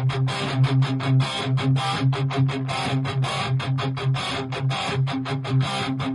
Thank you.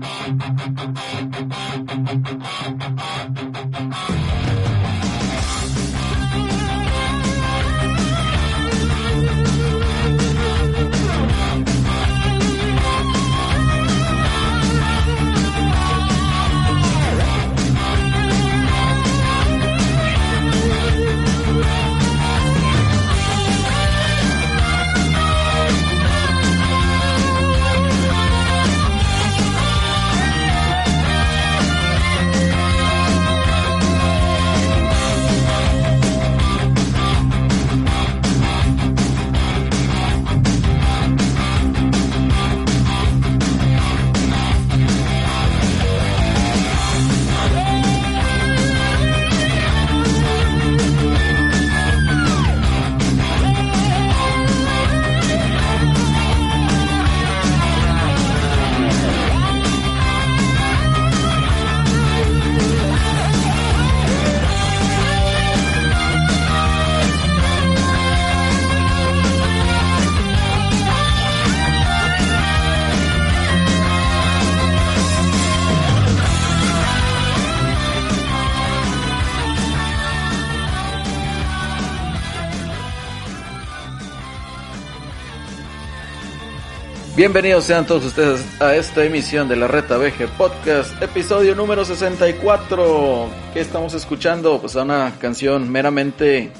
Bienvenidos sean todos ustedes a esta emisión de la Reta VG Podcast, episodio número 64. ¿Qué estamos escuchando? Pues a una canción meramente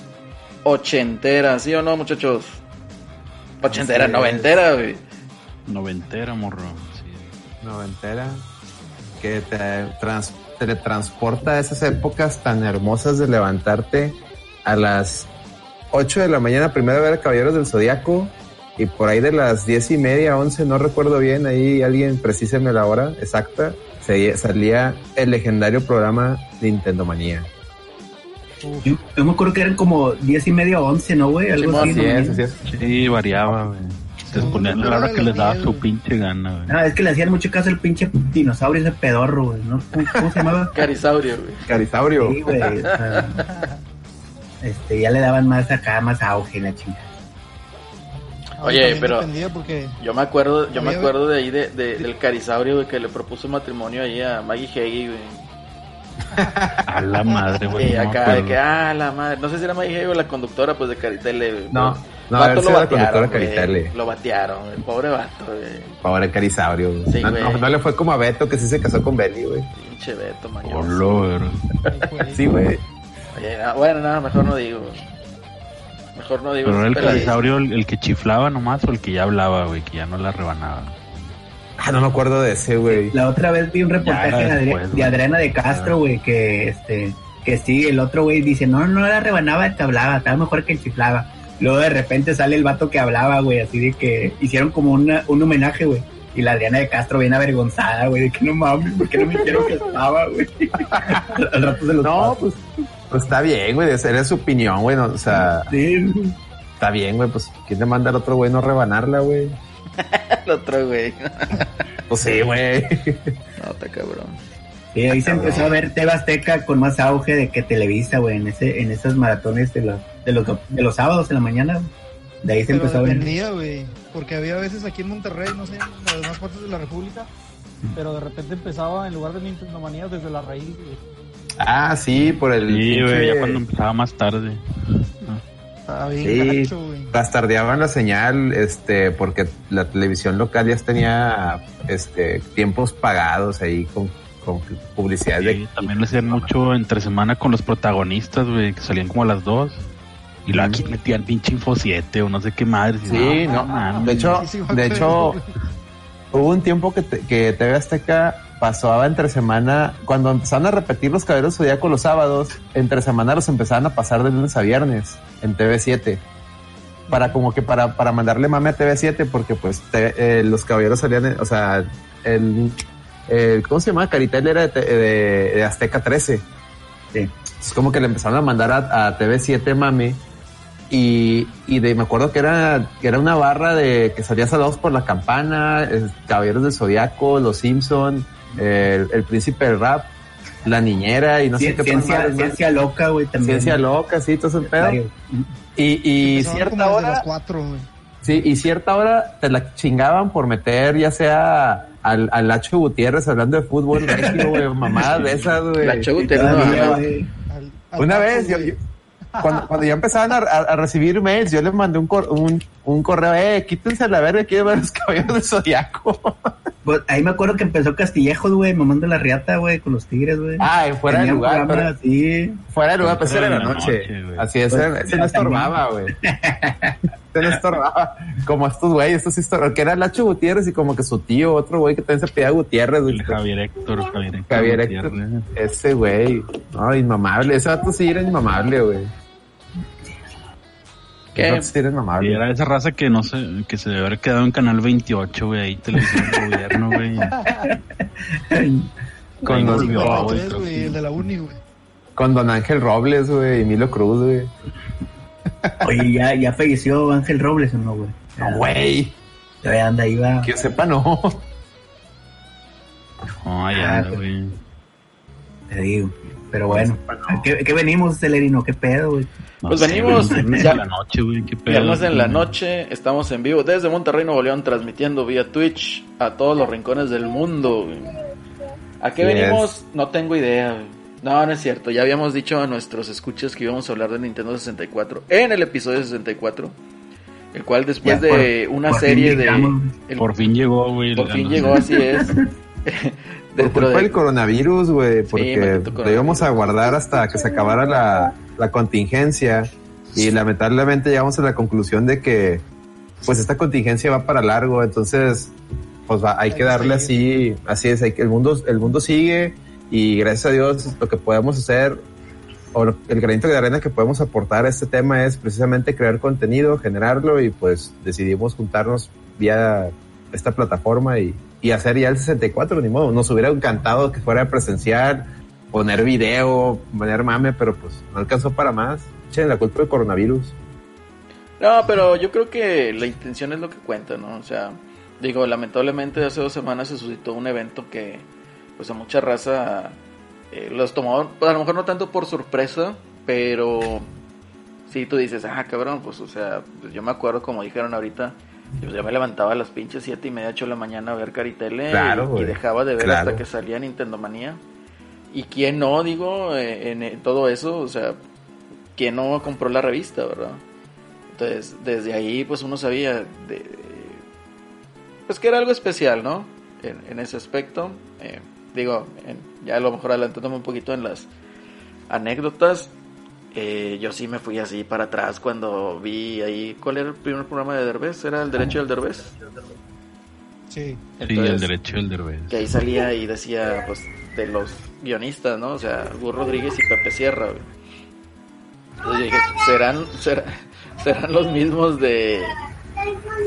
ochentera, ¿sí o no, muchachos? Ochentera, noventera, güey. Noventera, morro. Noventera. Que te trans teletransporta a esas épocas tan hermosas de levantarte a las 8 de la mañana, primero a ver a Caballeros del Zodiaco y por ahí de las diez y media, once, no recuerdo bien, ahí alguien precíseme la hora exacta, salía el legendario programa Nintendo Manía. Yo, me acuerdo que eran como diez y media o once, ¿no, güey? Algo así. Sí, variaba, güey. Se ponían la hora que les daba su pinche gana, güey. No, es que le hacían mucho caso al pinche dinosaurio ese pedorro, güey, ¿no? ¿Cómo, se llamaba? Carisaurio, güey. Carisaurio. Sí, güey. este, ya le daban más acá, más auge la chingada. Oye, pero yo me acuerdo, yo me acuerdo de ahí de, del carisaurio que le propuso matrimonio ahí a Maggie Heggie, güey. A la madre, güey. Y acá de que, ah, la madre. No sé si era Maggie Heggie o la conductora, pues de Caritele. No, no, vato lo batearon, Caritele. Lo batearon, el pobre vato, güey. Pobre carisaurio, sí, no, no, le fue como a Beto, que sí se casó con Belly, güey. Pinche Beto, mañana. sí, güey. Oye, bueno, nada, mejor no digo. Mejor no digo. Pero era el carisaurio el, que chiflaba nomás o el que ya hablaba, güey, que ya no la rebanaba. Ah, no me acuerdo de ese, güey. La otra vez vi un reportaje de, Adriana de Castro, güey, que este, que sí, el otro güey dice, no, no la rebanaba, te hablaba, estaba mejor que el chiflaba. Luego de repente sale el vato que hablaba, güey, así de que hicieron como una, un homenaje, güey. Y la Adriana de Castro bien avergonzada, güey, de que no mames, porque no me dijeron que estaba, güey. Al rato se los No, pues pues está bien, güey, esa es su opinión, güey, o sea. Sí. Está bien, güey, pues ¿quién te manda al otro güey no rebanarla, güey? el otro güey. pues sí, güey. No, está cabrón. Sí, ahí se empezó a ver Teba Azteca con más auge de que Televisa, güey, en ese, en esas maratones de los, de los, de los sábados en la mañana. De ahí se empezó a ver. güey, porque había veces aquí en Monterrey, no sé, en las demás partes de la República, pero de repente empezaba en lugar de Nintendo Manía desde la raíz, güey. Ah, sí, por el. Sí, güey, ya cuando empezaba más tarde. Ah, sí, bastardeaban la señal, este, porque la televisión local ya tenía, este, tiempos pagados ahí con, con publicidad sí, También lo hacían mucho entre semana con los protagonistas, güey, que salían como a las dos. Y luego aquí metían pinche Info 7 o no sé qué madre. Sí, no, de hecho, de hecho, hubo un tiempo que, que TV Azteca pasaba entre semana, cuando empezaban a repetir los caballeros zodíacos los sábados, entre semana los empezaban a pasar de lunes a viernes en TV7. Para como que para, para mandarle mame a TV7, porque pues eh, los caballeros salían, o sea, el, ¿cómo se llama? Caritel era de, Azteca 13. Sí. Es como que le empezaron a mandar a, TV7 mame. Y, y de, me acuerdo que era, que era una barra de que salía salados por la campana, Caballeros del Zodiaco, Los Simpson, el, príncipe del rap, la niñera y no sé qué ciencia, ciencia loca, güey, también. Ciencia loca, sí, todo ese pedo. Y, y cierta hora. Sí, y cierta hora te la chingaban por meter ya sea al, al Lacho Gutiérrez hablando de fútbol, güey, mamá de esas, güey. Lacho Gutiérrez, Una vez, yo, cuando, cuando ya empezaban a, a, recibir mails, yo les mandé un, un, un correo, eh, quítense la verga, quiero ver los caballos del zodiaco. Pues, ahí me acuerdo que empezó Castillejos, güey, mamando la riata, güey, con los tigres, güey. Ah, fuera de lugar. Pero, sí. Fuera de lugar, pues era la noche. Así es, pues, ese no estorbaba, güey. ese no estorbaba. Como estos güeyes, estos estorbaban. Que era Lacho Gutiérrez y como que su tío, otro güey que también se pedía Gutiérrez, güey. Javier Héctor, Javier Héctor. Javier Héctor. Ese güey. No, inmamable. Ese vato sí era inmamable, güey. ¿Qué? Y era esa raza que no sé, que se debe haber quedado en Canal 28, güey, ahí televisión del gobierno, güey. Con los güey, el de la uni, güey. Con Don Ángel Robles, güey, y Milo Cruz, güey. Oye, ya, ya falleció Ángel Robles o no, güey. No, güey. Todavía anda ahí, va. Que yo sepa, no. Ay, ah, anda, pues, güey. Te digo. Pero bueno, ¿qué, qué venimos, Celerino? ¿Qué pedo, güey? pues venimos ya, en la noche, güey, qué pedo. en la noche, estamos en vivo desde Monterrey, Nuevo León, transmitiendo vía Twitch a todos los rincones del mundo. ¿A qué venimos? No tengo idea. No, no es cierto. Ya habíamos dicho a nuestros escuchas que íbamos a hablar de Nintendo 64 en el episodio 64. El cual después de una serie de... por fin llegó, güey. Por fin llegó, así es. Dentro del coronavirus, güey, porque lo íbamos a guardar hasta que se acabara la, la contingencia. Y lamentablemente llegamos a la conclusión de que pues esta contingencia va para largo, entonces pues hay que darle así, así es, hay que, el mundo, el mundo sigue y gracias a Dios lo que podemos hacer o el granito de arena que podemos aportar a este tema es precisamente crear contenido, generarlo y pues decidimos juntarnos vía esta plataforma y, y hacer ya el 64, ni modo, nos hubiera encantado que fuera presencial, poner video, poner mame, pero pues no alcanzó para más. Che, la culpa del coronavirus. No, pero yo creo que la intención es lo que cuenta, ¿no? O sea, digo, lamentablemente hace dos semanas se suscitó un evento que, pues a mucha raza eh, los tomó, a lo mejor no tanto por sorpresa, pero si tú dices, ah, cabrón, pues o sea, pues, yo me acuerdo como dijeron ahorita, yo ya me levantaba a las pinches siete y media, ocho de la mañana a ver Caritele y, dejaba de ver hasta que salía Nintendo Manía. Y quién no, digo, eh, en, todo eso, o sea, quién no compró la revista, ¿verdad? Entonces, desde ahí, pues uno sabía de, pues que era algo especial, ¿no? En, ese aspecto. Eh, digo, ya a lo mejor adelantándome un poquito en las anécdotas, eh, yo sí me fui así para atrás cuando vi ahí, ¿cuál era el primer programa de Derbez? ¿Era el derecho del Derbez? Sí. sí, el derecho del Derbez. Que ahí salía y decía, pues, de los guionistas, ¿no? O sea, Gur Rodríguez y Pepe Sierra, Entonces dije, ¿serán, serán, los mismos de...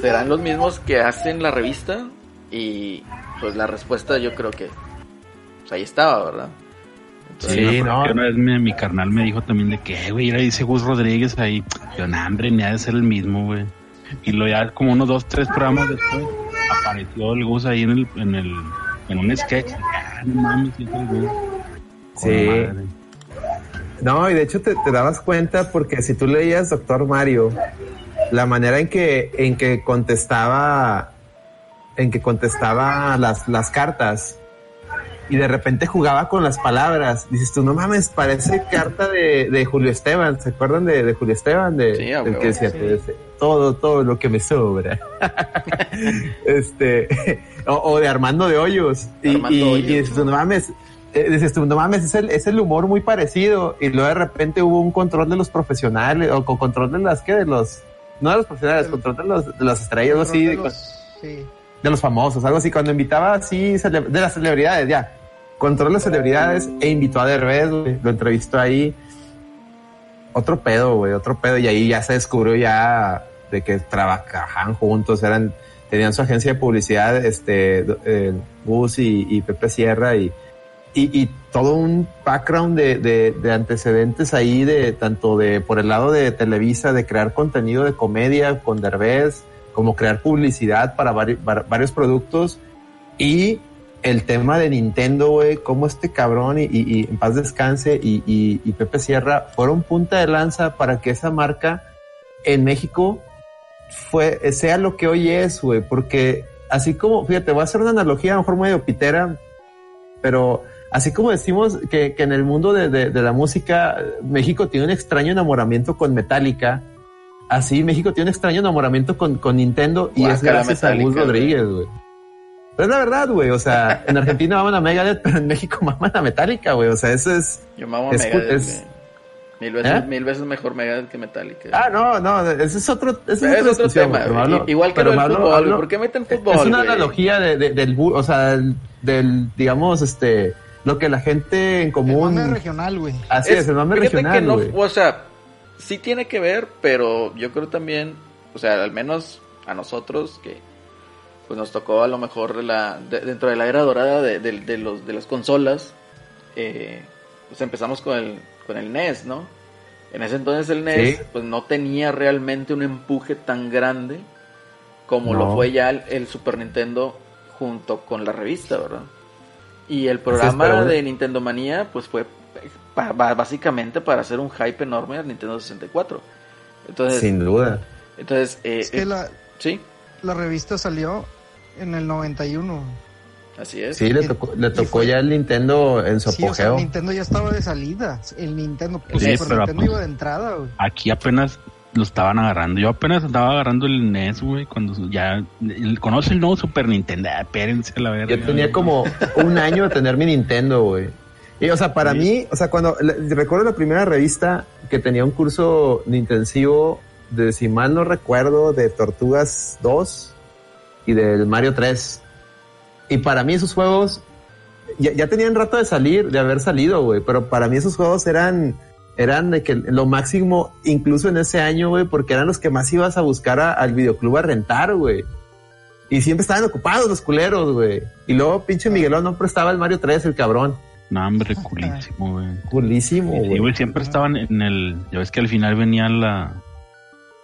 ¿Serán los mismos que hacen la revista? Y pues la respuesta yo creo que pues ahí estaba, ¿verdad? Sí, no. Una vez mi, carnal me dijo también de que, güey, era dice Gus Rodríguez ahí. Yo, no, hombre, ni ha de ser el mismo, güey. Y lo ya como unos dos, tres programas después apareció el Gus ahí en el, en el, en un sketch. Ah, no mames, Sí. No, y de hecho te, dabas cuenta porque si tú leías Doctor Mario, la manera en que, en que contestaba, en que contestaba las, las cartas, y de repente jugaba con las palabras. Dices tú, no mames, parece carta de, de Julio Esteban. ¿Se acuerdan de, de Julio Esteban? De, sí, que decía, todo, todo lo que me sobra. este, o, de Armando de Hoyos. Y, y, dices tú, no mames, eh, dices tú, no mames, es el, es el humor muy parecido. Y luego de repente hubo un control de los profesionales, o con control de las que, de los, no de los profesionales, control de, los, de las estrellas, algo así. De los, sí. de los famosos, algo así. Cuando invitaba así, de las celebridades, ya Control las celebridades e invitó a Derbez, Lo entrevistó ahí. Otro pedo, güey, otro pedo. Y ahí ya se descubrió ya de que trabajaban juntos, eran, tenían su agencia de publicidad, este, eh, Gus y, Pepe Sierra y, y, todo un background de, de, antecedentes ahí de tanto de por el lado de Televisa, de crear contenido de comedia con Derbez, como crear publicidad para varios productos y el tema de Nintendo, güey, cómo este cabrón y, en paz descanse y, y, Pepe Sierra fueron punta de lanza para que esa marca en México fue, sea lo que hoy es, güey, porque así como, fíjate, voy a hacer una analogía a lo mejor medio pitera, pero así como decimos que, en el mundo de, la música, México tiene un extraño enamoramiento con Metallica, así México tiene un extraño enamoramiento con, Nintendo y es gracias a Gus Rodríguez, güey. Pero es la verdad, güey. O sea, en Argentina maman a Megadeth, pero en México maman a Metallica, güey. O sea, eso es. Yo mamo a Megadeth. Mil veces, ¿Eh? mil veces mejor Megadeth que Metallica. Ah, no, no, ese es otro, ese es, otro tema. Igual que pero el fútbol, ¿por qué meten fútbol? Es una analogía de, del, o sea, del, digamos, este, lo que la gente en común. El mame regional, güey. Así es, el mame regional, que no, O sea, sí tiene que ver, pero yo creo también, o sea, al menos a nosotros que pues nos tocó a lo mejor la, dentro de la era dorada de, de, los, de las consolas, eh, pues empezamos con el con el NES, ¿no? En ese entonces el NES pues no tenía realmente un empuje tan grande como lo fue ya el, Super Nintendo junto con la revista, ¿verdad? Y el programa de Nintendo Manía pues fue básicamente para hacer un hype enorme al Nintendo 64. Entonces, Sin duda. Entonces, eh, es que eh, la, ¿sí? la revista salió en el 91. Así es. Sí, le tocó, le tocó ya el Nintendo en su apogeo. Sí, el Nintendo ya estaba de salida. El Nintendo, pues, sí, pero Nintendo iba de entrada, güey. Aquí apenas lo estaban agarrando. Yo apenas estaba agarrando el NES, güey, cuando ya conoce el nuevo Super Nintendo. Ah, espérense la verdad. Yo tenía como un año de tener mi Nintendo, güey. Y, o sea, para mí, o sea, cuando recuerdo la primera revista que tenía un curso intensivo de, si mal no recuerdo, de Tortugas 2 y del Mario 3. Y para mí esos juegos ya, tenían rato de salir, de haber salido, güey, pero para mí esos juegos eran, eran de que lo máximo, incluso en ese año, güey, porque eran los que más ibas a buscar al videoclub a rentar, güey. Y siempre estaban ocupados los culeros, güey. Y luego pinche Miguelón no prestaba el Mario 3, el cabrón. No, hombre, culísimo, güey. Culísimo, güey. güey, siempre estaban en el... Ya ves que al final venía la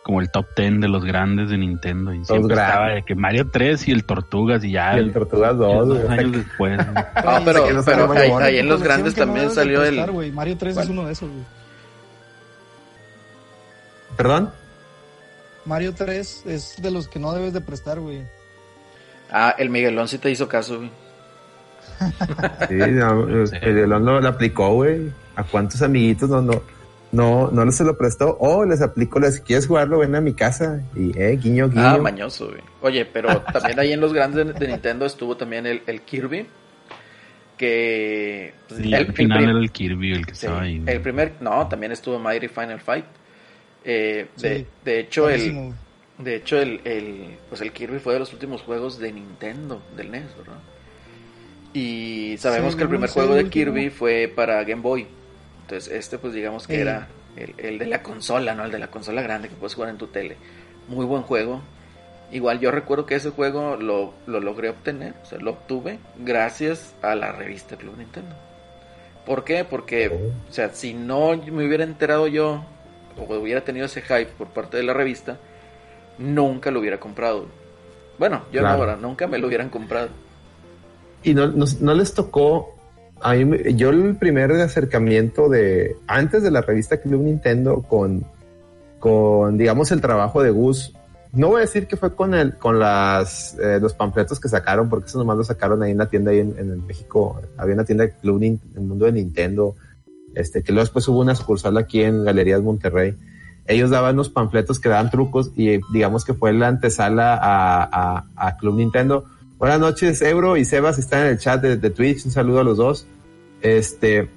como el top 10 de los grandes de Nintendo. Y siempre estaba de que Mario 3 y el Tortugas y ya. Y el Tortugas 2. Dos años después. no, pero, pero ahí, en los grandes también salió el... Mario 3 es uno de esos, güey. ¿Perdón? Mario 3 es de los que no debes de prestar, güey. Ah, el Miguelón sí te hizo caso, güey. sí, el Miguelón lo, lo aplicó, güey. ¿A cuántos amiguitos no, no, no, no se lo prestó o les aplicó, si quieres jugarlo, ven a mi casa y, eh, guiño, guiño. Ah, mañoso, güey. Oye, pero también ahí en los grandes de, Nintendo estuvo también el, el Kirby, que... Pues, el, al final era el Kirby el que estaba ahí. El primer, no, también estuvo Mighty Final Fight. Eh, de, de, hecho, el... De hecho, el, el, pues el Kirby fue de los últimos juegos de Nintendo, del NES, ¿verdad? Y sabemos que el primer juego de Kirby fue para Game Boy. Entonces, este, pues digamos que era el, de la consola, ¿no? El de la consola grande que puedes jugar en tu tele. Muy buen juego. Igual yo recuerdo que ese juego lo, lo logré obtener, o sea, lo obtuve gracias a la revista Club Nintendo. ¿Por qué? Porque, o sea, si no me hubiera enterado yo, o hubiera tenido ese hype por parte de la revista, nunca lo hubiera comprado. Bueno, yo no ahora, nunca me lo hubieran comprado. ¿Y no, no les tocó a yo el primer acercamiento de antes de la revista Club Nintendo con, digamos el trabajo de Gus, no voy a decir que fue con el, con las eh, los panfletos que sacaron, porque eso nomás lo sacaron ahí en la tienda ahí en, México, había una tienda de Club en el mundo de Nintendo, este, que luego después hubo una sucursal aquí en Galerías Monterrey. Ellos daban los panfletos que daban trucos y digamos que fue la antesala a Club Nintendo Buenas noches, Euro y Sebas están en el chat de, Twitch. Un saludo a los dos. Este,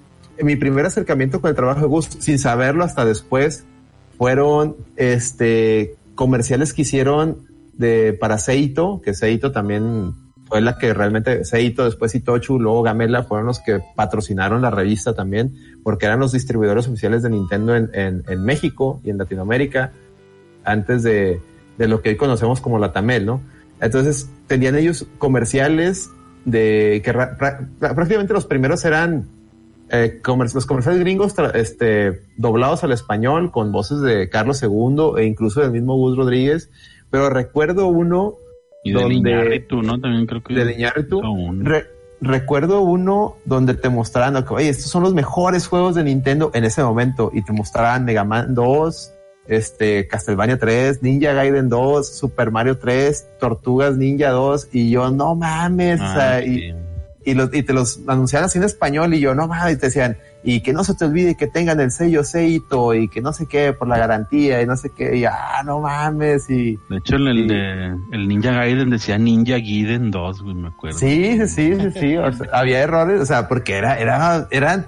mi primer acercamiento con el trabajo de Gus, sin saberlo hasta después, fueron este comerciales que hicieron de para Seito, que Seito también fue la que realmente Seito, después Itochu, luego Gamela fueron los que patrocinaron la revista también, porque eran los distribuidores oficiales de Nintendo en, en, México y en Latinoamérica, antes de, de lo que hoy conocemos como la Tamel, ¿no? Entonces tenían ellos comerciales de que prácticamente los primeros eran eh, los comerciales gringos este, doblados al español con voces de Carlos II e incluso del mismo Gus Rodríguez. Pero recuerdo uno y de donde, ¿no? También creo que de recuerdo uno donde te mostraban que, oye, estos son los mejores juegos de Nintendo en ese momento y te mostraban Mega Man 2, este, Castlevania 3, Ninja Gaiden 2, Super Mario 3, Tortugas Ninja 2, y yo, no mames, o sea, ah, y, y, y, te los anunciaban así en español, y yo, no mames, y te decían, y que no se te olvide que tengan el sello Seito, y que no sé qué, por la garantía, y no sé qué, y ah, no mames, y... De hecho, el, de, el Ninja Gaiden decía Ninja Gaiden 2, güey, me acuerdo. Sí, sí, sí, sí, había errores, o sea, porque era, era, eran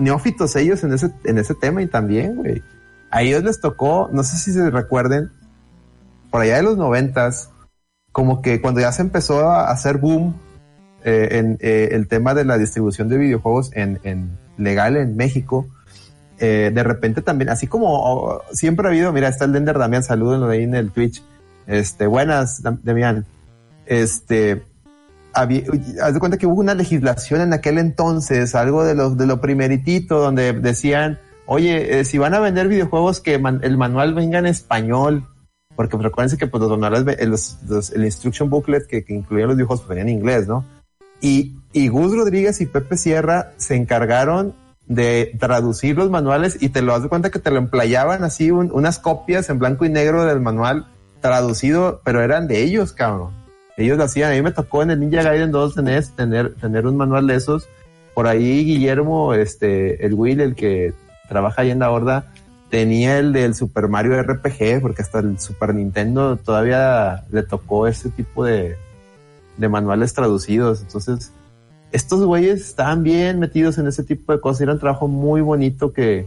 neófitos ellos en ese, en ese tema y también, güey a ellos les tocó, no sé si se recuerden, por allá de los noventas, como que cuando ya se empezó a hacer boom eh, en eh, el tema de la distribución de videojuegos en, legal en México, eh, de repente también, así como oh, siempre ha habido, mira, está el Dender Damián, salúdenlo ahí en el Twitch. Este, buenas, Damián. Este, había, haz de cuenta que hubo una legislación en aquel entonces, algo de lo, de lo primeritito, donde decían, oye, eh, si van a vender videojuegos que el manual venga en español, porque recuerden que pues, los manuales, eh, el instruction booklet que, que los videojuegos pues, venían en inglés, ¿no? Y, y Gus Rodríguez y Pepe Sierra se encargaron de traducir los manuales y te lo das de cuenta que te lo emplayaban así unas copias en blanco y negro del manual traducido, pero eran de ellos, cabrón. Ellos lo hacían. A mí me tocó en el Ninja Gaiden 2 tener, tener, tener un manual de esos. Por ahí Guillermo, este, el Will, el que trabaja ahí en la horda, tenía el del Super Mario RPG, porque hasta el Super Nintendo todavía le tocó ese tipo de, manuales traducidos. Entonces, estos güeyes estaban bien metidos en ese tipo de cosas. Era un trabajo muy bonito que,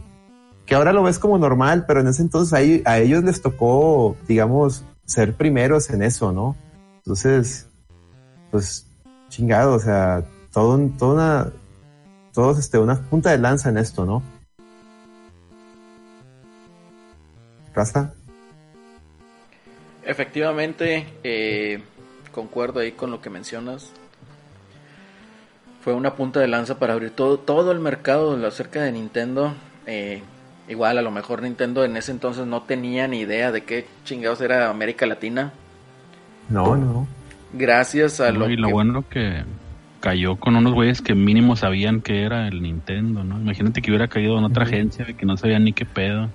que ahora lo ves como normal, pero en ese entonces ahí, a ellos les tocó, digamos, ser primeros en eso, ¿no? Entonces, pues, chingado, o sea, todo, toda una, todos, este, una punta de lanza en esto, ¿no? Efectivamente, eh, concuerdo ahí con lo que mencionas. Fue una punta de lanza para abrir todo, todo el mercado acerca de Nintendo. Eh, igual, a lo mejor Nintendo en ese entonces no tenía ni idea de qué chingados era América Latina. No, no. Gracias a lo Y lo bueno que cayó con unos güeyes que mínimo sabían que era el Nintendo, ¿no? Imagínate que hubiera caído en otra agencia que no sabían ni qué pedo.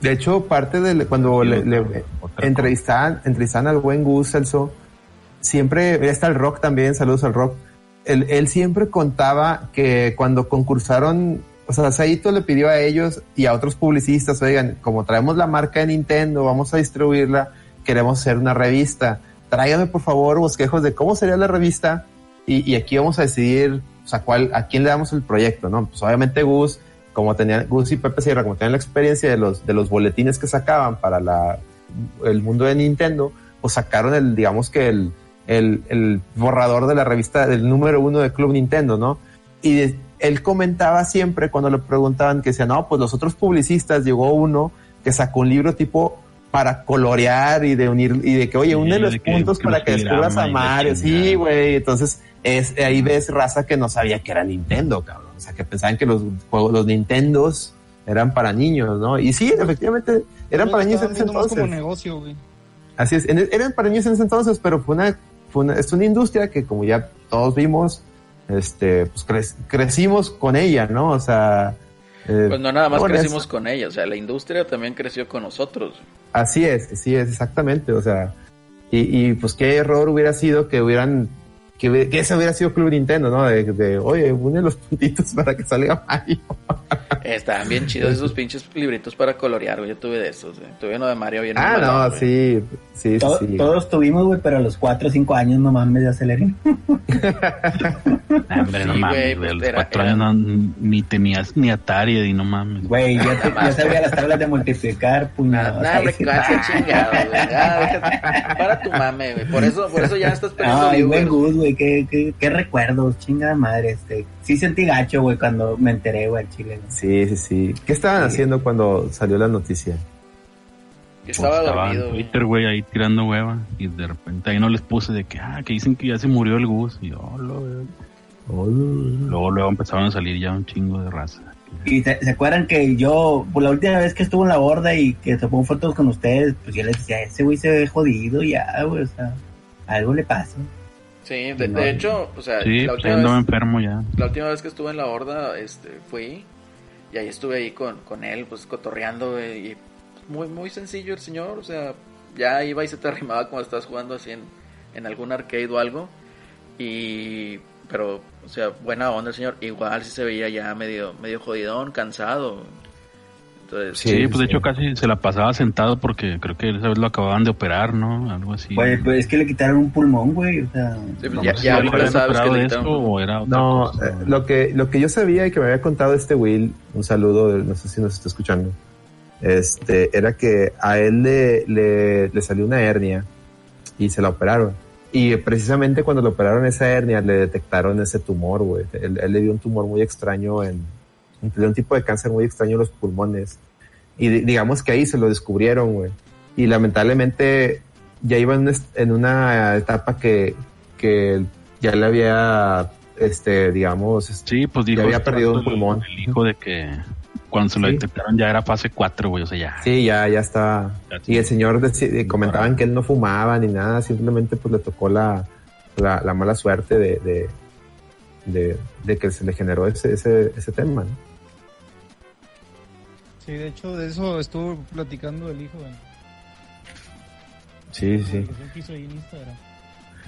De hecho, parte de cuando le, le entrevistaban, al buen Gus Celso, siempre, está el Rock también, saludos al Rock, él, él siempre contaba que cuando concursaron, o sea, Saito le pidió a ellos y a otros publicistas, oigan, como traemos la marca de Nintendo, vamos a distribuirla, queremos hacer una revista, tráigame por favor bosquejos de cómo sería la revista y, y aquí vamos a decidir, o sea, cuál, a quién le damos el proyecto, ¿no? Pues obviamente Gus como tenían Gus y Pepe Sierra, como tenían la experiencia de los, de los boletines que sacaban para la, el mundo de Nintendo, pues sacaron el, digamos que el, el, el borrador de la revista del número uno de Club Nintendo, ¿no? Y él comentaba siempre cuando le preguntaban que decía, no, pues los otros publicistas llegó uno que sacó un libro tipo para colorear y de unir y de que oye une los puntos para que descubras a Mario sí güey entonces es ahí ves raza que no sabía que era Nintendo cabrón o sea, que pensaban que los juegos, los Nintendos eran para niños, ¿no? Y sí, efectivamente, eran para niños en ese entonces. Como negocio, güey. Así es, eran para niños en ese entonces, pero fue una, fue una, es una industria que como ya todos vimos, este, pues crecimos con ella, ¿no? O sea, eh, pues no nada más crecimos con ella, o sea, la industria también creció con nosotros. Así es, así es, exactamente, o sea, y, y pues qué error hubiera sido que hubieran que, que, ese hubiera sido Club Nintendo, ¿no? De, de, oye, une los puntitos para que salga Mario. Estaban bien chidos esos pinches libritos para colorear, güey. Yo tuve de esos, güey. Tuve uno de Mario bien. Ah, no, sí, sí, sí. Todos tuvimos, güey, pero a los 4 o 5 años no mames de acelerín. hombre, no mames, güey. A los 4 años no, ni tenías ni Atari y no mames. Güey, yo, te, sabía las tablas de multiplicar, puñado. Nada, clase chingado, güey. Para tu mame, güey. Por eso, por eso ya estás perdiendo. Ay, buen güey, qué, qué, qué recuerdos, chingada madre, este sí sentí gacho, güey, cuando me enteré, güey, Chile. Sí, sí, sí. ¿Qué estaban haciendo cuando salió la noticia? estaba, pues, dormido. En Twitter, güey, ahí tirando hueva. Y de repente ahí no les puse de que, ah, que dicen que ya se murió el Gus. Y yo, oh, oh, Luego, luego empezaron a salir ya un chingo de raza. Y se, acuerdan que yo, por la última vez que estuvo en la borda y que se pongo fotos con ustedes, pues yo les decía, ese güey se ve jodido ya, güey, o sea, algo le pasa. Sí, de, hecho, o sea, la, pues, última vez, enfermo ya. la última vez que estuve en la horda, este, fui y ahí estuve ahí con, con él, pues cotorreando, y muy, muy sencillo el señor, o sea, ya iba y se te arrimaba cuando estás jugando así en, en algún arcade o algo. Y, pero, o sea, buena onda el señor. Igual si se veía ya medio, medio jodidón, cansado. Entonces, sí, pues de hecho casi se la pasaba sentado porque creo que esa vez lo acababan de operar, ¿no? Algo así. Pues, pues es que le quitaron un pulmón, güey. O sea, pues ya, ya, ya sabes que le quitaron. O era no, cosa, eh, lo que lo que yo sabía y que me había contado este Will, un saludo, no sé si nos está escuchando. Este, era que a él le, le, le salió una hernia y se la operaron. Y precisamente cuando le operaron esa hernia le detectaron ese tumor, güey. Él, él, le dio un tumor muy extraño en, de un tipo de cáncer muy extraño en los pulmones. Y digamos que ahí se lo descubrieron, güey. Y lamentablemente ya iba en, una etapa que, que ya le había, este, digamos, sí, pues dijo, ya había perdido un pulmón. El hijo de que cuando se lo detectaron ya era fase 4, güey, o sea, ya. Sí, ya, ya estaba. y el señor comentaban que él no fumaba ni nada, simplemente pues le tocó la, la, mala suerte de, de, de, que se le generó ese, ese, ese tema, ¿no? Sí, de hecho, de eso estuvo platicando el hijo. Sí, sí.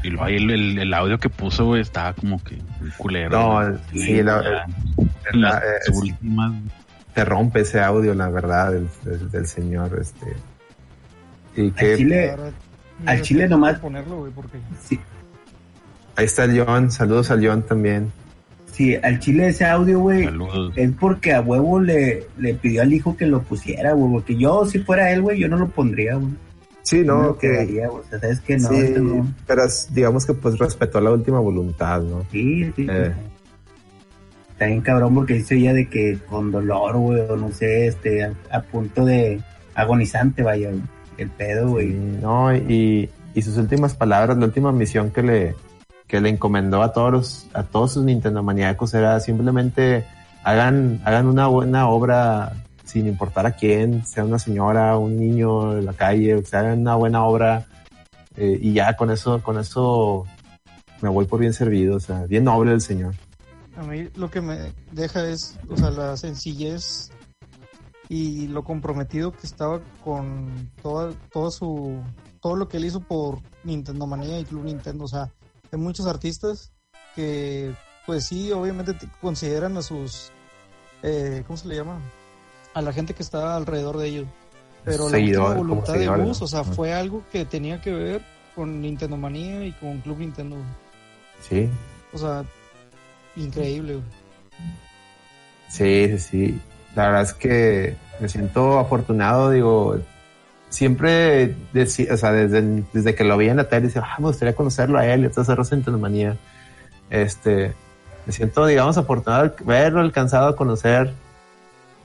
Y luego ahí el, el, audio que puso, güey, estaba como que un culero. No, sí, la, la, últimas. Te rompe ese audio, la verdad, del, del, señor, este. Y que. Al Chile, al Chile nomás. Ponerlo, güey, porque... Sí. Ahí está el John, saludos al John también. Sí, al chile ese audio, güey, es porque a huevo le, le pidió al hijo que lo pusiera, güey, porque yo, si fuera él, güey, yo no lo pondría, güey. Sí, no, que... o sea, sabes que no, sí, pero digamos que pues respetó la última voluntad, ¿no? Sí, sí. Eh. Está bien cabrón porque dice ella de que con dolor, güey, o no sé, este, a, punto de agonizante, vaya, el pedo, güey. no, y, y sus últimas palabras, la última misión que le, que le encomendó a todos los, a todos sus Nintendo maníacos era simplemente hagan, hagan una buena obra sin importar a quién, sea una señora, un niño de la calle, o sea, hagan una buena obra eh, y ya con eso, con eso me voy por bien servido, o sea, bien noble el señor. A mí lo que me deja es, o sea, la sencillez y lo comprometido que estaba con todo, todo su, todo lo que él hizo por Nintendo Manía y Club Nintendo, o sea, hay muchos artistas que, pues sí, obviamente consideran a sus, eh, ¿cómo se le llama? A la gente que está alrededor de ellos. Pero la voluntad de Gus, o sea, fue algo que tenía que ver con Nintendo Manía y con Club Nintendo. Sí. O sea, increíble. Sí, sí, sí. La verdad es que me siento afortunado, digo, siempre, decía, o sea, desde, desde que lo vi en la tele, decía, ah, me gustaría conocerlo a él, y entonces manía Este, me siento, digamos, afortunado de verlo, alcanzado a conocer.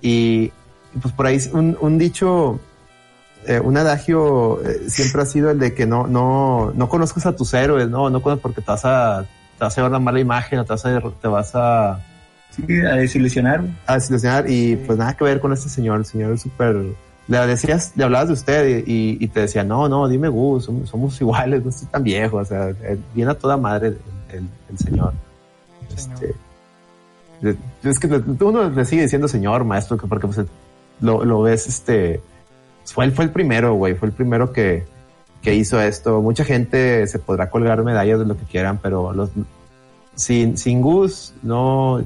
Y, pues por ahí un, un dicho, eh, un adagio eh, siempre ha sido el de que no, no, no conozcas a tus héroes, no, no conozcas porque te vas a, te vas a llevar una mala imagen, o te vas a, te vas a, sí, a desilusionar. A desilusionar y pues nada que ver con este señor, el señor es súper le decías, le hablabas de usted y, te decía, no, no, dime Gus, somos, iguales, no estoy tan viejo, o sea, viene a toda madre el, señor. Este, es que uno le sigue diciendo señor, maestro, porque pues, lo, lo ves, este, fue, él fue el primero, güey, fue el primero que, que hizo esto. Mucha gente se podrá colgar medallas de lo que quieran, pero los, sin, sin Gus no,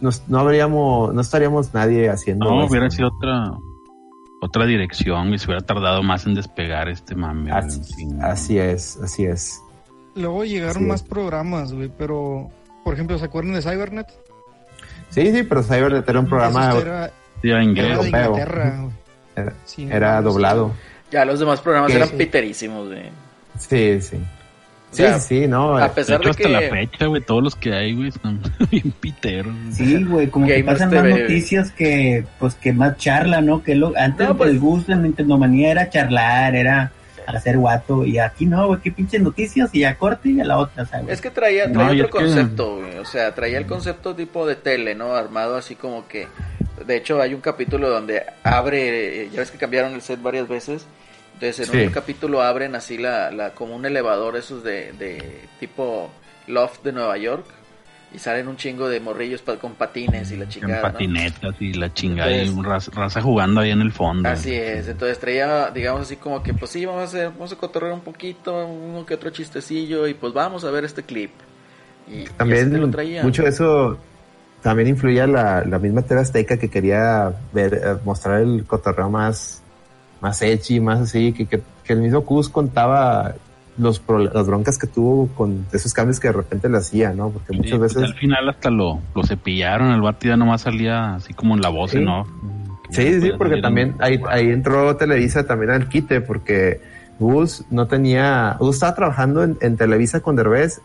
no, habríamos, no estaríamos nadie haciendo. No, hubiera sido otra, otra dirección y se hubiera tardado más en despegar este mame. Así, es, así es. Luego llegaron más programas, güey, pero, por ejemplo, ¿se acuerdan de Cybernet? Sí, sí, pero Cybernet era un programa era, era, Inglaterra, era, era doblado. Ya los demás programas eran piterísimos, güey. Sí, sí. Sí, sí, no. A pesar de, hasta la fecha, güey, todos los que hay, güey, están bien piteros. Sí, güey, como que, pasan más noticias que, pues, que más charla, ¿no? Que lo, antes pues, el gusto en Nintendo Manía era charlar, era hacer guato, y aquí no, güey, qué pinches noticias, y a corte y a la otra, ¿sabes? Es que traía, traía otro concepto, güey, o sea, traía el concepto tipo de tele, ¿no? Armado así como que, de hecho, hay un capítulo donde abre, ya ves que cambiaron el set varias veces, entonces en un capítulo abren así la, la como un elevador esos de, de tipo loft de Nueva York y salen un chingo de morrillos con patines y la chingada. En patinetas y la chingada y raza, jugando ahí en el fondo. Así es, entonces traía, digamos así como que, pues sí, vamos a hacer, vamos a cotorrear un poquito, uno que otro chistecillo y pues vamos a ver este clip. Y, también mucho de eso también influía la, la misma TV Azteca que quería ver, eh, mostrar el cotorreo más, más edgy, más así, que, que, que el mismo Cus contaba los las broncas que tuvo con esos cambios que de repente le hacía, ¿no? Porque muchas pues, veces... al final hasta lo, lo cepillaron, el vato ya nomás salía así como en la voz, ¿no? Sí, sí, porque también ahí, ahí entró Televisa también al quite, porque Gus no tenía... Gus estaba trabajando en, Televisa con Derbez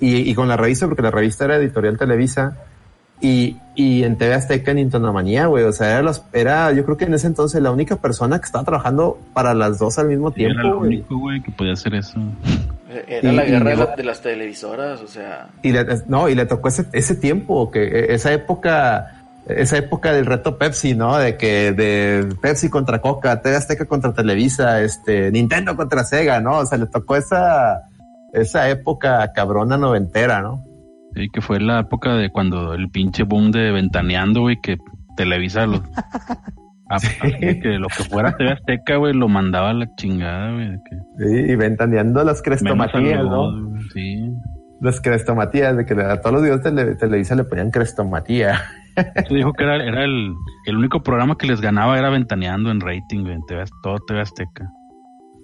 y, y con la revista, porque la revista era editorial Televisa, y, y en TV Azteca en Intonamanía, güey. O sea, era, los, era, yo creo que en ese entonces la única persona que estaba trabajando para las dos al mismo tiempo. Era el único, güey, que podía hacer eso. Era la guerra de las televisoras, o sea. Y no, y le tocó ese, ese tiempo, que e, esa época, esa época del reto Pepsi, ¿no? De que de Pepsi contra Coca, TV Azteca contra Televisa, este, Nintendo contra Sega, ¿no? O sea, le tocó esa, esa época cabrona noventera, ¿no? Sí, que fue la época de cuando el pinche boom de Ventaneando, güey, que Televisa lo... que lo que fuera TV Azteca, güey, lo mandaba a la chingada, güey. Sí, y ventaneando las crestomatías, ¿no? Sí. Las crestomatías, de que a todos los videos de Televisa le ponían crestomatía. Se dijo que era, era el, el, único programa que les ganaba era ventaneando en rating, güey, en TV, todo TV Azteca.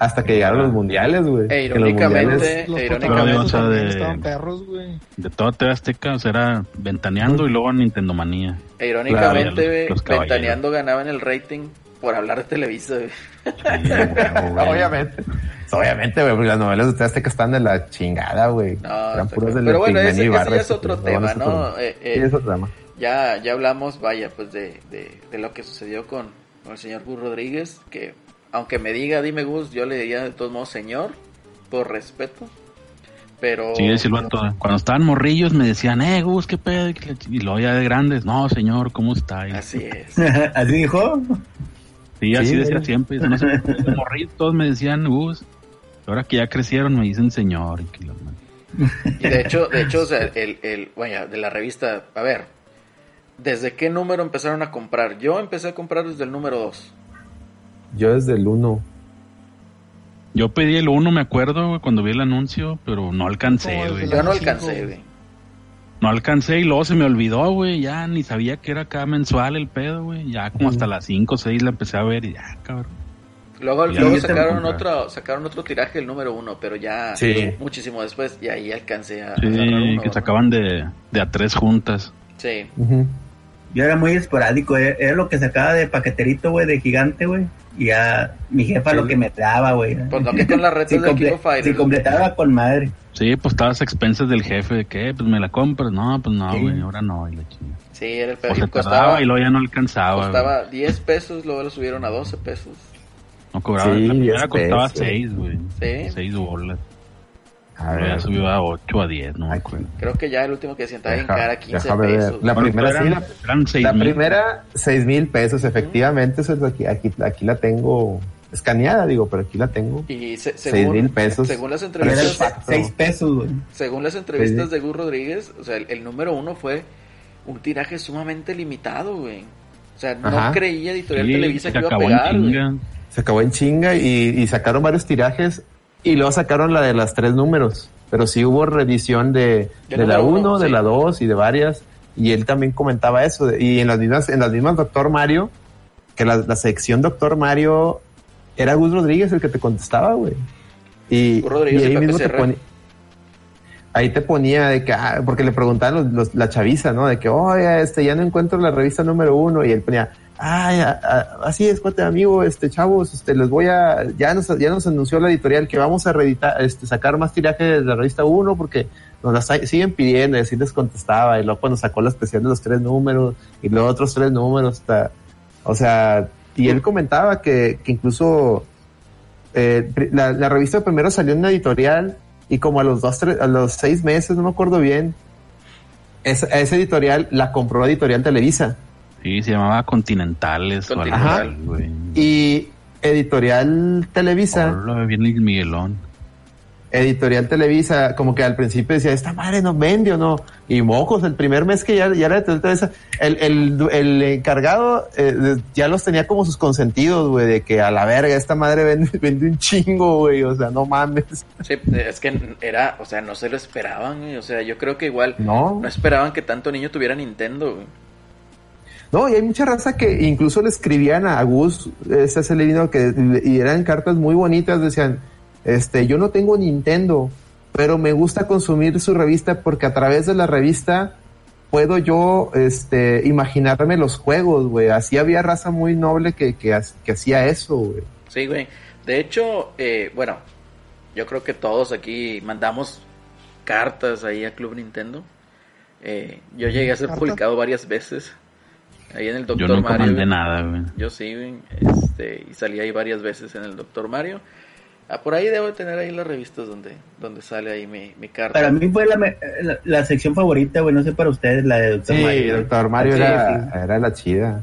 Hasta que llegaron los mundiales, güey. E irónicamente, los irónicamente de, estaban perros, güey. De toda TV Azteca, o sea, era Ventaneando y luego Nintendo Manía. E irónicamente, Ventaneando ganaba en el rating por hablar de Televisa, güey. obviamente. Obviamente, güey, porque las novelas de TV Azteca están de la chingada, güey. No, Eran puros de Pero bueno, ese, ese, ya es otro tema, ¿no? Eh, eh, sí, es otro tema. Ya, ya hablamos, vaya, pues de, de, de lo que sucedió con, con el señor Gus Rodríguez, que aunque me diga, dime Gus, yo le diría de todos modos señor, por respeto. Pero. Sí, Cuando estaban morrillos me decían, eh, Gus, qué pedo. Y luego ya de grandes, no, señor, ¿cómo está? Así es. ¿Así dijo? Sí, así decía siempre. No sé, morrillos todos me decían, Gus. Ahora que ya crecieron me dicen señor. Y, de hecho, de hecho, o sea, el, el, bueno, de la revista, a ver, ¿desde qué número empezaron a comprar? Yo empecé a comprar desde el número 2. Yo desde el 1. Yo pedí el 1, me acuerdo, cuando vi el anuncio, pero no alcancé, güey. Yo no alcancé, güey. No alcancé y luego se me olvidó, güey. Ya ni sabía que era cada mensual el pedo, güey. Ya como hasta las 5 o 6 la empecé a ver y ya, cabrón. Luego, luego sacaron otro, sacaron otro tiraje el número uno, pero ya muchísimo después y ahí alcancé a. Sí, que sacaban de, de a tres juntas. Sí. Yo era muy esporádico, era, era lo que sacaba de paqueterito, güey, de gigante, güey. Y ya mi jefa lo que me daba, güey. Pues no que con la red si de Si completaba con madre. Sí, pues estabas a expensas del jefe, de que, pues me la compras. No, pues no, güey, ahora no, y la Sí, era el pedo. Pues costaba, y luego ya no alcanzaba. Costaba 10 pesos, luego lo subieron a 12 pesos. No cobraba, sí, la primera costaba 6, güey. Sí. 6 bolas. A ver, ya subió a 8 a 10, no Creo que ya el último que decía estaba en cara 15 pesos. La primera sí, la, primera 6 mil pesos, efectivamente, eso es aquí, aquí, aquí la tengo escaneada, digo, pero aquí la tengo. Y se, según, mil pesos. Según las entrevistas. 6 pesos, güey. Según las entrevistas de Gus Rodríguez, o sea, el, número uno fue un tiraje sumamente limitado, güey. O sea, no creía Editorial Televisa que iba a pegar, Se acabó en chinga y, y sacaron varios tirajes y luego sacaron la de las tres números, pero sí hubo revisión de, de, la 1, de la 2 y de varias. Y él también comentaba eso. Y en las mismas, en las mismas Doctor Mario, que la, la sección Doctor Mario era Gus Rodríguez el que te contestaba, güey. Y, y, ahí mismo te ponía, ahí te ponía de que, ah, porque le preguntaban los, la chaviza, ¿no? De que, oye, este, ya no encuentro la revista número uno. Y él ponía, ay, así es, cuate amigo, este, chavos, este, les voy a, ya nos, ya nos anunció la editorial que vamos a reeditar, este, sacar más tiraje de la revista 1 porque nos la siguen pidiendo y así les contestaba y luego cuando sacó la especial de los tres números y los otros tres números, o sea, y él comentaba que, que incluso eh, la, la, revista primero salió en una editorial y como a los dos, tres, a los seis meses, no me acuerdo bien, esa, esa editorial la compró Editorial Televisa Sí, se llamaba Continentales o Y Editorial Televisa. viene Miguelón. Editorial Televisa, como que al principio decía, esta madre no vende o no. Y mojos, el primer mes que ya, ya era de Televisa, el, el, el encargado eh, ya los tenía como sus consentidos, güey, de que a la verga, esta madre vende, vende un chingo, güey, o sea, no mames. Sí, es que era, o sea, no se lo esperaban, güey. o sea, yo creo que igual no, no esperaban que tanto niño tuviera Nintendo, güey. No, y hay mucha raza que incluso le escribían a Gus, ese celebino, que y eran cartas muy bonitas, decían, este, yo no tengo Nintendo, pero me gusta consumir su revista porque a través de la revista puedo yo, este, imaginarme los juegos, güey. Así había raza muy noble que, que, hacía eso, güey. Sí, güey. De hecho, eh, bueno, yo creo que todos aquí mandamos cartas ahí a Club Nintendo. Eh, yo llegué a ser publicado varias veces. Ahí en el Doctor yo nunca Mandé nada, güey. Yo sí, güey. Este, y salí ahí varias veces en el Doctor Mario. Ah, por ahí debo tener ahí las revistas donde, donde sale ahí mi, mi carta. Para mí fue la, la, sección favorita, güey, no sé para ustedes, la de Doctor Mario. Sí, Doctor Mario era, era la chida.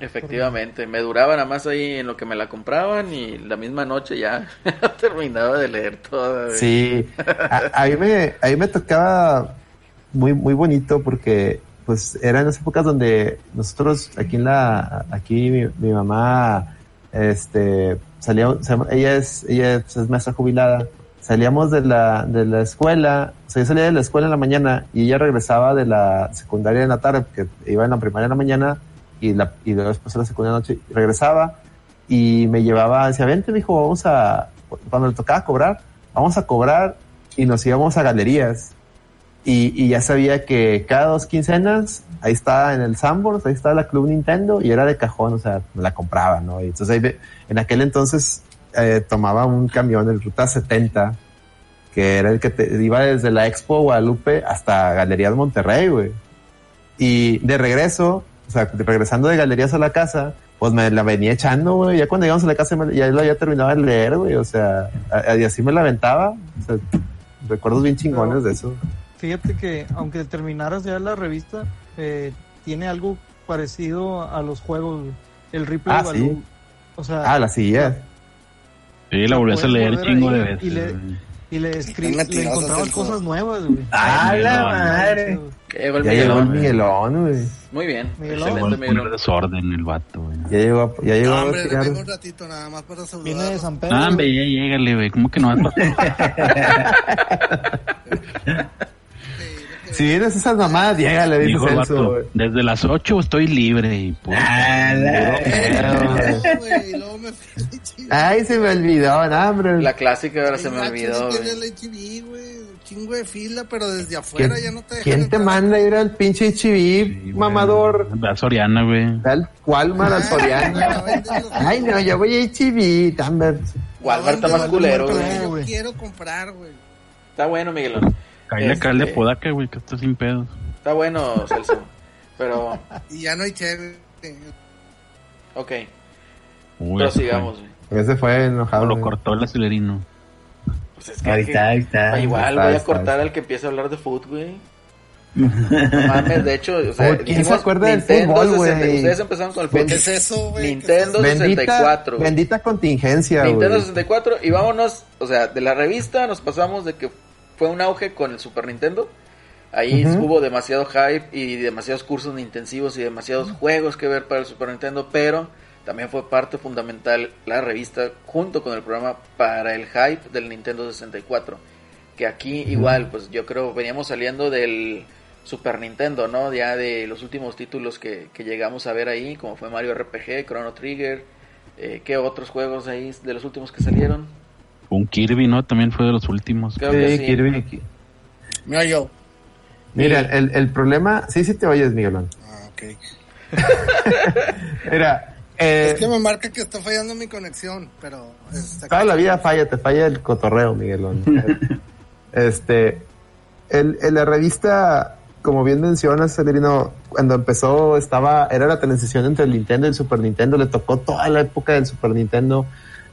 Efectivamente, me duraba nada más ahí en lo que me la compraban y la misma noche ya terminaba de leer toda. Sí, a, mí me, a mí me tocaba muy, muy bonito porque pues eran las épocas donde nosotros aquí en la, aquí mi, mamá, este, salía, ella es, ella es maestra jubilada, salíamos de la, de la escuela, o sea, yo salía de la escuela en la mañana y ella regresaba de la secundaria en la tarde, porque iba en la primaria en la mañana y, la, y después de la secundaria noche, regresaba y me llevaba, decía, vente, dijo, vamos a, cuando le tocaba cobrar, vamos a cobrar y nos íbamos a galerías. Y, y ya sabía que cada dos quincenas, ahí estaba en el Sambors, ahí estaba la Club Nintendo y era de cajón, o sea, la compraba, ¿no? Y entonces ahí, en aquel entonces eh, tomaba un camión, el Ruta 70, que era el que te, iba desde la Expo Guadalupe hasta Galerías Monterrey, güey. Y de regreso, o sea, regresando de Galerías a la casa, pues me la venía echando, güey. Ya cuando llegamos a la casa ya lo había terminado de leer, güey. O sea, y así me la aventaba. O sea, recuerdos bien chingones de eso fíjate que aunque terminaras ya la revista, eh, tiene algo parecido a los juegos, el Ripley ah, Sí. O sea, ah, la silla. Sí, la volví a leer chingo de veces. Y le, y le, le encontrabas cosas nuevas, güey. ¡Ah, la madre! Ya llegó el Miguelón, güey. Muy bien. Miguelón. Excelente, Miguelón. desorden el vato, güey. Ya llegó, ya llegó. No, hombre, un ratito nada más para saludar. Viene de San Pedro. Ah, hombre, ya llegale, güey. ¿Cómo que no vas a Si vienes esas mamadas, llega, le dijo Celso, Desde las 8 estoy libre y pues. Ay, se me olvidó, no, hombre. La clásica ahora se me olvidó. Chingo de fila, pero desde afuera ya no te ¿Quién te manda a ir al pinche HIV, mamador? A Soriana, güey. Al Walmart, al Soriana. Ay, no, yo voy a HIV, también. Walmart está más culero, güey. Yo quiero comprar, güey. Está bueno, Miguelón. Caile este... de Podaca, güey, que está sin pedos. Está bueno, Celso. pero. Y ya no hay chévere. Ok. Uy, sigamos, güey. Ese fue enojado. lo cortó el acelerino. Pues es que ahí está, ahí está. Igual voy a cortar al que empiece a hablar de fútbol, güey. No mames, de hecho, o sea, ¿quién se acuerda del fútbol, güey? Ustedes empezaron con el fútbol. ¿Qué es eso, güey? Nintendo 64. Bendita contingencia, Nintendo 64 y vámonos, o sea, de la revista nos pasamos de que fue un auge con el Super Nintendo. Ahí hubo demasiado hype y demasiados cursos intensivos y demasiados juegos que ver para el Super Nintendo, pero también fue parte fundamental la revista junto con el programa para el hype del Nintendo 64. Que aquí igual, pues yo creo veníamos saliendo del Super Nintendo, ¿no? Ya de los últimos títulos que, llegamos a ver ahí, como fue Mario RPG, Chrono Trigger, eh, ¿qué otros juegos ahí de los últimos que salieron? Un Kirby, ¿no? También fue de los últimos. sí, Kirby. Mira yo. Mira, el, el problema... Sí, sí te oyes, Miguelón. Ah, ok. Mira, eh, es que me marca que está fallando mi conexión, pero... Toda la vida falla, te falla el cotorreo, Miguelón. este, el, en la revista, como bien mencionas, Celerino, cuando empezó estaba, era la transición entre el Nintendo y el Super Nintendo, le tocó toda la época del Super Nintendo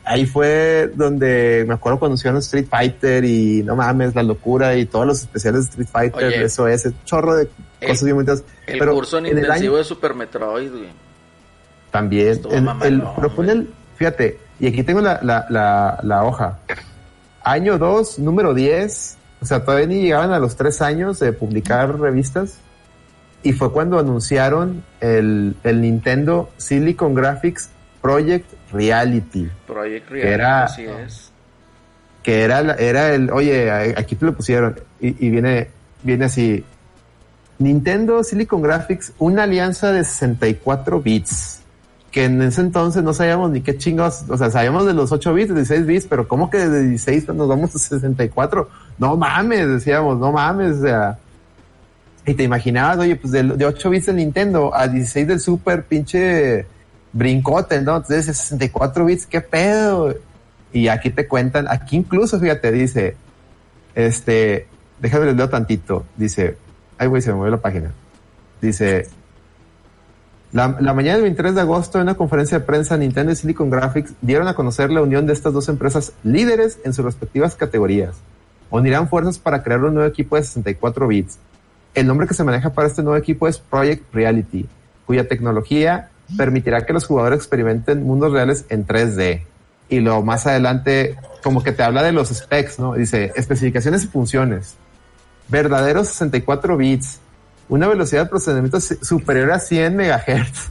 ahí fue donde me acuerdo cuando hicieron Street Fighter y no mames, la locura y todos los especiales de Street Fighter, eso es, el chorro de cosas bien bonitas. El pero curso en intensivo de Super Metroid, güey. También. El, el, fíjate, y aquí tengo la, la, la, la hoja. año 2, número 10. O sea, todavía ni llegaban a los tres años de publicar revistas. Y fue cuando anunciaron el, el Nintendo Silicon Graphics Project Reality. Project Reality, era, así es. Que era, era el, oye, aquí te lo pusieron. Y, y viene, viene así. Nintendo Silicon Graphics, una alianza de 64 bits que en ese entonces no sabíamos ni qué chingos, o sea, sabíamos de los 8 bits, de 16 bits, pero ¿cómo que de 16 nos vamos a 64? No mames, decíamos, no mames, o sea. Y te imaginabas, oye, pues de, de 8 bits del Nintendo a 16 del Super, pinche brincote, ¿no? Entonces 64 bits, ¿qué pedo? Y aquí te cuentan, aquí incluso, fíjate, dice, este, déjame les leo tantito, dice, ay güey, se me movió la página. Dice, la, mañana del 23 de agosto, en una conferencia de prensa, Nintendo y Silicon Graphics dieron a conocer la unión de estas dos empresas líderes en sus respectivas categorías. Unirán fuerzas para crear un nuevo equipo de 64 bits. El nombre que se maneja para este nuevo equipo es Project Reality, cuya tecnología permitirá que los jugadores experimenten mundos reales en 3D. Y luego más adelante, como que te habla de los specs, ¿no? Dice, especificaciones y funciones. Verdaderos 64 bits, una velocidad de procesamiento superior a 100 MHz,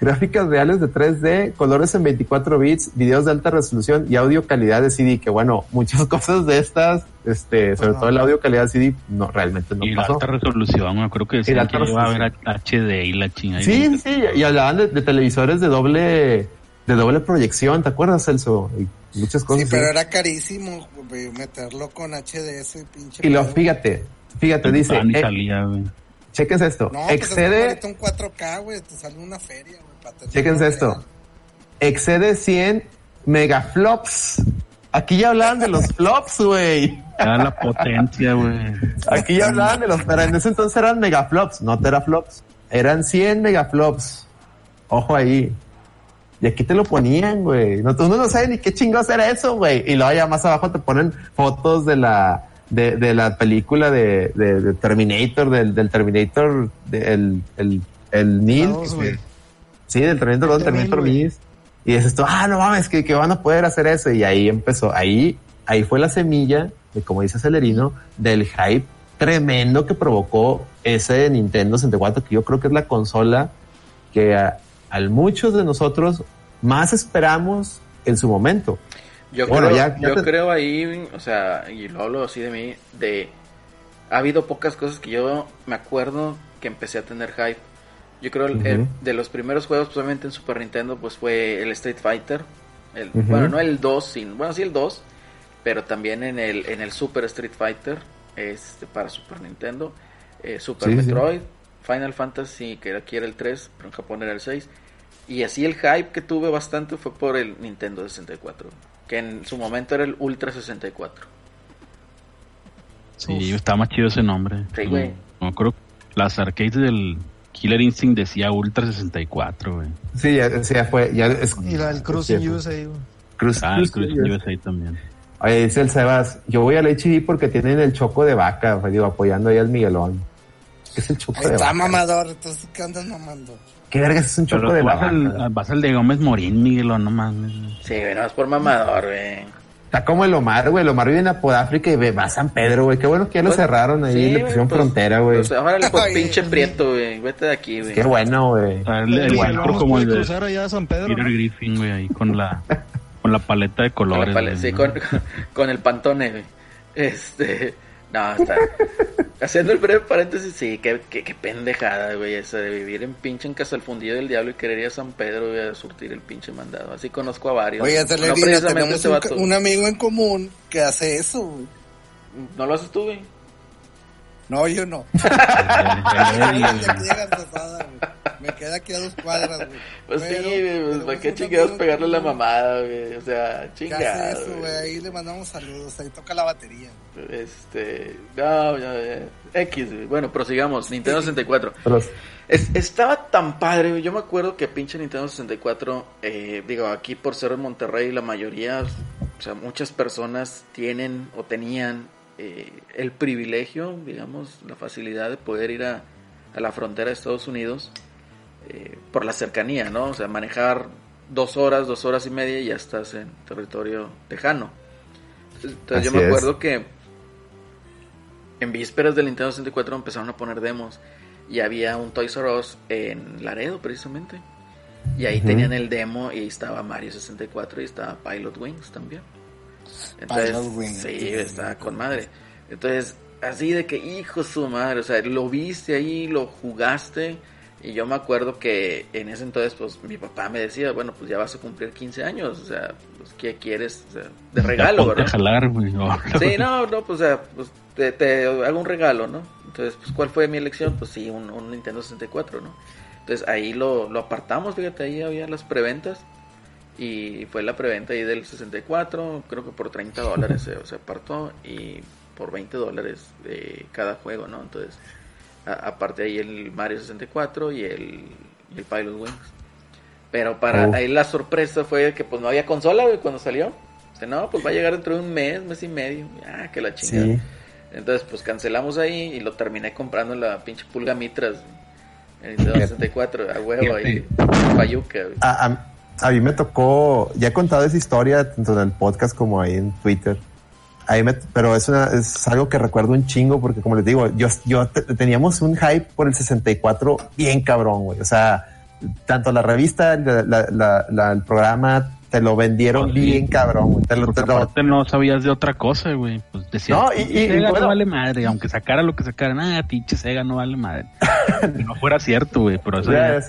gráficas reales de 3D, colores en 24 bits, videos de alta resolución y audio calidad de CD, que bueno, muchas cosas de estas, este, sobre todo el audio calidad de CD, no, realmente no y pasó. Y alta resolución, creo que decían que iba a haber HD y la chingada. Sí, sí, y hablaban de, televisores de doble, de doble proyección, ¿te acuerdas, Celso? Y muchas cosas. Sí, pero era carísimo meterlo con HDS, pinche. Y lo, fíjate, fíjate, dice. Eh, salía, Chequense esto. No, excede. Pues un 4K, güey, te sale una feria, güey. Chequense esto. Excede 100 megaflops. Aquí ya hablaban de los flops, güey. Era la potencia, güey. Aquí ya hablaban de los, pero en ese entonces eran megaflops, no teraflops. Eran 100 megaflops. Ojo ahí. Y aquí te lo ponían, güey. No, uno no sabe ni qué chingados era eso, güey. Y luego allá más abajo te ponen fotos de la, de, de la película de, de, Terminator, del, del Terminator, del el, el Neil. Sí, del Terminator 2, Terminator Mil. Y dices tú, ah, no mames, que, que van a poder hacer eso. Y ahí empezó, ahí, ahí fue la semilla, de, como dice Celerino, del hype tremendo que provocó ese Nintendo 64, que yo creo que es la consola que a, a muchos de nosotros más esperamos en su momento. Yo, creo, yo creo ahí, o sea, y lo hablo así de mí, de... Ha habido pocas cosas que yo me acuerdo que empecé a tener hype. Yo creo el, de los primeros juegos, probablemente en Super Nintendo, pues fue el Street Fighter. El, Bueno, no el 2, sin, bueno, sí el 2, pero también en el, en el Super Street Fighter, este, para Super Nintendo. Eh, Super Metroid, Final Fantasy, que aquí era el 3, pero en Japón era el 6. Y así el hype que tuve bastante fue por el Nintendo 64 que en su momento era el Ultra 64. Sí, estaba más chido ese nombre. Sí, güey. No, creo las arcades del Killer Instinct decía Ultra 64, güey. Sí, ya, ya fue. Ya es, y la del Cruising USA, güey. Cruz, ah, el Cruising USA también. Oye, dice el Sebas, yo voy al HB porque tienen el choco de vaca, digo, apoyando ahí al Miguelón. ¿Qué es el choco de vaca? Está mamador, entonces, ¿qué andas mamando? ¿Qué verga es un choco de vas Al, vas al de Gómez Morín, Miguel, no mames. Sí, güey, no es por mamador, güey. Está como el Omar, güey. El Omar vive en Apodáfrica y va a San Pedro, güey. Qué bueno que ya lo pues, cerraron ahí, sí, le pusieron pues, frontera, güey. Pues, ahora le pues pinche prieto, güey. Vete de aquí, güey. Qué bueno, güey. El, el, como el de Peter Griffin, güey, ahí con la, con la paleta de colores. Con sí, con, con el pantone, güey. Este... No, está. Haciendo el breve paréntesis, sí, qué, qué, pendejada, güey, esa de vivir en pinche en Casa del Fundido del Diablo y querer ir a San Pedro, güey, a surtir el pinche mandado. Así conozco a varios. Oye, no, tenemos un, amigo en común que hace eso, güey. ¿No lo haces tú, güey? No, yo no. Me queda aquí a dos cuadras, güey. Pues sí, pues, ¿para qué chingados pegarle la mamada, güey? O sea, chingados. eso, güey? Ahí le mandamos saludos, ahí toca la batería. Este, no, ya, ya. X, güey. Bueno, prosigamos. Nintendo 64. estaba tan padre, güey. Yo me acuerdo que pinche Nintendo 64, eh, digo, aquí por ser en Monterrey, la mayoría, o sea, muchas personas tienen o tenían eh, el privilegio, digamos, la facilidad de poder ir a, la frontera de Estados Unidos eh, por la cercanía, ¿no? O sea, manejar dos horas, dos horas y media y ya estás en territorio tejano. Entonces yo me acuerdo que en vísperas del Nintendo 64 empezaron a poner demos y había un Toys R Us en Laredo precisamente. Y ahí tenían el demo y estaba Mario 64 y estaba Pilot Wings también. Entonces. Sí, estaba con madre. Entonces, así de que, hijo su madre, o sea, lo viste ahí, lo jugaste. Y yo me acuerdo que en ese entonces, pues mi papá me decía, bueno, pues ya vas a cumplir 15 años, o sea, pues, ¿qué quieres? O sea, de regalo, ¿verdad? Jalar, güey. Sí, no, no, pues, o sea, pues te, te, hago un regalo, ¿no? Entonces, pues, ¿cuál fue mi elección? Pues sí, un, un Nintendo 64, ¿no? Entonces ahí lo, lo apartamos, fíjate, ahí había las preventas. Y fue la preventa ahí del 64, creo que por 30 dólares se, se apartó. Y por 20 dólares de cada juego, ¿no? Entonces, aparte ahí el Mario 64 y el, el Pilot Wings. Pero para ahí la sorpresa fue que pues no había consola, güey, cuando salió. O no, pues va a llegar dentro de un mes, mes y medio. Ah, que la chingada. Entonces, pues cancelamos ahí y lo terminé comprando en la pinche pulga Mitras. En el 64, a huevo ahí. Payuca, A, a, mí me tocó, ya he contado esa historia tanto en el podcast como ahí en Twitter pero es, una, es algo que recuerdo un chingo porque como les digo, yo, yo teníamos un hype por el 64 bien cabrón, güey. O sea, tanto la revista, la, el programa, te lo vendieron bien cabrón, güey. Te lo, te no sabías de otra cosa, güey. Pues decías, no, y, y, Sega no vale madre, aunque sacara lo que sacara, nada, pinche Sega no vale madre. no fuera cierto, güey, pero eso ya,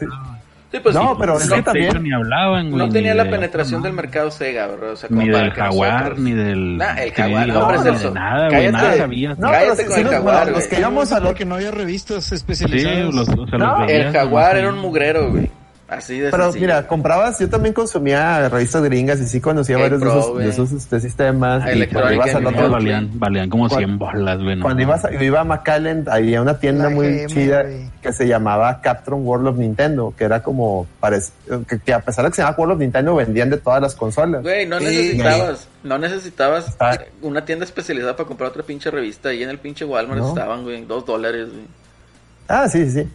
pues no, pero no, también. Ni hablaban, güey, no tenía la penetración del mercado Sega, bro. O sea, ni del Jaguar, ni del. Nah, el Jaguar, no, hombre, no, de nada, güey, nada sabías. No, cállate con el Jaguar, los que íbamos a lo que no había revistas especializadas. Sí, los, o sea, los el Jaguar era un mugrero, güey. Así de Pero mira, comprabas, yo también consumía revistas gringas y sí conocía varios de esos, de esos este, sistemas. y cuando ibas al otro, valían, valían como 100 bolas, güey. Cuando ibas, yo iba a McAllen, había una tienda muy chida que se llamaba Captron World of Nintendo, que era como, que, que, a pesar de que se llamaba World of Nintendo, vendían de todas las consolas. Güey, no necesitabas, no necesitabas ah. una tienda especializada para comprar otra pinche revista. Ahí en el pinche Walmart estaban, güey, dos dólares, güey. Ah, sí, sí.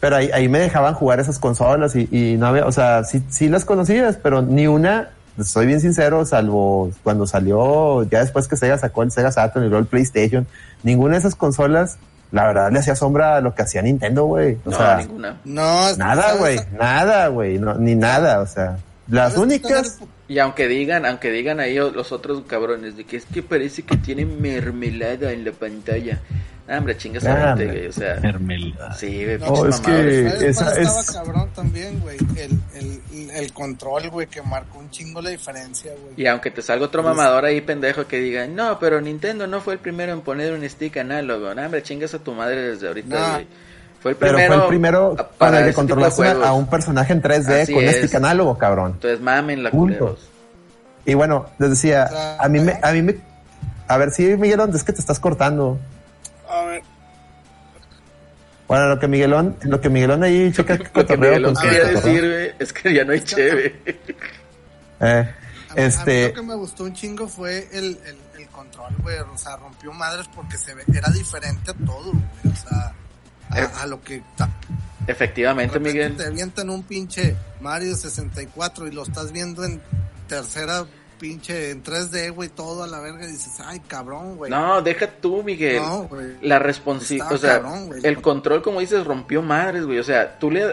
Pero ahí, ahí me dejaban jugar esas consolas y, y no había, o sea, sí, sí las conocías, pero ni una, soy bien sincero, salvo cuando salió, ya después que Sega sacó el Sega Saturn y luego el PlayStation, ninguna de esas consolas, la verdad le hacía sombra a lo que hacía Nintendo, güey. O no, sea, ninguna. No, nada, güey, nada, güey, no, ni nada, o sea, las únicas. Y aunque digan, aunque digan ahí los otros cabrones de que es que parece que tiene mermelada en la pantalla. Ah, hombre, chingas ah, güey, o sea. Mermelada. Sí, güey, no, es que esa, estaba cabrón también, güey. El, el, el control, güey, que marcó un chingo la diferencia, güey. Y aunque te salga otro mamador ahí, pendejo, que diga, no, pero Nintendo no fue el primero en poner un stick análogo. No, hombre, chingas a tu madre desde ahorita, güey. Fue el primero, pero fue el primero para que controlaste a un personaje en 3D con stick análogo, cabrón. Entonces mamen la culeros. Y bueno, les decía, a mí me, a mí me, a ver, si Miguel, es que te estás cortando. A ver. Bueno, lo que Miguelón, lo que Miguelón ahí checa lo que Miguelón quería decir, güey, es que ya no hay cheve. eh, este. lo que me gustó un chingo fue el, el, el control, güey. O sea, rompió madres porque se ve, era diferente a todo, güey. O sea, a, eh, a lo que. Efectivamente, Miguel. Te avientan un pinche Mario 64 y lo estás viendo en tercera pinche en 3D, güey, todo a la verga y dices, ay, cabrón, güey. No, deja tú, Miguel. No, güey. La responsabilidad, o sea, el control, como dices, rompió madres, güey. O sea, tú le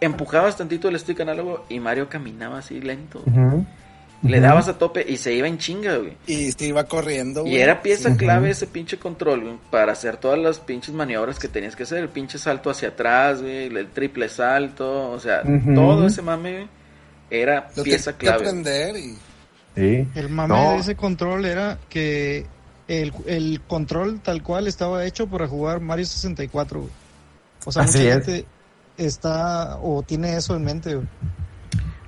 empujabas tantito el stick análogo y Mario caminaba así lento. Le dabas a tope y se iba en chinga, güey. Y se iba corriendo, güey. Y era pieza clave ese pinche control, güey, para hacer todas las pinches maniobras que tenías que hacer. El pinche salto hacia atrás, güey, el triple salto, o sea, todo ese mame, era pieza clave. y el mame de ese control era que el, el, control tal cual estaba hecho para jugar Mario 64. O sea, mucha gente está o tiene eso en mente.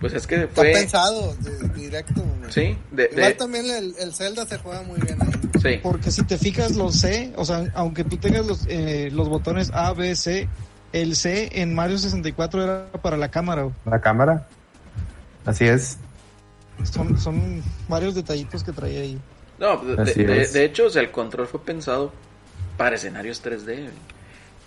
Pues es que fue... Está pensado directo. Sí. Igual también el, el, Zelda se juega muy bien ahí. Sí. Porque si te fijas los C, o sea, aunque tú tengas los, eh, los botones A, B, C, el C en Mario 64 era para la cámara. La cámara. Así es. Son, son varios detallitos que traía ahí. No, de, hecho, o sea, el control fue pensado para escenarios 3D.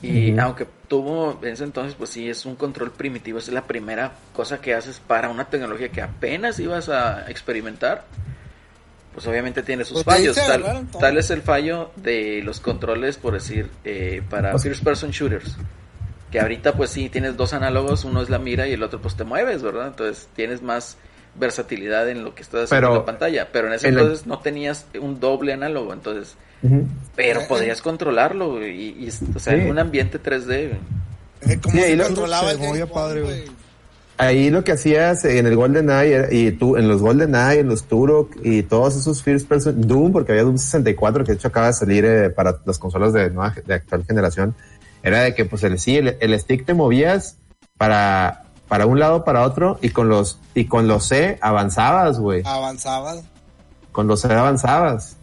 Y aunque tuvo en ese entonces, pues sí, es un control primitivo, es la primera cosa que haces para una tecnología que apenas ibas a experimentar. pues obviamente tiene sus pues fallos. Tal, es el fallo de los controles, por decir, eh, para pues first person shooters. Que ahorita pues sí, tienes dos análogos, uno es la mira y el otro pues te mueves, ¿verdad? Entonces tienes más versatilidad en lo que estás haciendo en la pantalla. Pero en ese entonces no tenías un doble análogo, entonces... Pero podrías controlarlo, y, o sea, en un ambiente 3D. ¿Cómo se controlaba el padre, ahí lo que hacías en el Golden Eye y tú en los Golden Eye, en los Turok y todos esos first person Doom, porque había Doom 64 que de hecho acaba de salir eh, para las consolas de nueva, de actual generación, era de que pues el sí el, stick te movías para para un lado para otro y con los y con los C avanzabas, güey. Avanzabas. Con los C avanzabas.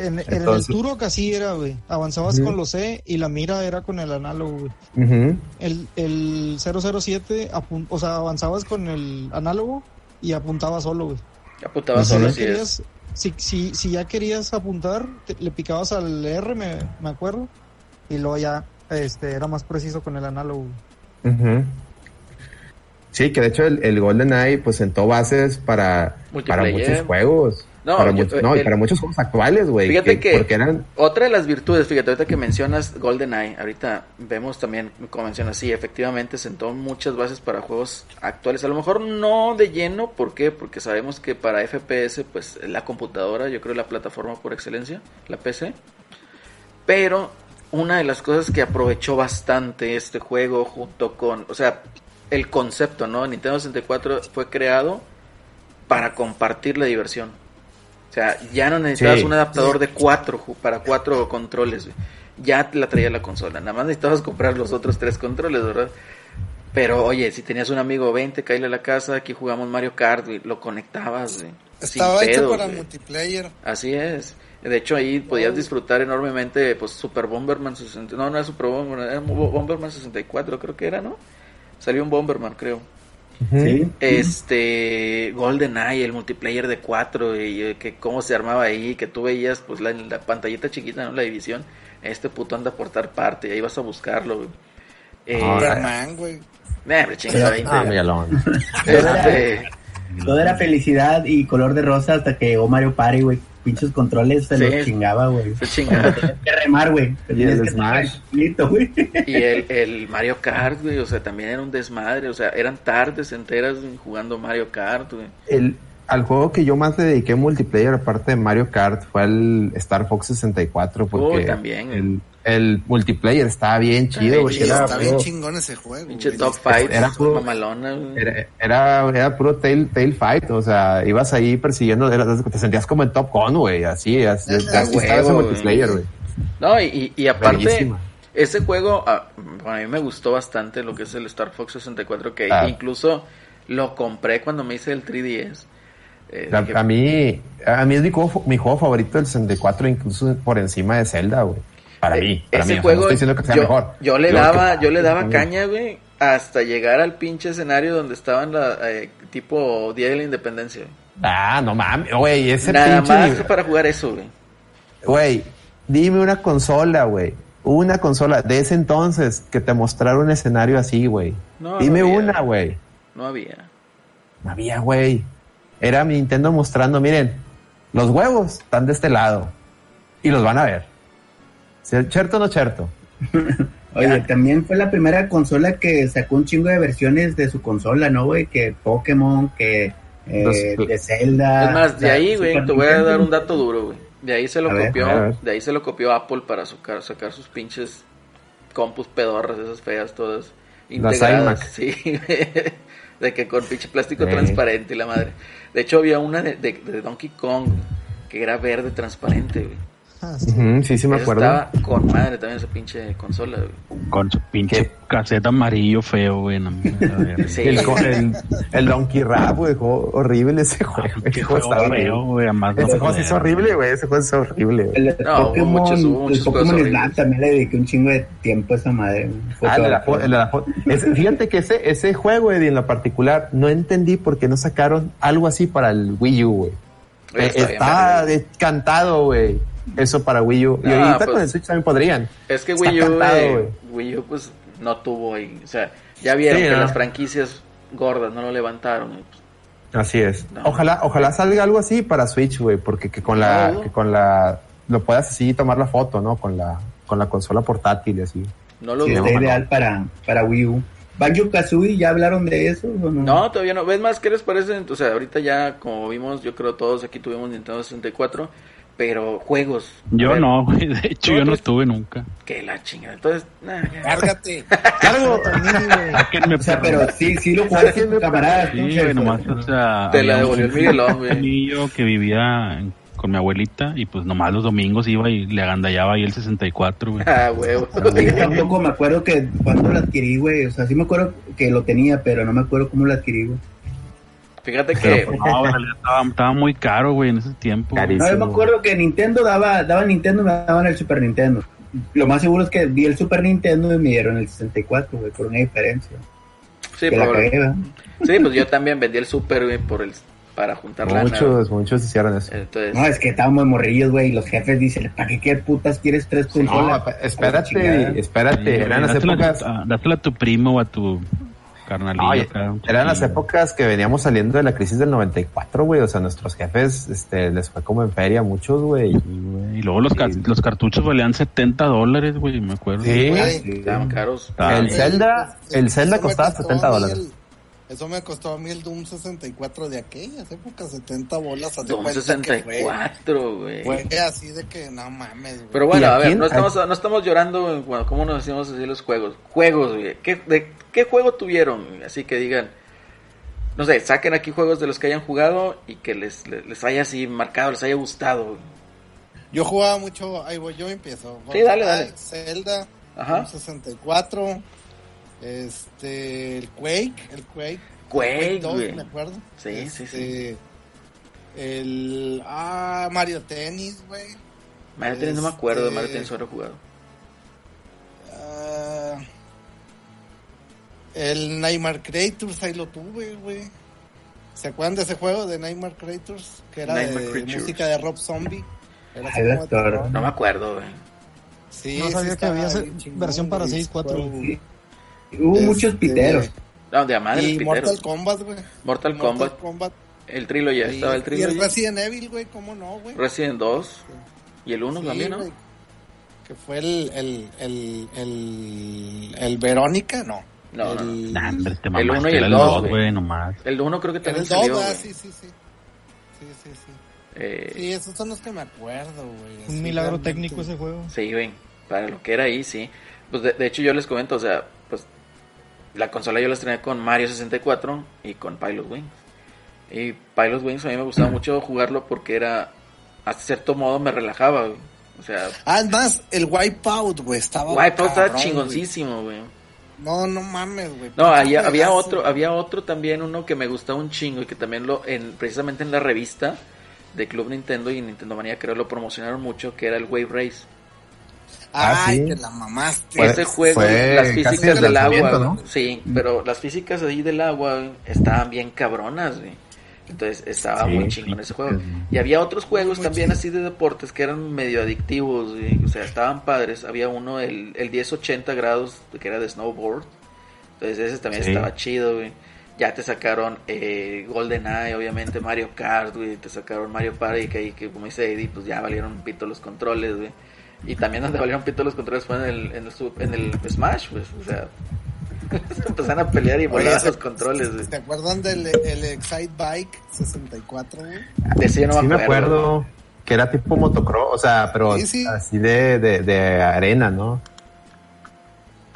En, el Turok así era, güey. Avanzabas con los C y la mira era con el análogo, güey. el, el 007, o sea, avanzabas con el análogo y apuntabas solo, güey. Apuntabas solo, si, si, si, si, ya querías apuntar, le picabas al R, me, me, acuerdo, y luego ya este, era más preciso con el análogo. Sí, que de hecho el, el GoldenEye pues sentó bases para, para muchos juegos. No, para, para muchos juegos actuales, güey. Fíjate que, otra de las virtudes, fíjate, ahorita que mencionas GoldenEye, ahorita vemos también, como mencionas, sí, efectivamente sentó muchas bases para juegos actuales. A lo mejor no de lleno, ¿por qué? Porque sabemos que para FPS, pues la computadora, yo creo la plataforma por excelencia, la PC. Pero una de las cosas que aprovechó bastante este juego junto con, o sea, el concepto, ¿no? Nintendo 64 fue creado para compartir la diversión. O sea, ya no necesitabas un adaptador de cuatro para cuatro controles. Ya la traía la consola. Nada más necesitabas comprar los otros tres controles, ¿verdad? Pero oye, si tenías un amigo 20, caíle a la casa, aquí jugamos Mario Kart, lo conectabas. Estaba hecho para multiplayer. Así es. De hecho, ahí podías disfrutar enormemente, pues, Super Bomberman 64. No, no era Super Bomberman, era Bomberman 64, creo que era, ¿no? Salió un Bomberman, creo. Este Golden Eye, el multiplayer de 4 y eh, que cómo se armaba ahí, que tú veías pues la, la pantallita chiquita, ¿no? La división, este puto anda a portar parte y ahí vas a buscarlo, güey. Eh, Superman, güey. Ah, este, Todo era felicidad y color de rosa hasta que llegó Mario Party, güey pinches controles se los chingaba, güey. Se chingaba. que remar, güey. Y el Smash. güey. Y el, el Mario Kart, güey, o sea, también era un desmadre, o sea, eran tardes enteras jugando Mario Kart, güey. El, al juego que yo más dediqué multiplayer, aparte de Mario Kart, fue el Star Fox 64, porque también. El, el multiplayer estaba bien chido, güey. Estaba bien chingón ese juego. Pinche top fight, era puro, mamalona, era, era, era, puro tail, tail fight, o sea, ibas ahí persiguiendo, te sentías como en Top Gun, güey, así, así, así estaba ese multiplayer, güey. No, y, y aparte, ese juego, a, a mí me gustó bastante lo que es el Star Fox 64, que ah. incluso lo compré cuando me hice el 3DS. Eh, a, mí, a mí es mi juego, mi juego favorito del 64, incluso por encima de Zelda, güey. Para eh, mí, para ese juego, diciendo que sea yo, mejor. Yo le daba, yo le daba caña, güey, hasta llegar al pinche escenario donde estaban la, eh, tipo Día de la Independencia. Ah, no mames, güey, ese Nada más para jugar eso, güey. Güey, dime una consola, güey. Una consola de ese entonces que te mostrara un escenario así, güey. dime una, güey. No había. No había, güey. Era mi Nintendo mostrando, miren, los huevos están de este lado. Y los van a ver. ¿Cierto o no cierto? Oye, también fue la primera consola que sacó un chingo de versiones de su consola, ¿no, güey? Que Pokémon, que eh, de Zelda. Es más, de ahí, güey, te voy a dar un dato duro, güey. De ahí se lo copió, de ahí se lo copió Apple para sacar, sacar sus pinches compus pedorras, esas feas todas integradas. Sí, de que con pinche plástico transparente y la madre. De hecho había una de, de Donkey Kong que era verde transparente, güey. Ah, sí. sí, me acuerdo. Estaba con madre también esa pinche consola, Con su pinche caseta amarillo feo, güey. sí. el, el, el, Donkey Rap, güey, horrible ese juego. Qué juego feo, güey. Ese juego sí es horrible, güey. Ese juego es horrible. El, no, Pokémon, muchos, muchos el Pokémon Snap también le dediqué un chingo de tiempo a esa madre. Ah, de la, de la, fíjate que ese, ese juego, Eddie, en lo particular, no entendí por qué no sacaron algo así para el Wii U, güey. Está descantado, güey eso para Wii U. y ahorita pues, con el Switch también podrían. Es que Wii U, eh, Wii U, pues no tuvo ahí. O sea, ya vieron que las franquicias gordas no lo levantaron. Pues, Así es. Ojalá, ojalá salga algo así para Switch, güey, porque que con la, que con la, lo puedas así tomar la foto, ¿no? Con la, con la consola portátil y así. No lo sí, está ideal para, para Wii U. Banjo Kazooie, ¿ya hablaron de eso? no? no? todavía no. ¿Ves más qué les parece? O sea, ahorita ya, como vimos, yo creo todos aquí tuvimos Nintendo 64 pero juegos. Yo no, güey. De hecho, yo no estuve nunca. Que la chingada. Entonces, ya. Cárgate. Cargo. o sea, pero sí, sí lo jugaste con camaradas. Sí, güey, nomás, o sea. Te la devolvió el Miguelón, güey. yo que vivía con mi abuelita y pues nomás los domingos iba y le agandallaba ahí el 64, güey. Ah, huevo. Yo tampoco me acuerdo que cuando lo adquirí, güey. O sea, sí me acuerdo que lo tenía, pero no me acuerdo cómo lo adquirí, güey. Fíjate que. no, estaba, estaba, muy caro, güey, en ese tiempo. No, yo me acuerdo que Nintendo daba, daba Nintendo, me daban el Super Nintendo. Lo más seguro es que vi el Super Nintendo y me dieron el 64, güey, por una diferencia. Sí, por... sí, pues yo también vendí el Super, güey, por el para juntar la Muchos, muchos hicieron eso. Entonces... No, es que estábamos morrillos, güey, y los jefes dicen, ¿para qué, qué putas quieres tres consolas? No, espérate, espérate, eran las épocas... Dásela a tu primo o a tu eran las épocas que veníamos saliendo de la crisis del 94, güey. O sea, nuestros jefes este, les fue como en feria muchos, güey. Y luego los, los cartuchos valían 70 dólares, güey, me acuerdo. Sí, estaban caros. El Zelda, el Zelda costaba 70 dólares. Eso me costó a mí el Doom 64 de aquellas épocas, 70 bolas. Doom 64, güey. Fue así de que no mames, güey. Pero bueno, a ver, no estamos, no estamos llorando bueno, cómo nos decimos así los juegos. Juegos, güey. ¿Qué, de, ¿Qué juego tuvieron? Así que digan, no sé, saquen aquí juegos de los que hayan jugado y que les, les, haya así marcado, les haya gustado. Yo jugaba mucho, ahí voy, yo empiezo. Sí, dale, dale. Zelda, Ajá. 64 este, el Quake, el Quake. Quake, 2, me acuerdo. Sí, sí, sí. Este, el. Ah, Mario Tennis, güey. Mario Tennis no me acuerdo de Mario este, Tennis, solo jugado. Uh, el Nightmare Creators, ahí lo tuve, güey. ¿Se acuerdan de ese juego de Nightmare Creators? Que era de música de Rob Zombie. Era no me acuerdo, güey. Sí, no sabía que había versión para 6.4. Hubo muchos piteros. No, de madre, y Mortal Kombat, güey. Mortal, Kombat. El trilo ya estaba el trilo. Y el Resident Evil, güey, ¿cómo no, güey? Resident 2. Y el 1 también, ¿no? Que fue el, el, el, el, el Verónica, no. No, el, no. el 1 y el 2, güey. El 1 creo que también el salió, ah, sí, sí, sí. Sí, sí, sí. Eh, sí, esos son los que me acuerdo, güey. Un milagro técnico ese juego. Sí, güey. Para lo que era ahí, sí. Pues de, de hecho yo les comento, o sea, la consola yo la estrené con Mario 64 y con Pilot Wings. Y Pilot Wings a mí me gustaba mucho jugarlo porque era, a cierto modo me relajaba, O sea... Además, el Wipeout, güey, estaba... Wipeout estaba chingoncísimo, güey. No, no mames, güey. No, había, había otro, había otro también, uno que me gustaba un chingo y que también lo, en, precisamente en la revista de Club Nintendo y Nintendo Manía creo lo promocionaron mucho, que era el Wave Race. Ah, Ay, te la mamaste. Ese juego, las físicas del agua, sí, pero las físicas ahí del agua estaban bien cabronas, güey. Entonces estaba muy chingón ese juego. Y había otros juegos también así de deportes que eran medio adictivos, o sea, estaban padres. Había uno, el, el 1080 grados, que era de snowboard. Entonces ese también estaba chido, güey. Ya te sacaron eh, GoldenEye, obviamente, Mario Kart, güey. Te sacaron Mario Party, que, que como dice Eddie, pues ya valieron un pito los controles, güey. Y también donde valieron pito los controles fue en el, en el, en el Smash, pues, o sea, empezaron a pelear y volaban los controles. ¿Te acuerdan del el Excite Bike 64, güey? De sí, no sí me acuerdo. Que era tipo motocross, o sea, pero así de, de, de arena, ¿no?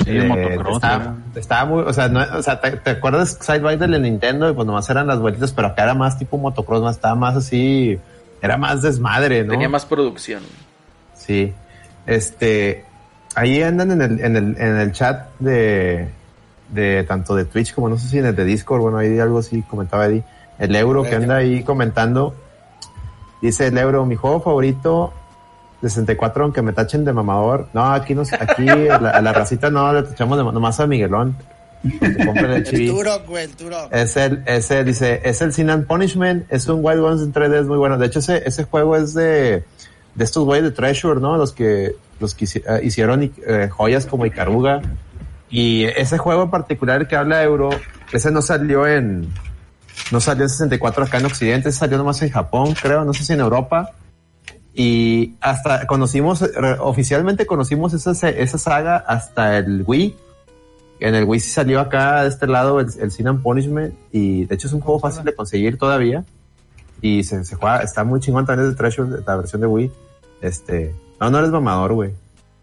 Sí, eh, motocross. Estaba, estaba, muy, o sea, no, o sea ¿te, acuerdas Excite Bike del Nintendo? Y pues nomás eran las vueltitas, pero acá era más tipo motocross, más, estaba más así, era más desmadre, ¿no? Tenía más producción. Sí. Este, ahí andan en el, en el, en el chat de, de tanto de Twitch como no sé si en el de Discord, bueno, ahí algo así comentaba Eddie. El Euro que anda ahí comentando. Dice el Euro, mi juego favorito de 64, aunque me tachen de mamador. No, aquí nos, aquí a la, racita no le tachamos de, nomás a Miguelón. El, Turok, güey, el Turok. Es el, ese, dice, es el Sin and Punishment, es un Wild Ones en 3D, es muy bueno. De hecho, ese, ese juego es de, de estos güeyes de Treasure, ¿no? Los que, los que eh, hicieron eh, joyas como Icaruga. Y ese juego en particular que habla Euro, ese no salió en, No salió en 64 acá en Occidente, salió nomás en Japón, creo, no sé si en Europa. Y hasta conocimos, oficialmente conocimos esa, esa saga hasta el Wii. En el Wii sí salió acá de este lado el, el Sin and Punishment y de hecho es un juego fácil de conseguir todavía. Y se, se juega, está muy chingón también de Treasure, la versión de Wii. Este, no, no eres mamador, güey.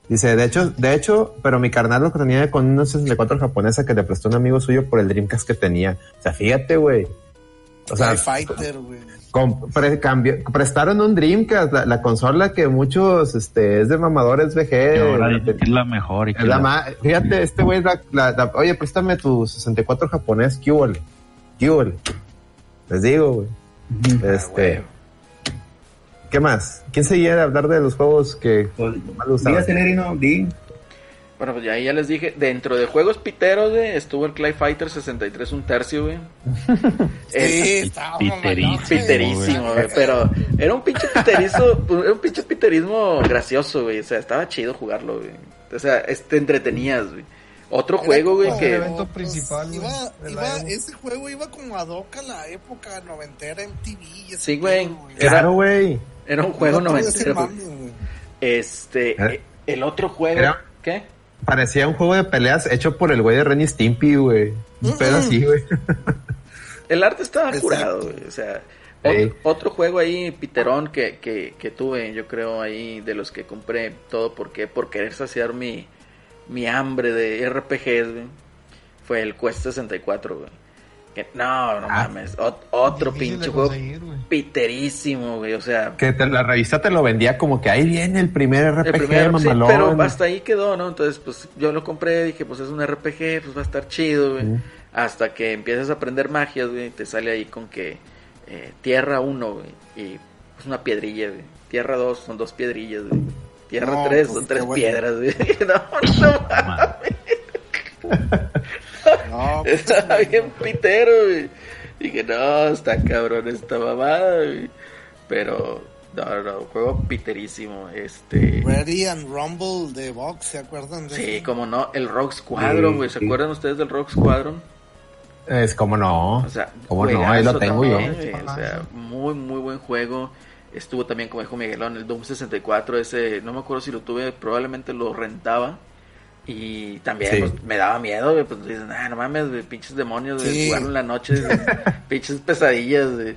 Dice, de hecho, de hecho, pero mi carnal lo que tenía con una 64 japonesa que le prestó un amigo suyo por el Dreamcast que tenía. O sea, fíjate, güey. O sea, Fighter, güey. prestaron un Dreamcast, la, consola que muchos, este, es de mamadores VG. es la mejor. Y la fíjate, este güey, la, oye, préstame tu 64 japonés, ¿qué Les digo, güey. Este. Ah, ¿Qué más? ¿Quién seguía de hablar de los juegos que pues, más di. Bueno, pues ya, ya les dije, dentro de juegos piteros, güey, estuvo el Clay Fighter 63 un tercio, güey. sí, estaba piterísimo, piterísimo güey, pero era un pinche piterizo, era un pinche piterismo gracioso, güey, o sea, estaba chido jugarlo, güey. O sea, te entretenías, güey. Otro juego, güey, que... El evento principal, iba, iba, ese juego iba como a doca la época noventera en TV. Sí, güey. Claro, güey. Era un juego noventero. Este, eh, el otro juego, ¿qué? Parecía un juego de peleas hecho por el güey de Renny Stimpy, güey. Un pedo así, güey. El arte estaba curado, güey. O sea, otro, juego ahí, Piterón, que, que, que, tuve, yo creo, ahí, de los que compré todo porque por querer saciar mi, mi hambre de RPGs, güey, fue el Quest 64, güey. No, no ah. mames. otro pinche juego piterísimo, güey. O sea. Que la revista te lo vendía como que ahí viene el primer RPG, pero hasta ahí quedó, ¿no? Entonces, pues yo lo compré, dije, pues es un RPG, pues va a estar chido, güey. Hasta que empiezas a aprender magias, güey. Te sale ahí con que eh, Tierra 1, güey. Y pues una piedrilla, güey. Tierra 2 son dos piedrillas, güey. Tierra 3 pues, son tres piedras, güey. no, no mames. No, pues, Estaba bien pitero, güey. Dije, no, está cabrón esta mamada, güey. Pero, no, no, juego piterísimo. Este. Ready and Rumble de Vox, ¿se acuerdan de Sí, como no, el Rock Squadron, güey. ¿Se acuerdan ustedes del Rock Squadron? Es como no. O sea, como no, ahí lo tengo yo. o sea, muy, muy buen juego. Estuvo también, como dijo Miguelón, el Doom 64. Ese, no me acuerdo si lo tuve, probablemente lo rentaba y también pues, me daba miedo, pues dicen, ah, no mames, pinches demonios, de jugar en la noche, pinches pesadillas, de,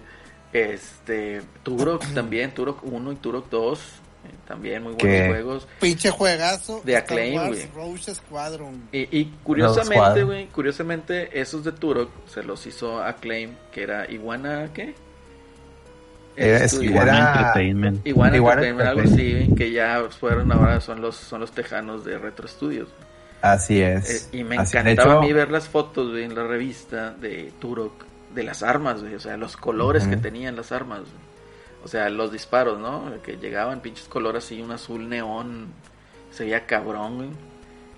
este, Turok también, Turok 1 y Turok 2, eh, también muy buenos juegos. Pinche juegazo. De Acclaim, güey. Y, y, curiosamente, güey, curiosamente, esos de Turok se los hizo Acclaim, que era Iguana, ¿qué? Era, Entertainment. Igual Entertainment, algo así, que ya fueron ahora son los son los tejanos de Retro Studios. Así es. Eh, y me encantaba a mí ver las fotos en la revista de Turok de las armas, o sea, los colores que tenían las armas. O sea, los disparos, ¿no? Que llegaban pinches colores así, un azul neón, se veía cabrón,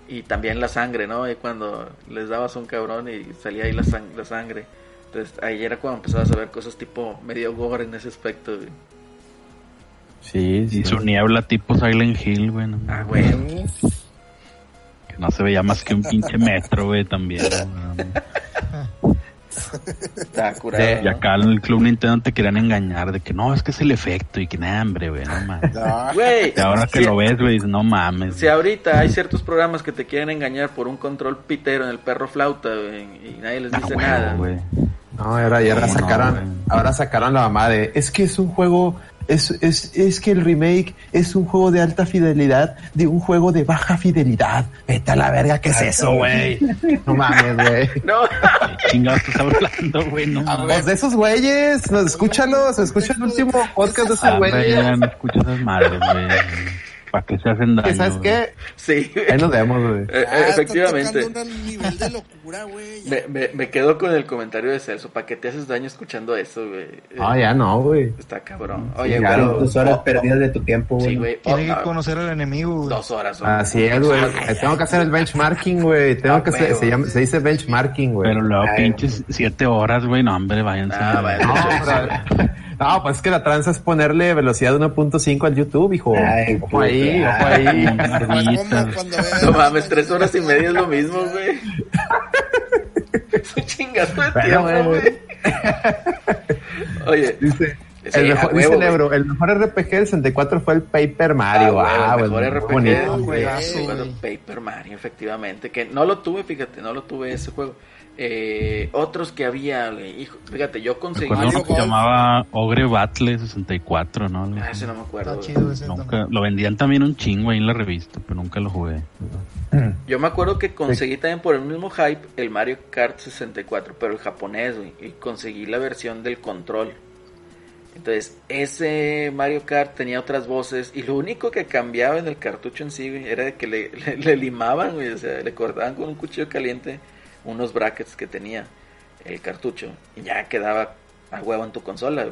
Y también la sangre, ¿no? Y cuando les dabas un cabrón y salía ahí la, la sangre. Entonces ahí era cuando empezabas a ver cosas tipo medio gore en ese aspecto, Sí, sí. Y su niebla tipo Silent Hill, güey. Ah, güey. Que no se veía más que un pinche metro, güey, también. Está curado. Y acá en el Club Nintendo te querían engañar de que no, es que es el efecto y que nada, hambre, güey, no mames. y ahora que lo ves, güey, no mames. Si ahorita hay ciertos programas que te quieren engañar por un control pitero en el perro flauta, güey, y nadie les dice nada. güey. No, ahora, ya ahora sacaron, ahora sacaron la mamá de, es que es un juego es, es, es que el remake es un juego de alta fidelidad de un juego de baja fidelidad. Vete a la verga, ¿qué es eso, güey? No mames, güey. No. Chingados estás hablando, güey. No mames. de esos güeyes, escúchalos, escucha el último podcast de esos ah, güeyes. No escucha esas madres, güey. ¿Para qué se hacen daño? ¿Sabes qué? Sí. Ahí nos vemos, güey. Eh, eh, efectivamente. me, me, me, quedo con el comentario de Celso. ¿Para qué te haces daño escuchando eso, güey? Ah, ya no, güey. Está cabrón. Oye, güey. Dos horas perdidas de tu tiempo, güey. Sí, güey. Tiene que conocer al enemigo, güey. Dos horas. Así es, güey. Tengo que hacer el benchmarking, güey. Tengo ah, que hacer, se, llama, se dice benchmarking, güey. Pero luego pinches siete horas, güey. No, hombre, váyanse. Ah, vaya. No, pues es que la tranza es ponerle velocidad de 1.5 al YouTube, hijo. Ay, ojo ahí, ojo ahí. no mames, tres horas y media es lo mismo, güey. es un chingazo de tiempo, güey. Oye, dice, el mejor, dice el, Ebro, el mejor RPG del 64 fue el Paper Mario. Ah, el mejor RPG bonito. Paper Mario, efectivamente. Que no lo tuve, fíjate, no lo tuve ese juego. Eh, otros que había, hijo, fíjate, yo conseguí. Uno que se llamaba Ogre Battle 64, ¿no? Ah, ese no me acuerdo. nunca, lo vendían también un chingo ahí en la revista, pero nunca lo jugué. Yo me acuerdo que conseguí también por el mismo hype el Mario Kart 64, pero el japonés, güey, y conseguí la versión del control. Entonces, ese Mario Kart tenía otras voces y lo único que cambiaba en el cartucho en sí, güey, era que le, le limaban, güey, o sea, le cortaban con un cuchillo caliente unos brackets que tenía el cartucho y ya quedaba a huevo en tu consola,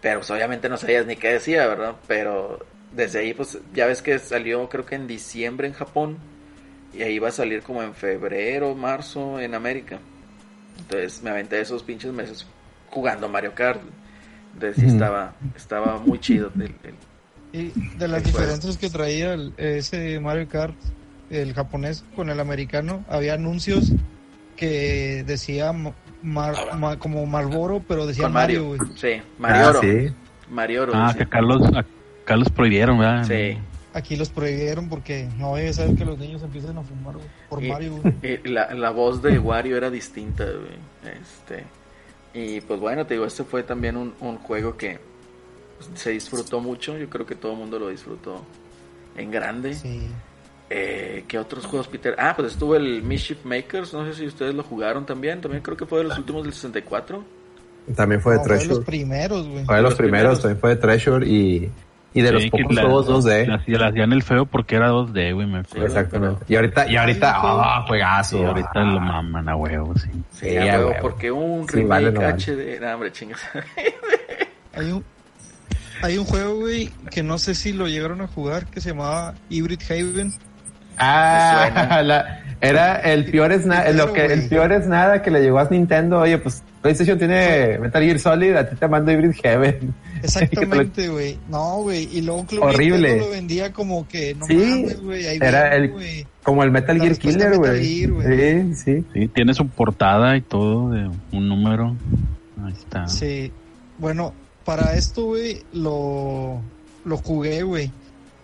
Pero pues, obviamente no sabías ni qué decía, ¿verdad? Pero desde ahí pues ya ves que salió creo que en diciembre en Japón y ahí va a salir como en febrero, marzo en América. Entonces me aventé esos pinches meses jugando Mario Kart. Entonces sí estaba, estaba muy chido. y de las diferencias que traía ese Mario Kart, el japonés con el americano, había anuncios que decía como Marlboro, pero decía Mario, güey. Sí, Mario. Ah, sí. Mario. Ah, que acá los, acá los prohibieron, ¿verdad? Sí. Aquí los prohibieron porque no debe ser que los niños empiecen a fumar por Mario. la, la, voz de Wario era distinta, güey. Este, y pues bueno, te digo, este fue también un, un juego que se disfrutó mucho. Yo creo que todo el mundo lo disfrutó en grande. Sí. Eh, ¿Qué otros juegos, Peter? Ah, pues estuvo el Mischief Makers. No sé si ustedes lo jugaron también. También creo que fue de los últimos del 64. También fue de Treasure. Fue de los primeros, güey. Fue de los, primeros, también fue de Treasure y, y de los pocos juegos 2D. Le hacían el feo porque era 2D, güey, me Exactamente. Y ahorita, y ahorita, ah, juegazo. Y ahorita lo maman a huevo, sí. Sí, a huevo, porque un remake HD. No, hombre, chingas. Hay un, hay un juego, güey, que no sé si lo llegaron a jugar, que se llamaba Hybrid Haven. Ah, era el peor es nada, lo que el peor es nada que le llegó a Nintendo. Oye, pues PlayStation tiene Metal Gear Solid, a ti te mando Hybrid Heaven. Exactamente, güey. No, güey. Y luego Club Horrible. lo vendía como que no sí, era el como el Metal Gear Killer, güey. Sí, sí. Sí, tiene su portada y todo de un número. Ahí está. Sí. Bueno, para esto, güey, lo lo jugué, güey.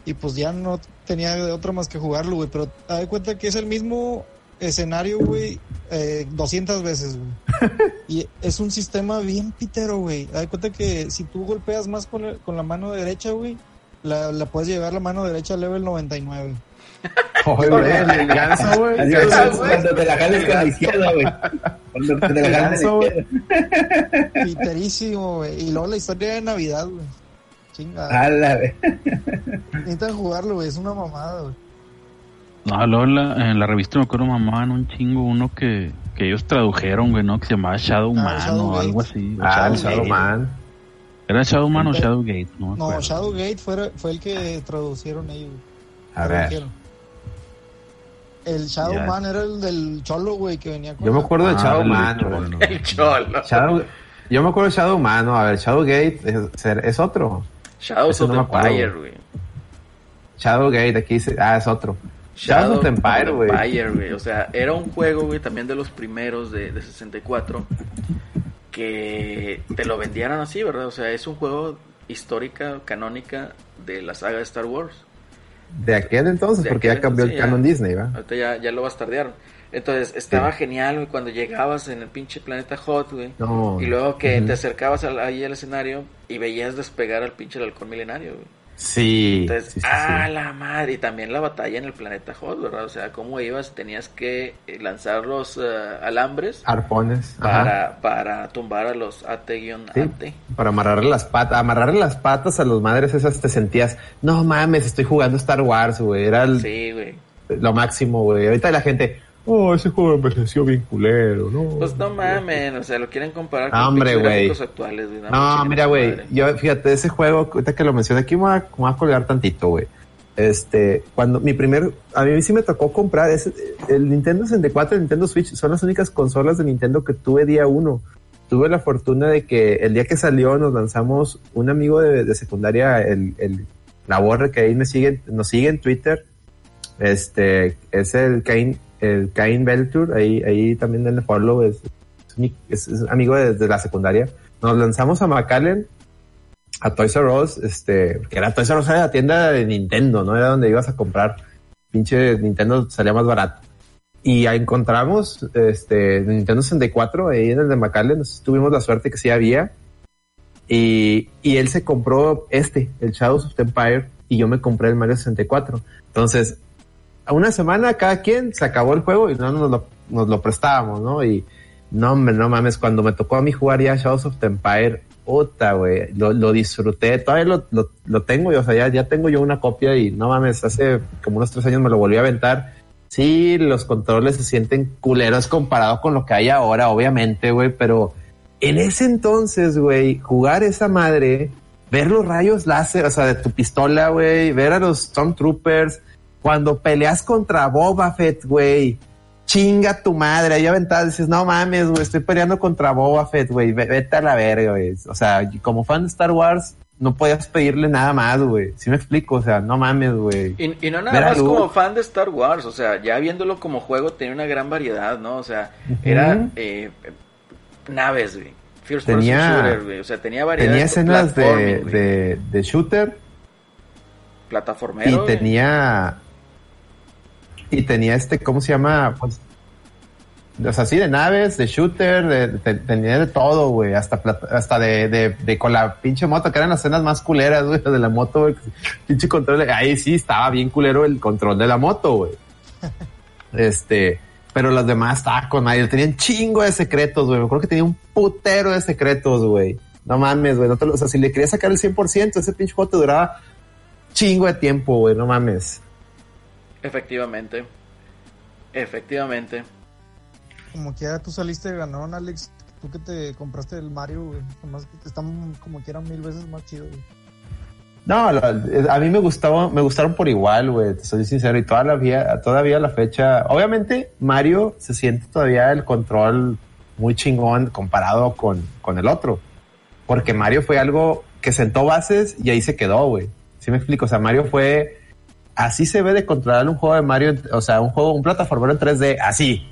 Y pues ya no tenía de otra más que jugarlo, güey. Pero te das cuenta que es el mismo escenario, güey, eh, 200 veces, güey. y es un sistema bien pitero, güey. Te das cuenta que si tú golpeas más con, con la mano derecha, güey, la, la, puedes llevar la mano derecha al level 99. Oye, güey, el ganso, güey. Cuando te la jales con la izquierda, güey. Cuando te la jales con la izquierda. Piterísimo, güey. Y luego la historia de Navidad, güey. Chinga. Necesitan jugarlo, güey. Es una mamada, güey. No, luego en la, en la revista me acuerdo mamaban un chingo uno que, que ellos tradujeron, güey, ¿no? Que se llamaba Shadow ah, Man o algo así. Ah, Shadow, Man. ¿Era Shadow Man o Shadow Gate? No, no Shadow Gate fue, fue el que traducieron ellos. A ver. El Shadow Man era el del Cholo, güey, que venía con. Yo me acuerdo de ah, Shadow Man, El Cholo. Shadow, yo me acuerdo de Shadow Man, ¿no? A ver, Shadow Gate es, es otro. Shadows of the Empire, güey. Shadowgate, aquí dice, ah, es otro. Shadow of the Empire, güey. O sea, era un juego, güey, también de los primeros de, de 64 que te lo vendieran así, ¿verdad? O sea, es un juego histórica, canónica de la saga de Star Wars. De aquel entonces, porque ya cambió el canon Disney, ¿verdad? Ahorita ya, ya lo bastardearon. Entonces, estaba genial, güey, cuando llegabas en el pinche planeta Hot, güey. y luego que te acercabas ahí al escenario y veías despegar al pinche halcón milenario, güey. Sí. Entonces, ah, la madre. Y también la batalla en el planeta Hot, ¿verdad? O sea, cómo ibas, tenías que eh, lanzar los eh, alambres. Arpones. Para, para tumbar a los AT-AT. para amarrarle las patas, amarrarle las patas a los madres esas te sentías, no mames, estoy jugando Star Wars, güey. Era el, sí, güey. Lo máximo, güey. Ahorita la gente, oh, ese juego me pareció bien culero, ¿no? Pues no mames, o sea, lo quieren comparar con los actuales, güey. No, mira, güey, yo, fíjate, ese juego, ahorita que lo mencioné aquí, me voy a, me voy a colgar tantito, güey. Este, cuando mi primer, a mí sí me tocó comprar ese, el Nintendo 64 y el Nintendo Switch son las únicas consolas de Nintendo que tuve día uno. Tuve la fortuna de que el día que salió nos lanzamos un amigo de, de secundaria, el, el, la borra que ahí me sigue, nos sigue en Twitter. Este, es el Kane el Cain Beltur, ahí, ahí también denle follow, es, es, es amigo desde la secundaria. Nos lanzamos a McAllen, a Toys R Us, este, que era Toys R Us era la tienda de Nintendo, ¿no? Era donde ibas a comprar. Pinche Nintendo salía más barato. Y ahí encontramos, este, Nintendo 64, ahí en el de McAllen, tuvimos la suerte que sí había. Y, y él se compró este, el Shadows of the Empire, y yo me compré el Mario 64. Entonces, a una semana cada quien se acabó el juego y no nos lo, prestábamos, ¿no? Y no, no mames, cuando me tocó a mí jugar ya Shadows of the Empire, puta, güey, lo, disfruté, todavía lo, lo, tengo, o sea, ya, ya tengo yo una copia y no mames, hace como unos tres años me lo volví a aventar. Sí, los controles se sienten culeros comparado con lo que hay ahora, obviamente, güey, pero en ese entonces, güey, jugar esa madre, ver los rayos láser, o sea, de tu pistola, güey, ver a los Stormtroopers, cuando peleas contra Boba Fett, güey, chinga tu madre, ahí aventadas, dices, no mames, güey, estoy peleando contra Boba Fett, güey, vete a la verga, güey. O sea, como fan de Star Wars, no podías pedirle nada más, güey. Si me explico, o sea, no mames, güey. Y, y, no nada más como fan de Star Wars, o sea, ya viéndolo como juego tenía una gran variedad, ¿no? O sea, uh -huh. era eh, naves, güey. First tenía, shooter, güey. O sea, tenía variedad. Tenía escenas de, de, de, shooter. Plataformero. Y tenía. Y tenía este, ¿cómo se llama? Pues, o sea, sí, de naves, de shooter, de, de, tenía de todo, güey, hasta, hasta de, de, de, con la pinche moto, que eran las escenas más culeras, güey, de la moto, güey, pinche control, ahí sí estaba bien culero el control de la moto, güey. este, pero las demás estaban con nadie, tenían chingo de secretos, güey, me acuerdo que tenía un putero de secretos, güey. No mames, güey, no te lo, o sea, si le querías sacar el 100%, ese pinche juego te duraba chingo de tiempo, güey, no mames. Efectivamente. Efectivamente como quiera tú saliste ganón, Alex. Tú que te compraste el Mario, güey. Además están como quiera mil veces más chido, güey. No, a mí me gustaba, me gustaron por igual, güey, te soy sincero, y todavía, todavía la fecha, obviamente Mario se siente todavía el control muy chingón comparado con, con el otro, porque Mario fue algo que sentó bases y ahí se quedó, güey. ¿Sí me explico? O sea, Mario fue, así se ve de controlar un juego de Mario, o sea, un juego, un plataformero en 3D, así,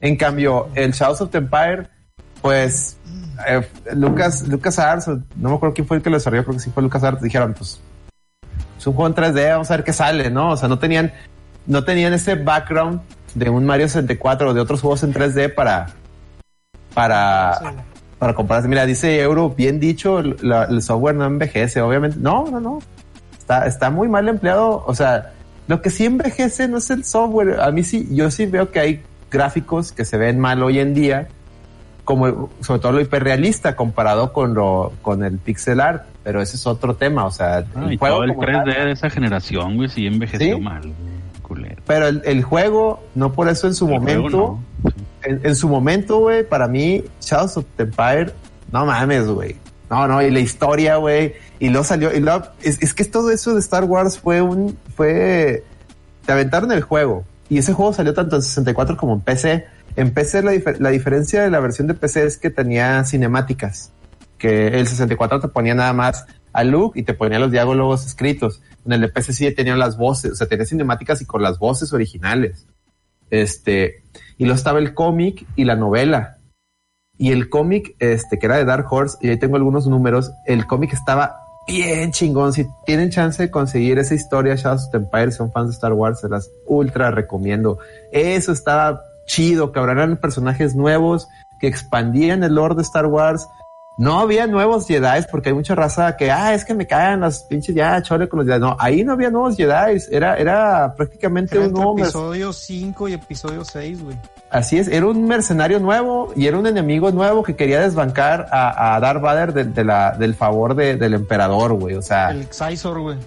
en cambio, el Shadows of the Empire, pues eh, Lucas, Lucas Arts, no me acuerdo quién fue el que lo desarrolló, creo que sí fue Lucas Arts, dijeron, pues es un juego en 3D, vamos a ver qué sale, ¿no? O sea, no tenían, no tenían ese background de un Mario 64 o de otros juegos en 3D para, para, sí. para compararse. Mira, dice Euro, bien dicho, la, el software no envejece, obviamente. No, no, no. Está, está muy mal empleado. O sea, lo que sí envejece no es el software. A mí sí, yo sí veo que hay gráficos que se ven mal hoy en día, como sobre todo lo hiperrealista comparado con lo con el pixel art, pero ese es otro tema, o sea, ah, el juego todo el 3D tal, de esa generación, güey, sí envejeció ¿Sí? mal, culero. Pero el, el, juego, no por eso en su el momento, no. en, en, su momento, güey, para mí, Shadows of the Empire, no mames, güey. No, no, y la historia, güey, y luego salió, y luego, es, es que todo eso de Star Wars fue un, fue, te aventaron el juego, y ese juego salió tanto en 64 como en PC. En PC la, la, diferencia de la versión de PC es que tenía cinemáticas. Que el 64 te ponía nada más a Luke y te ponía los diálogos escritos. En el de PC sí tenía las voces, o sea, tenía cinemáticas y con las voces originales. Este, y luego estaba el cómic y la novela. Y el cómic, este, que era de Dark Horse, y ahí tengo algunos números, el cómic estaba bien chingón. Si tienen chance de conseguir esa historia, Shadows of the Empire, son fans de Star Wars, se las ultra recomiendo. Eso estaba chido, cabrón. Eran personajes nuevos que expandían el lore de Star Wars. No había nuevos Jedi porque hay mucha raza que, ah, es que me caen las pinches ya chole con los Jedi. No, ahí no había nuevos Jedi. Era, era prácticamente era un nuevo. Episodio 5 y episodio 6, güey. Así es, era un mercenario nuevo y era un enemigo nuevo que quería desbancar a, a Darth Vader de, de la, del favor de, del emperador, güey. O sea, el Caesar, güey.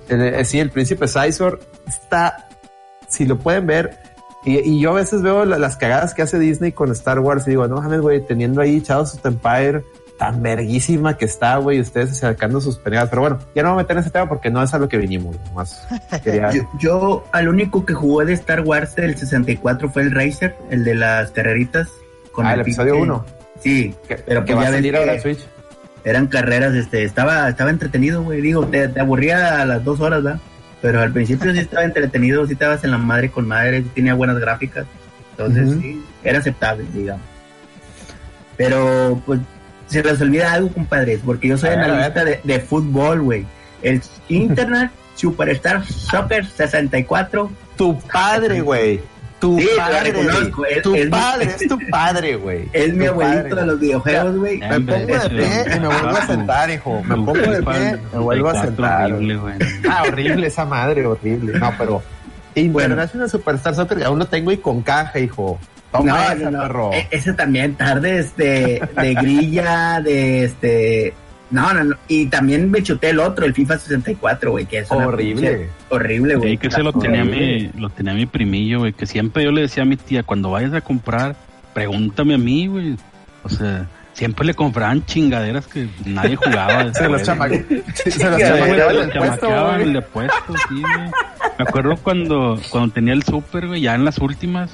Sí, el príncipe Caesar está, si lo pueden ver, y, y, yo a veces veo las cagadas que hace Disney con Star Wars y digo, no mames, güey, teniendo ahí Shadows of Empire tan verguísima que está, güey, ustedes acercando sus peleas. Pero bueno, ya no me voy a meter en ese tema porque no es a lo que vinimos. Más quería... yo, yo, al único que jugó de Star Wars del 64 fue el Racer, el de las carreritas. Con ah, el, el episodio 1. Sí, que, pero que pues va a salir ahora Switch. Eran carreras, este, estaba, estaba entretenido, güey. Digo, te, te, aburría a las dos horas, ¿verdad? Pero al principio sí estaba entretenido, sí estabas en la madre con madre, tenía buenas gráficas. Entonces, sí, era aceptable, digamos. Pero, pues, se les olvida algo, compadres, porque yo soy analista de, de fútbol, güey. El Internet Superstar Soccer 64. Tu padre, güey. Tu padre, tu padre, es tu padre, güey. Es mi abuelito de los videojuegos, güey. Me pongo de pie y me vuelvo a sentar, hijo. Me pongo de pie y me vuelvo a sentar. Horrible, güey. Ah, horrible esa madre, horrible. No, pero International Superstar Soccer aún lo tengo y con caja, hijo. Toma no, no, no. E-, ese también tarde este de grilla, de este no, no, no. Y también me chuté el otro, el FIFA 64, güey, que es horrible. horrible, güey. Sí, que se lo tenía, mi, lo tenía mi primillo, güey, que siempre yo le decía a mi tía, cuando vayas a comprar, pregúntame a mí, güey. O sea, siempre le compraban chingaderas que nadie jugaba. se los chamaqueaban el depuesto, sí, güey. Me acuerdo cuando, cuando tenía el super, güey, ya en las últimas,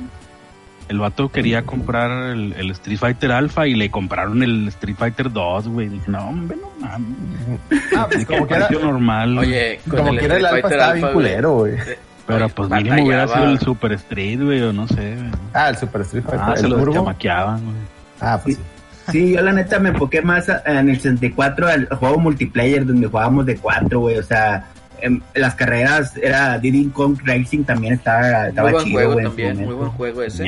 el vato quería comprar el, Street Fighter Alpha y le compraron el Street Fighter 2, güey. Dije, no, hombre, no mames. Ah, pues como que era normal. Oye, como que era el Alpha estaba bien culero, güey. Pero pues mínimo hubiera sido el Super Street, güey, o no sé. Ah, el Super Street Fighter. Ah, se lo chamaqueaban, güey. Ah, pues sí. Sí, yo la neta me enfoqué más en el 64 al juego multiplayer donde jugábamos de cuatro, güey. O sea, en las carreras era Diddy Kong Racing también estaba, estaba muy buen juego también, muy buen juego ese.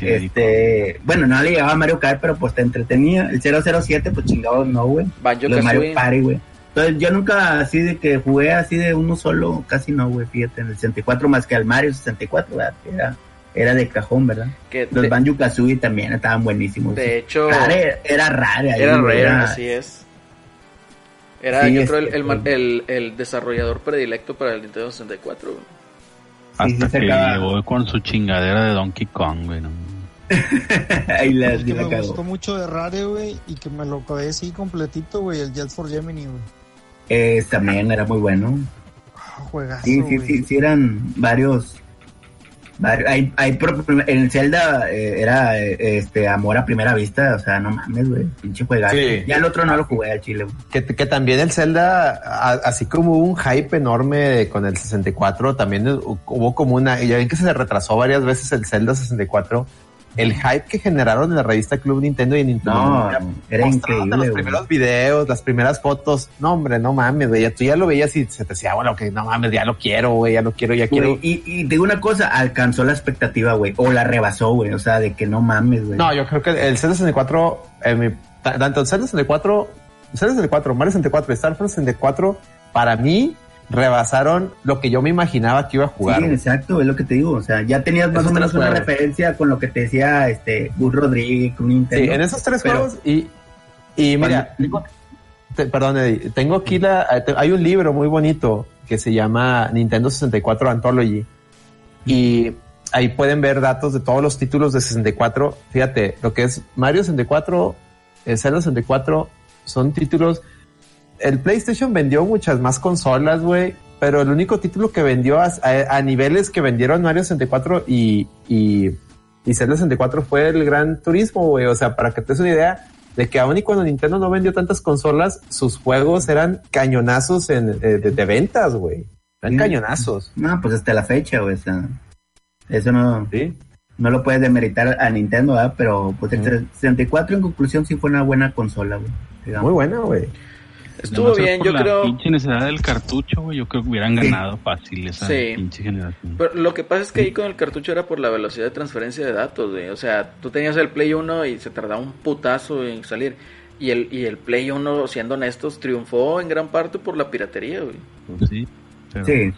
Este, bueno, no le llevaba a Mario Kart, pero pues te entretenía. El 007, pues chingados no, güey. Los Mario Party, güey. Entonces yo nunca así de que jugué así de uno solo, casi no, güey, fíjate, en el 64 más que al Mario 64, ¿verdad? Era, era de cajón, ¿verdad? Que Los Banjo Kazooie también estaban buenísimos. De hecho, era raro. Era raro, así es. Era, yo creo, el, el, el, desarrollador predilecto para el Nintendo 64. Hasta que llegó con su chingadera de Donkey Kong, güey. ¿no? Ahí la, que me gustó mucho de Rare, güey, y que me lo acabé así completito, güey, el Jet for Gemini, güey. Eh, también era muy bueno. Ah, juegazo, sí, sí, sí, sí, eran varios hay, hay en Zelda eh, era eh, este amor a primera vista, o sea, no mames, güey, pinche juegazo. Ya el otro no lo jugué al chile, Que, que también el Zelda, así como hubo un hype enorme con el 64, también hubo como una, ya ven que se retrasó varias veces el Zelda 64 el hype que generaron en la revista Club Nintendo y en Nintendo. No, era increíble. Los primeros videos, las primeras fotos. No, hombre, no mames, güey. Tú ya lo veías y se te decía, bueno, que no mames, ya lo quiero, güey, ya lo quiero, ya quiero. Y, y digo una cosa, alcanzó la expectativa, güey, o la rebasó, güey. O sea, de que no mames, güey. No, yo creo que el Zelda 64, eh, tanto el Zelda 64, Zelda 64, Mario 64 y Star Wars 64, para mí rebasaron lo que yo me imaginaba que iba a jugar. Sí, exacto, es lo que te digo. O sea, ya tenías más o menos una referencia con lo que te decía este Gus Rodríguez, con Nintendo. Sí, en esos tres juegos y, y mira, perdón, tengo aquí la, hay un libro muy bonito que se llama Nintendo 64 Anthology y ahí pueden ver datos de todos los títulos de 64. Fíjate, lo que es Mario 64, el Zelda 64 son títulos el PlayStation vendió muchas más consolas, güey, pero el único título que vendió a, niveles que vendieron Mario 64 y, y, y Zelda 64 fue el Gran Turismo, güey. O sea, para que te des una idea de que aún y cuando Nintendo no vendió tantas consolas, sus juegos eran cañonazos en, eh, de, ventas, güey. Eran cañonazos. No, pues hasta la fecha, güey. eso no, ¿Sí? no lo puedes demeritar a Nintendo, ¿verdad? Pero pues el 64 en conclusión sí fue una buena consola, güey. Muy buena, güey. Estuvo bien, yo la creo. pinche necesidad del cartucho, yo creo que hubieran ganado fácil esa pinche generación. Pero lo que pasa es que ahí con el cartucho era por la velocidad de transferencia de datos, güey. O sea, tú tenías el Play 1 y se tardaba un putazo en salir. Y el, y el Play 1, siendo honestos, triunfó en gran parte por la piratería, güey. Pues sí. Sí.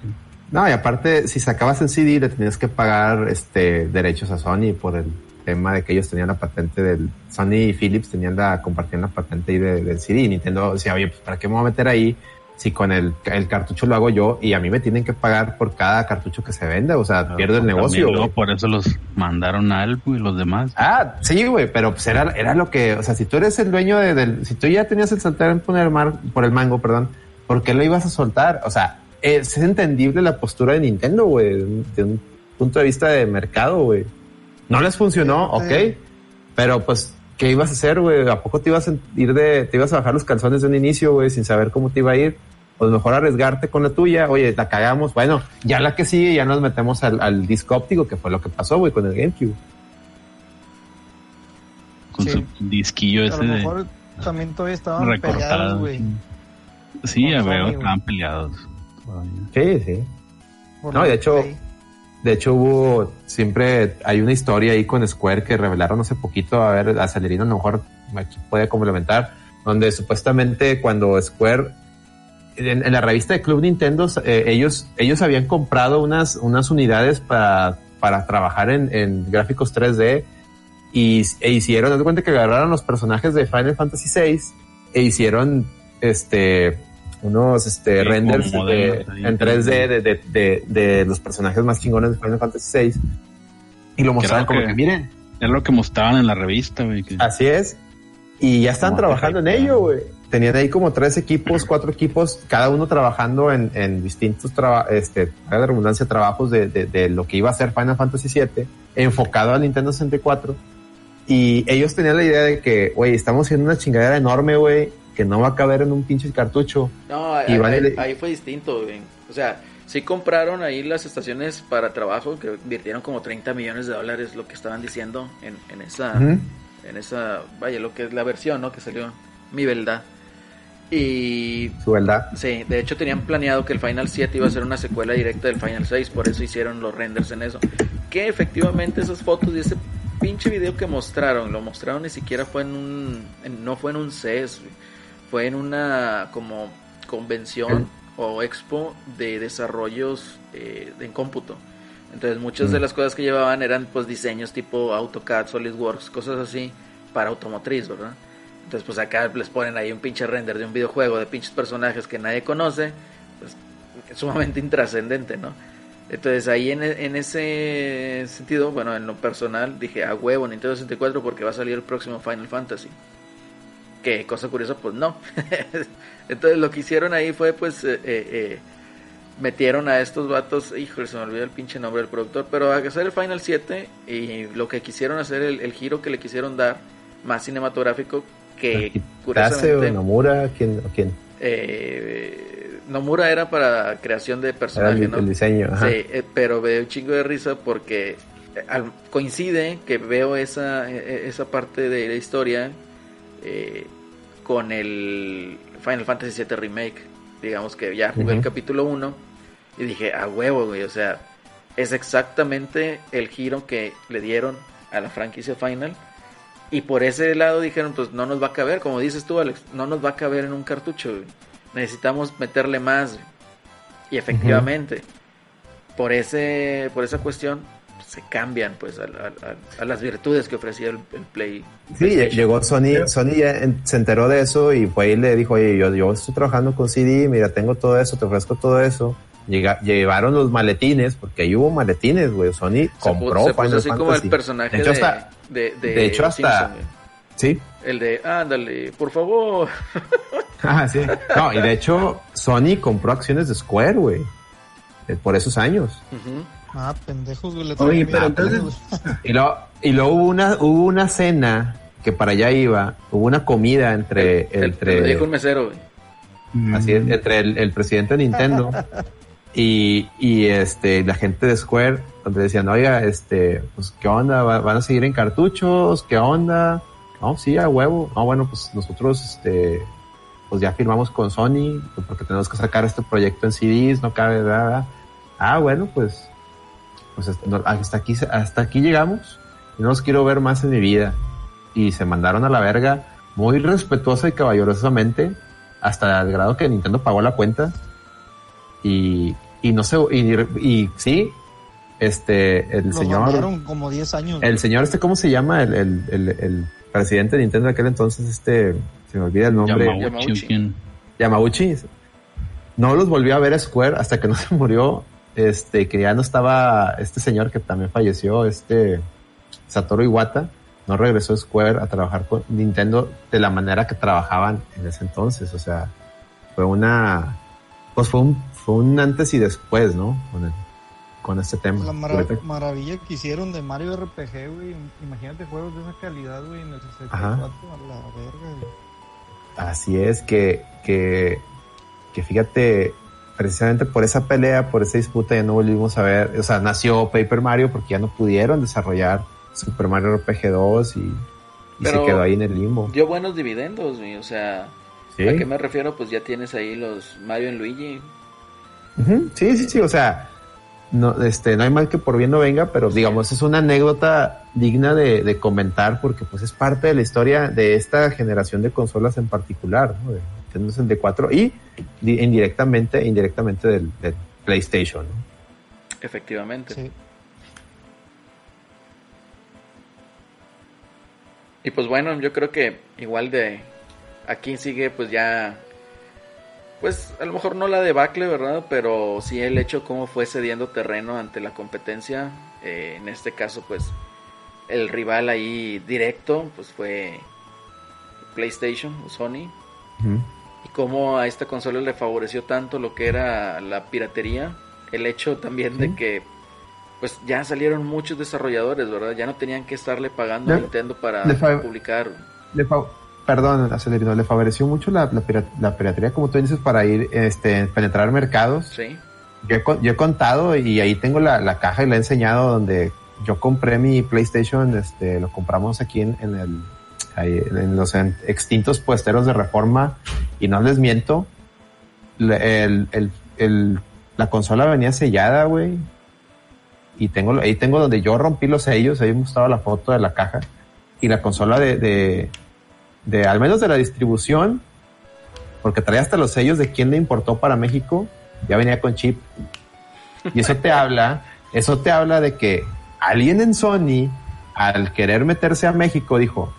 No, y aparte, si sacabas el CD, le tenías que pagar este derechos a Sony por el tema de que ellos tenían la patente del Sony y Philips tenían la compartían la patente ahí del CD Nintendo decía oye pues para qué me voy a meter ahí si con el, el cartucho lo hago yo y a mí me tienen que pagar por cada cartucho que se vende o sea pierdo el negocio por eso los mandaron a él y los demás. Ah sí güey pero pues era, era lo que o sea si tú eres el dueño de, del si tú ya tenías el en poner mar, por el mango perdón ¿por qué lo ibas a soltar? o sea es entendible la postura de Nintendo güey de un punto de vista de mercado güey no les funcionó, ok. Pero pues, ¿qué ibas a hacer, güey? ¿A poco te ibas a ir de, te ibas a bajar los calzones de un inicio, güey, sin saber cómo te iba a ir? pues mejor arriesgarte con la tuya, oye, la cagamos, bueno, ya la que sigue, ya nos metemos al, al disco óptico, que fue lo que pasó, güey, con el GameCube. Con su disquillo ese. A lo mejor también todavía estaban peleados, güey. Sí, a ver, estaban peleados. Sí, sí. no, de hecho, de hecho hubo, siempre hay una historia ahí con Square que revelaron hace poquito, a ver, a Celerino a lo mejor puede complementar, donde supuestamente cuando Square en, la revista de Club Nintendo, eh, ellos, ellos habían comprado unas, unas unidades para, para trabajar en, gráficos 3D y, e hicieron, de cuenta que agarraron los personajes de Final Fantasy VI e hicieron este unos este renders en 3D de, de, de, los personajes más chingones de Final Fantasy VI y lo mostraron como que, miren. Es lo que mostraban en la revista, güey. Así es. Y ya están trabajando en ello, güey tenían ahí como tres equipos, cuatro equipos, cada uno trabajando en, en distintos trabajos, este, de redundancia, trabajos de, de, de, lo que iba a ser Final Fantasy VII, enfocado al Nintendo 64. Y ellos tenían la idea de que, güey, estamos haciendo una chingadera enorme, güey, que no va a caber en un pinche cartucho. No, ahí, ahí, fue distinto, güey. O sea, sí compraron ahí las estaciones para trabajo, que invirtieron como 30 millones de dólares, lo que estaban diciendo en, en esa, en esa, vaya, lo que es la versión, ¿no? Que salió mi verdad. Y. Su verdad. Sí, de hecho tenían planeado que el Final 7 iba a ser una secuela directa del Final 6, por eso hicieron los renders en eso. Que efectivamente esas fotos y ese pinche video que mostraron, lo mostraron ni siquiera fue en un. no fue en un CES, fue en una como convención o expo de desarrollos eh, en cómputo. Entonces muchas de mm. las cosas que llevaban eran pues diseños tipo AutoCAD, SolidWorks, cosas así para automotriz, ¿verdad? Entonces, pues acá les ponen ahí un pinche render de un videojuego de pinches personajes que nadie conoce, pues es sumamente intrascendente, ¿no? Entonces ahí en, en, ese sentido, bueno, en lo personal dije, a huevo Nintendo 64 porque va a salir el próximo Final Fantasy. Que cosa curiosa, pues no. Entonces lo que hicieron ahí fue pues eh, eh, eh, metieron a estos vatos, híjole, se me olvidó el pinche nombre del productor, pero a hacer el Final 7 y lo que quisieron hacer, el, el giro que le quisieron dar más cinematográfico, que curiosamente... o Nomura? ¿Quién? O quién? Eh, Nomura era para creación de personajes, ¿no? El diseño, Sí, eh, pero veo un chingo de risa porque eh, coincide que veo esa, esa parte de la historia con el Final Fantasy VII Remake. Digamos que ya jugué el capítulo 1 y dije, a huevo, güey, o sea, es exactamente el giro que le dieron a la franquicia Final y por ese lado dijeron, pues no nos va a caber, como dices tú, Alex, no nos va a caber en un cartucho. Necesitamos meterle más. Y efectivamente, por ese por esa cuestión se cambian pues a, las virtudes que ofrecía el, Play. Sí, llegó Sony, Sony ya se enteró de eso y fue y le dijo, oye, yo, yo estoy trabajando con CD, mira, tengo todo eso, te ofrezco todo eso. Llega, llevaron los maletines, porque ahí hubo maletines, güey. Sony compró se puso así como el personaje de, de, hecho, hasta. Sí. El de, ándale, por favor. ah, sí. No, y de hecho, Sony compró acciones de Square, güey. Eh, por esos años. Ah, pendejos, güey. Oye, pero entonces. y luego, y luego hubo una, hubo una cena que para allá iba, hubo una comida entre. El, entre dijo un mesero, güey. Así es, entre el, el presidente de Nintendo y, y este, la gente de Square, donde decían, oiga, este, pues, ¿qué onda? ¿Van a seguir en cartuchos? ¿Qué onda? No, sí, a huevo. No, bueno, pues nosotros, este, pues ya firmamos con Sony, pues, porque tenemos que sacar este proyecto en CDs, no cabe nada. Ah, bueno, pues, pues hasta aquí, hasta aquí llegamos. Y no los quiero ver más en mi vida. Y se mandaron a la verga muy respetuosa y caballerosamente, hasta el grado que Nintendo pagó la cuenta y, y no sé, y, y sí, este, el señor. como 10 años. El señor, este, ¿cómo se llama? El, el, el, el presidente de Nintendo de aquel entonces, este, se me olvida el nombre. Yamauchi. Yamauchi. No los volvió a ver a Square hasta que no se murió. Este, que ya no estaba este señor que también falleció, este Satoru Iwata. No regresó a Square a trabajar con Nintendo de la manera que trabajaban en ese entonces. O sea, fue una, pues fue un fue un antes y después, ¿no? Con, con este tema. La maravilla que hicieron de Mario RPG, güey. Imagínate juegos de esa calidad, güey, en el 64 a la verga, Así es, que, que que fíjate, precisamente por esa pelea, por esa disputa, ya no volvimos a ver, o sea, nació Paper Mario porque ya no pudieron desarrollar Super Mario RPG 2 y, se quedó ahí en el limbo. Dio buenos dividendos, o sea, ¿a qué me refiero? Pues ya tienes ahí los Mario y Luigi. Sí, sí, sí, o sea, no, este, no hay mal que por bien no venga, pero digamos, es una anécdota digna de, comentar porque pues es parte de la historia de esta generación de consolas en particular, ¿no? De Nintendo 64 y indirectamente, indirectamente del, PlayStation. Efectivamente. Y pues bueno, yo creo que igual de aquí sigue pues ya pues a lo mejor no la debacle, ¿verdad? Pero sí el hecho cómo fue cediendo terreno ante la competencia. Eh, en este caso, pues el rival ahí directo, pues fue PlayStation o Sony. Y cómo a esta consola le favoreció tanto lo que era la piratería. El hecho también de que pues ya salieron muchos desarrolladores, ¿verdad? Ya no tenían que estarle pagando a Nintendo para publicar perdón, Acelerino, le favoreció mucho la, la, piratería, como tú dices, para ir, este, penetrar mercados. Sí. Yo he, contado y ahí tengo la, caja y la he enseñado donde yo compré mi PlayStation, este, lo compramos aquí en, el, en los extintos puesteros de reforma y no les miento, la consola venía sellada, güey. Y tengo, ahí tengo donde yo rompí los sellos, ahí he mostrado la foto de la caja. Y la consola de, de al menos de la distribución, porque traía hasta los sellos de quién le importó para México, ya venía con chip. Y eso te habla, eso te habla de que alguien en Sony, al querer meterse a México, dijo,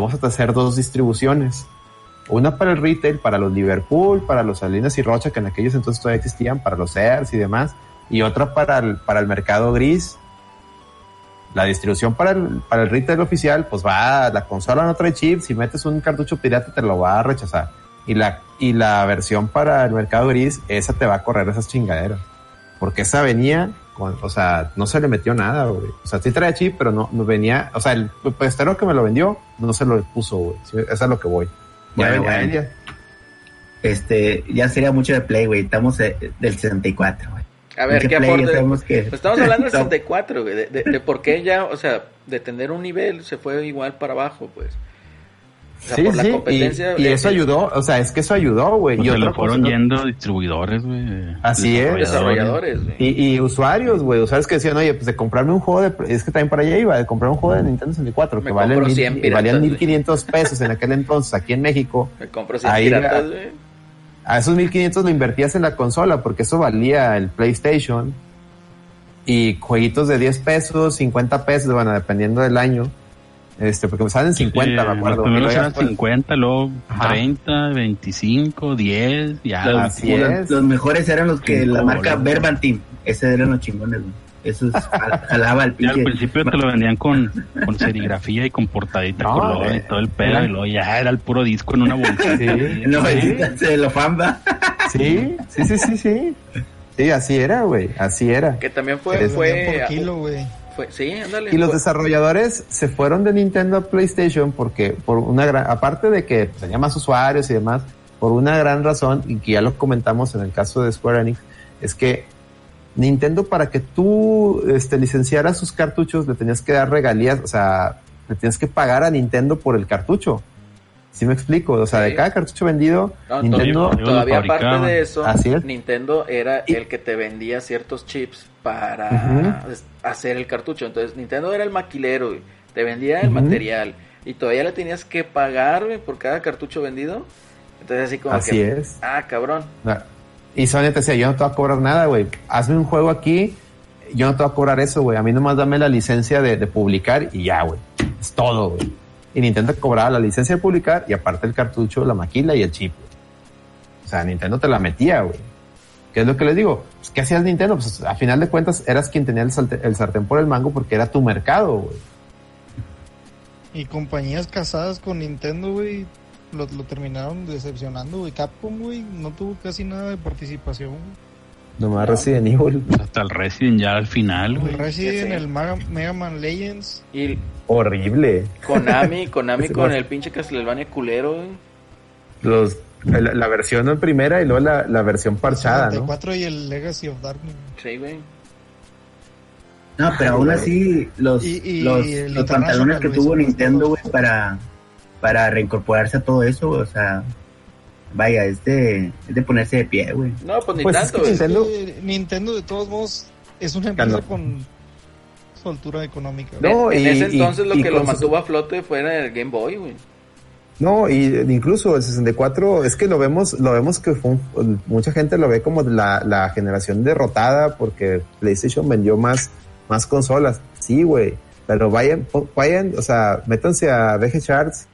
vamos a hacer dos distribuciones. Una para el retail, para los Liverpool, para los Salinas y Rocha, que en aquellos entonces todavía existían, para los Sears y demás. Y otra para el, para el mercado gris, la distribución para el, para el retail oficial, pues va, la consola no trae chip, si metes un cartucho pirata te lo va a rechazar. Y la, y la versión para el mercado gris, esa te va a correr esas chingaderas. Porque esa venía con, o sea, no se le metió nada, güey. O sea, sí trae chip, pero no, no venía, o sea, el pestero que me lo vendió, no se lo puso, güey. Eso es lo que voy. Ya, ya, Este, ya sería mucho de play, güey. Estamos del 64, güey. A ver, ¿qué aporte? Pues estamos hablando del 64, güey, de, de, por qué ya, o sea, de tener un nivel se fue igual para abajo, pues. O sea, sí, por la competencia, y, eso ayudó, o sea, es que eso ayudó, güey. Pues y lo fueron yendo distribuidores, güey. Así es. Desarrolladores, güey. Y, y usuarios, güey. Usuarios que decían, oye, pues de comprarme un juego de... Es que también para allá iba, de comprar un juego de Nintendo 64 que vale mil, valían 1500 pesos en aquel entonces aquí en México. Me compro 100 piratas, güey a esos 1500 lo invertías en la consola porque eso valía el PlayStation y jueguitos de 10 pesos, 50 pesos, bueno, dependiendo del año. Este, porque me salen 50, me acuerdo. Primero eran 50, luego 30, 25, 10, ya. Los, así es. los mejores eran los que la marca Verbantim, ese eran los chingones, güey. Eso es, jalaba el pinche. al principio te lo vendían con, con serigrafía y con portadita color y todo el pedo, y luego ya era el puro disco en una bolsita. Sí, no, se lo famba. Sí, sí, sí, sí, sí. Sí, así era, güey, así era. Que también fue, fue por kilo, güey. Sí. Y los desarrolladores se fueron de Nintendo a PlayStation porque, por una gran, aparte de que tenía más usuarios y demás, por una gran razón, y que ya lo comentamos en el caso de Square Enix, es que Nintendo para que tú este, licenciaras sus cartuchos le tenías que dar regalías, o sea, le tenías que pagar a Nintendo por el cartucho. ¿Sí me explico? O sea, de cada cartucho vendido, Nintendo... Todavía, aparte de eso, Nintendo era el que te vendía ciertos chips para hacer el cartucho. Entonces, Nintendo era el maquilero, te vendía el material y todavía le tenías que pagar por cada cartucho vendido. Entonces, así como así es. Ah, cabrón. Ah, y Sony te decía, yo no te voy a cobrar nada, güey. Hazme un juego aquí, yo no te voy a cobrar eso, güey. A mí nomás dame la licencia de, publicar y ya, güey. Es todo, güey. Y Nintendo cobraba la licencia de publicar y aparte el cartucho, la maquila y el chip. O sea, Nintendo te la metía, güey. ¿Qué es lo que les digo? Pues, ¿Qué hacías Nintendo? Pues a final de cuentas eras quien tenía el, sartén por el mango porque era tu mercado, güey. Y compañías casadas con Nintendo, güey, lo, terminaron decepcionando, güey. Capcom, güey, no tuvo casi nada de participación. Nomás Resident Evil. Hasta el Resident ya al final, güey. El Resident, el Mega, Man Legends. Y Horrible. Konami, Konami con el pinche Castlevania culero, güey. Los La, versión en primera y luego la, la versión parchada, el 4 y el Legacy of Darkness. Sí, güey. No, pero aún así, los, los, pantalones que tuvo Nintendo, güey, para, para reincorporarse a todo eso, o sea, vaya, es de, es de ponerse de pie, güey. No, pues ni pues tanto. Nintendo... Nintendo, de todos modos, es una empresa con soltura económica. No, en, ese entonces lo que lo mantuvo a flote fue el Game Boy, güey. No, y incluso el 64, es que lo vemos, lo vemos que fue mucha gente lo ve como la, la generación derrotada porque PlayStation vendió más más consolas. Sí, güey. Pero vayan, vayan, o sea, métanse a VG Charts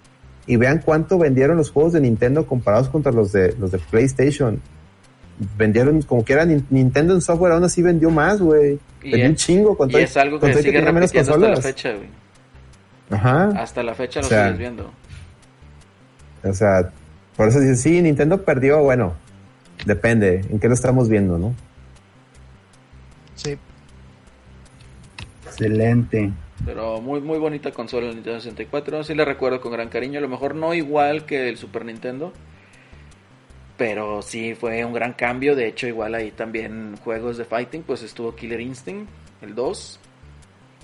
y vean cuánto vendieron los juegos de Nintendo comparados contra los de los de PlayStation. Vendieron como que era Nintendo en software, aún así vendió más, güey. Vendió un chingo con y es algo que sigue repitiendo hasta la fecha, güey. Ajá. Hasta la fecha lo sigues viendo. O sea, por eso dice, sí, Nintendo perdió, bueno, depende en qué lo estamos viendo, ¿no? Sí. Excelente. Pero muy muy bonita consola el Nintendo 64. Sí la recuerdo con gran cariño. A lo mejor no igual que el Super Nintendo. Pero sí fue un gran cambio. De hecho, igual ahí también juegos de fighting. Pues estuvo Killer Instinct, el 2.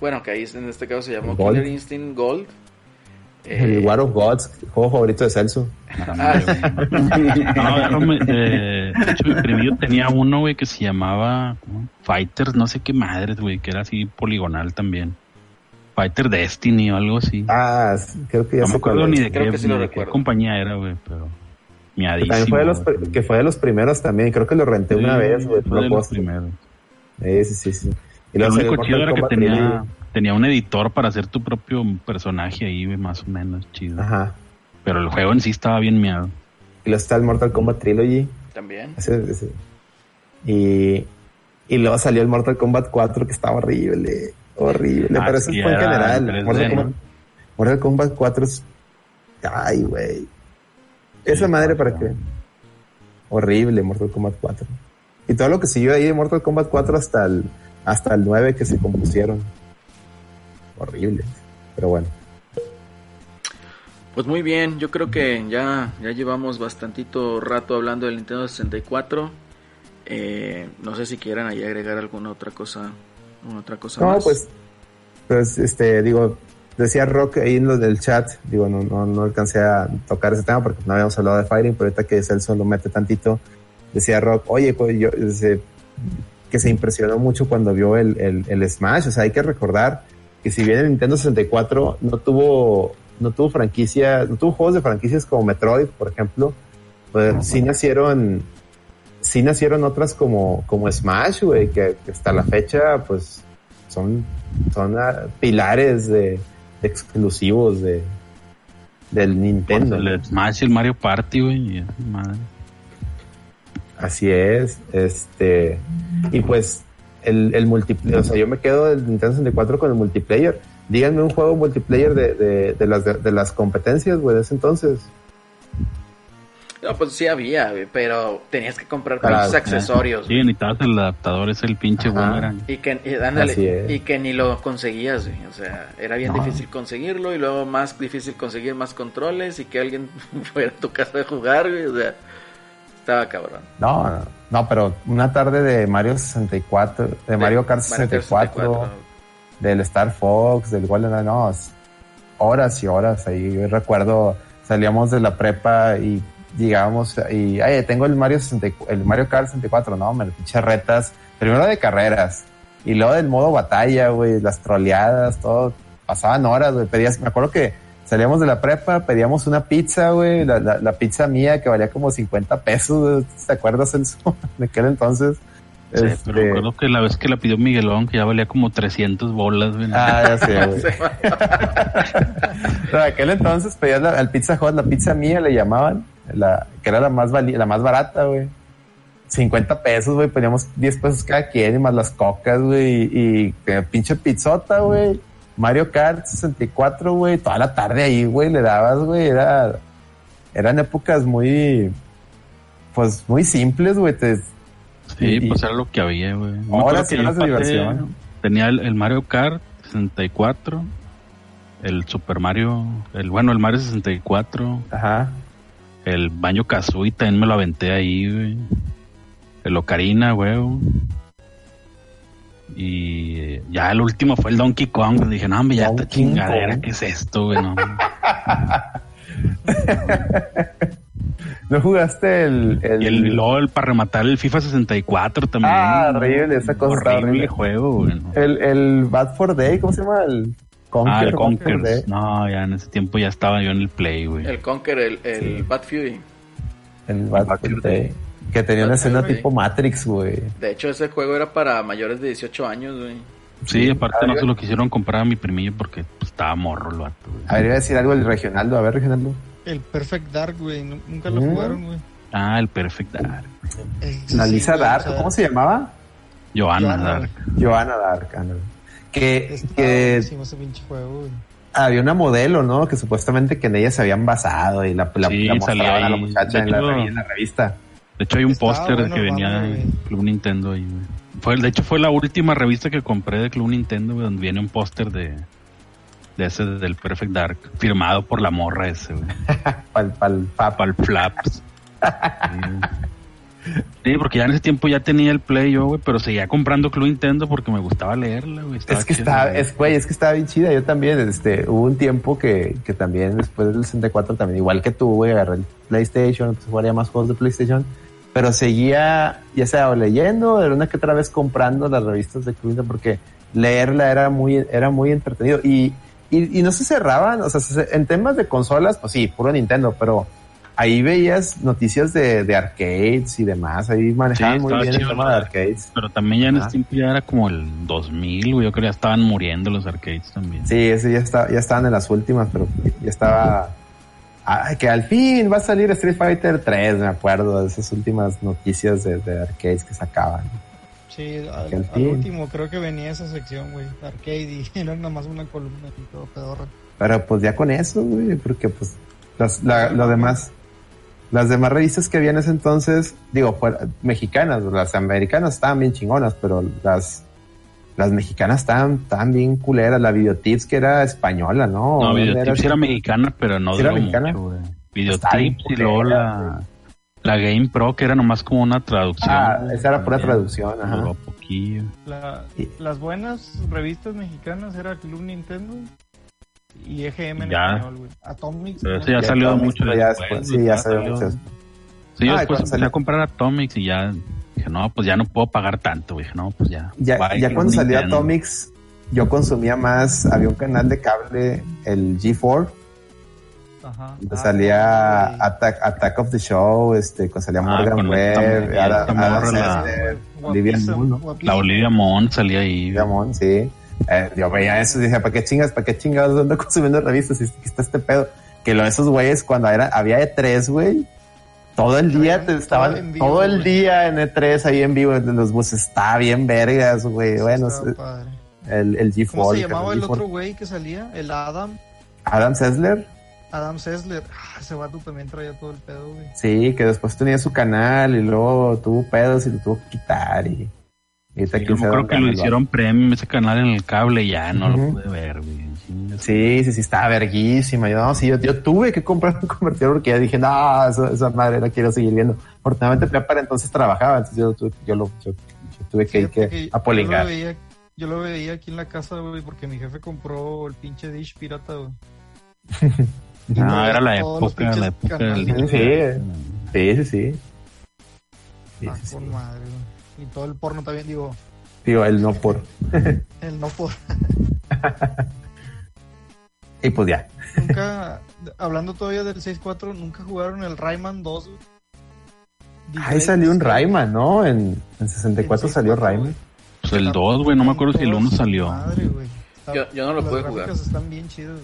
Bueno, que ahí en este caso se llamó Killer Instinct Gold. el eh, War of Gods, juego favorito de Celso. Ah, no, eh, de hecho, mi primo tenía uno, güey, que se llamaba Fighters, no sé qué madres, güey, que era así poligonal también. Fighter Destiny o algo así. Ah, creo que ya No me acuerdo ni de, qué, de qué compañía era, güey, pero miadísimo. Fue de los, que fue de los primeros también, creo que lo renté una vez, güey. Fue de los primeros. Sí, sí, sí. Y lo único chido era que tenía, tenía un editor para hacer tu propio personaje ahí, güey, más o menos chido. Ajá. Pero el juego en sí estaba bien miado. Y luego está el Mortal Kombat Trilogy. También. Y, y luego salió el Mortal Kombat 4 que estaba horrible. Horrible. Ah, pero eso fue en general. Mortal, Kombat, 4 es. Ay, güey. Esa madre para qué. Horrible Mortal Kombat 4. Y todo lo que siguió ahí de Mortal Kombat 4 hasta el, hasta el 9 que se compusieron. Horrible. Pero bueno. Pues muy bien, yo creo que ya, ya llevamos bastantito rato hablando del Nintendo 64. Eh, no sé si quieran ahí agregar alguna otra cosa, otra cosa no, pues, pues, este, digo, decía Rock ahí en lo del chat, digo, no, no, no alcancé a tocar ese tema porque no habíamos hablado de Fighting, pero ahorita que Celso lo mete tantito, decía Rock, oye, pues yo, que se impresionó mucho cuando vio el, el, el Smash, o sea, hay que recordar que si bien el Nintendo 64 no tuvo no tuvo franquicia, no tuvo juegos de franquicias como Metroid, por ejemplo, pues sí nacieron, sí nacieron otras como, como Smash, güey, que, hasta la fecha, pues, son, son ah, pilares de, exclusivos de, del Nintendo. Pues el Smash y el Mario Party, güey, Así es, este, y pues, el, el multiplayer, o sea, yo me quedo del Nintendo 64 con el multiplayer díganme un juego multiplayer de, de, de las, de, las competencias, güey, de ese entonces. No, pues sí había, pero tenías que comprar pinches accesorios. Sí, necesitabas el adaptador, es el pinche boomerang. Y que, y, y que ni lo conseguías, güey. O sea, era bien difícil conseguirlo y luego más difícil conseguir más controles y que alguien fuera a tu casa a jugar, güey. O sea, estaba cabrón. No, no, pero una tarde de Mario 64, de, Mario Kart 64 del Star Fox, del Golden no, horas y horas ahí. recuerdo, salíamos de la prepa y llegábamos y, ay, tengo el Mario el Mario Kart 64, no, me pinche retas, primero de carreras y luego del modo batalla, güey, las troleadas, todo, pasaban horas, güey, pedías, me acuerdo que salíamos de la prepa, pedíamos una pizza, güey, la, la, pizza mía que valía como 50 pesos, ¿te acuerdas, eso de aquel entonces? Sí, pero este, recuerdo que la vez que la pidió Miguelón, que ya valía como 300 bolas, güey. Ah, ya sé, güey. en aquel entonces pedías la, al Pizza Hut, la pizza mía le llamaban, la, que era la más, la más barata, güey. 50 pesos, güey, poníamos 10 pesos cada quien y más las cocas, güey, y, y pinche pizzota, güey. Mario Kart 64, güey, toda la tarde ahí, güey, le dabas, güey, era, eran épocas muy, pues muy simples, güey, te, Sí, pues era lo que había, güey. Ahora sí más diversión. Tenía el, Mario Kart 64, el Super Mario, el bueno, el Mario 64. Ajá. El baño Kazooie también me lo aventé ahí, güey. El Ocarina, güey. Y ya el último fue el Donkey Kong. Dije, no, hombre, ya esta chingadera, ¿qué es esto, güey? No. ¿No jugaste el, el... Y el LOL para rematar el FIFA 64 también. Ah, horrible, esa cosa horrible, horrible. juego, güey. El, el Bad for Day, ¿cómo se llama? El Conker. Ah, el Conker. No, ya en ese tiempo ya estaba yo en el Play, güey. El Conker, el, el Bad Fury. El Bad, Bad Fury. Que tenía una escena tipo Matrix, güey. De hecho, ese juego era para mayores de 18 años, güey. Sí, aparte no se lo quisieron comprar a mi primillo porque pues, estaba morro el vato, güey. A ver, iba a decir algo del Regionaldo. A ver, Regionaldo. El Perfect Dark, güey. Nunca lo mm. jugaron, güey. Ah, el Perfect Dark. La Lisa Dark, ¿cómo se llamaba? Johanna, Dark. Johanna Dark, Que, que ese pinche juego, güey. Había una modelo, ¿no? Que supuestamente que en ella se habían basado y la, la, sí, la mostraban a la muchacha en la, en la, revista. De hecho hay un póster que venía de Club Nintendo ahí, güey. Fue, de hecho fue la última revista que compré de Club Nintendo, güey, donde viene un póster de, de ese del Perfect Dark, firmado por la morra ese, güey. pal, pal, pal, flaps. sí. Porque ya en ese tiempo ya tenía el Play yo, güey, pero seguía comprando Club Nintendo porque me gustaba leerla, güey. Es que está, es, güey, es que estaba bien chida. Yo también, este, hubo un tiempo que, que también después del 64 también, igual que tú, güey, agarré el PlayStation, pues jugaría más juegos de PlayStation pero seguía, ya sea leyendo, o una que otra vez comprando las revistas de Club Nintendo porque leerla era muy, era muy entretenido y y, no se cerraban, o sea, en temas de consolas, pues sí, puro Nintendo, pero ahí veías noticias de, de arcades y demás, ahí manejaban muy bien el tema de arcades. Pero también ya en este tiempo ya era como el 2000, güey, yo creo que ya estaban muriendo los arcades también. Sí, ese ya, está, ya estaban en las últimas, pero ya estaba... que al fin va a salir Street Fighter 3, me acuerdo de esas últimas noticias de, de arcades que sacaban. Sí, al, último creo que venía esa sección, güey, arcade y era nomás una columna y todo pedorra. Pero pues ya con eso, güey, porque pues las, la, lo demás, las demás revistas que había en ese entonces, digo, mexicanas, las americanas estaban bien chingonas, pero las las mexicanas estaban tan bien culeras, la Videotips que era española, ¿no? No, Videotips era, mexicana, pero no era mexicana. Mucho, Videotips y luego la... La Game Pro, que era nomás como una traducción. Ah, esa era pura traducción, ajá. las buenas revistas mexicanas era Club Nintendo y EGM en español, güey. Atomics. Pero eso ya salió mucho ya después. Sí, ya salió mucho Sí, yo ah, después empecé a comprar Atomics y ya dije, no, pues ya no puedo pagar tanto, güey. Dije, no, pues ya. Ya, ya cuando salió Atomics, yo consumía más, había un canal de cable, el G4, Ajá. Salía ah, Attack, Attack of the Show, este, salía ah, Morgan Webb, Olivia Moon, La Olivia Moon salía ahí. Olivia Moon, sí. Eh, yo veía eso y decía, ¿para qué chingas? ¿Para qué chingados ando consumiendo revistas? Y está este pedo. Que lo de esos güeyes, cuando era, había E3, güey, todo el día te estaban, todo, el día en E3 ahí en vivo, en los buses, está bien vergas, güey. bueno, el, el G4. ¿Cómo se llamaba el, el otro güey que salía? El Adam. Adam Sessler. Adam Sessler, ah, ese vato también traía todo el pedo, güey. Sí, que después tenía su canal y luego tuvo pedos y lo tuvo que quitar y... sí, yo creo que lo hicieron premium ese canal en el cable ya no lo pude ver, güey. Sí, sí, sí, estaba verguísima. Yo, no, sí, yo, yo, tuve que comprar un convertidor porque ya dije, no, esa, madre la quiero seguir viendo. Afortunadamente, para entonces trabajaba, entonces yo, yo, lo, yo, tuve que ir que, a polingar. Yo lo, veía, aquí en la casa, güey, porque mi jefe compró el pinche dish pirata, güey. No, era la época, la época del Sí, sí, sí. sí. ah, por madre, Y todo el porno también, digo. Digo, el no por. el no por. y pues ya. Nunca, hablando todavía del 6-4, nunca jugaron el Rayman 2. Ahí salió un Rayman, ¿no? En, en 64 salió Rayman. Pues el 2, güey, no me acuerdo si el 1 salió. Madre, yo, yo no lo pude jugar. Están bien chidos.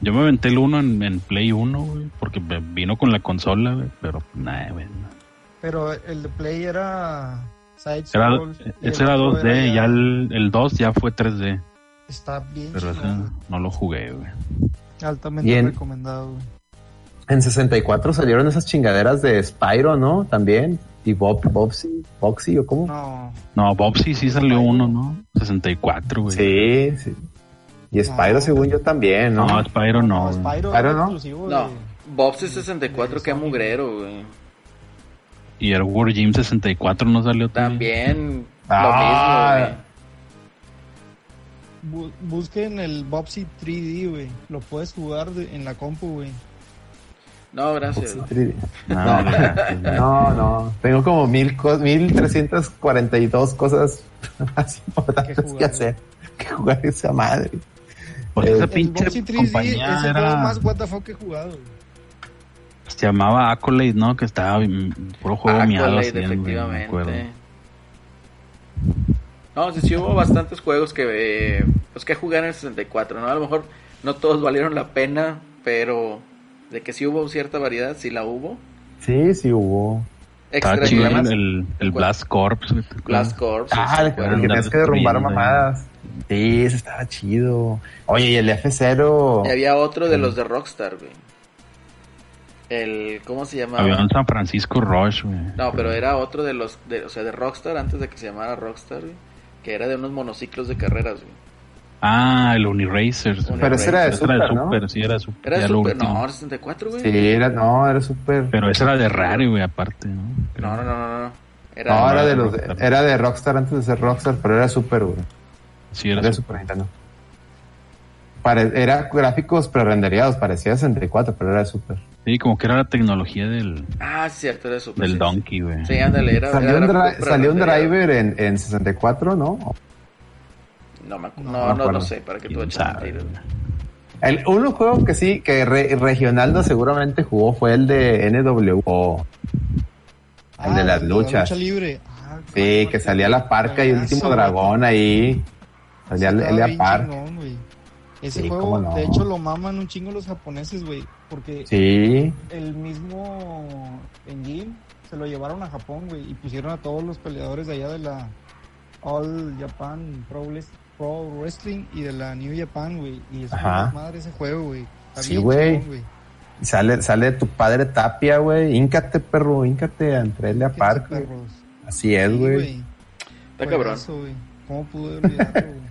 Yo me aventé el 1 en, Play 1, güey, porque vino con la consola, güey, pero nada, güey. Pero el de Play era side era, Ese era 2D, ya el, el 2 ya fue 3D. Está bien Pero ese no lo jugué, güey. Altamente recomendado, güey. En 64 salieron esas chingaderas de Spyro, ¿no? También. ¿Y Bob, Bobsy? ¿Boxy o cómo? No. No, Bobsy sí salió uno, ¿no? 64, güey. Sí, sí. Y Spyro, según yo, también, ¿no? No, Spyro no. No, Spyro, no. No, Bobsy 64, qué mugrero, güey. Y el War Gym 64 no salió también. También lo mismo, güey busquen el Bobsy 3D, güey. Lo puedes jugar en la compu, güey. No, gracias. No, no, no, Tengo como mil, mil trescientas cuarenta y dos cosas más importantes que hacer que jugar esa madre. Pues esa pinche el 3D es el juego más WTF que he jugado. Se llamaba Accolade, ¿no? Que estaba puro juego miado. efectivamente. No, sí, sí hubo bastantes juegos que, eh, pues, que jugar en el 64, ¿no? A lo mejor no todos valieron la pena, pero de que sí hubo cierta variedad, sí la hubo. Sí, sí hubo. Extra el, el, Blast Corps. Blast Corps. Ah, el, que tenías que derrumbar mamadas. Sí, eso estaba chido. Oye, y el F0. Y había otro de los de Rockstar, güey. El, ¿cómo se llamaba? Había un San Francisco Rush, güey. No, pero era otro de los, de, o sea, de Rockstar antes de que se llamara Rockstar, güey que era de unos monociclos de carreras, güey. Ah, el Uniracer. Pero ese era de Super, era de super ¿no? sí, era Super. Era Super, no, era 64, güey. Sí, era, no, era Super. Pero ese era de Rare, güey, aparte, ¿no? No, no, no, no. Era, no, era de, los, era de Rockstar antes de ser Rockstar, pero era Super, güey. Sí, era, era Super Nintendo. Era gráficos pre-renderizados, parecía 64, pero era de Super. Sí, como que era la tecnología del. Ah, cierto, era super. Del Donkey, güey. Sí, ándale, era. Salió, un, salió un driver en, en 64, ¿no? No, me, no, no, no, sé, para que tú eches el uno juego que sí, que re, Regionaldo seguramente jugó fue el de NWO. El de ah, las luchas. lucha libre. Ah, sí, que salía la parca y el último dragón ahí. Salía el, par. Ese juego, de hecho, lo maman un chingo los japoneses, güey. Porque sí. el mismo engine se lo llevaron a Japón, güey. Y pusieron a todos los peleadores de allá de la All Japan Pro, Wrestling y de la New Japan, güey. Y es una madre ese juego, güey. Sí, güey. Sale, sale tu padre Tapia, güey. Íncate, perro, íncate, entrele a Parque. Así es, güey. Está cabrón. ¿Cómo pude olvidarlo, güey?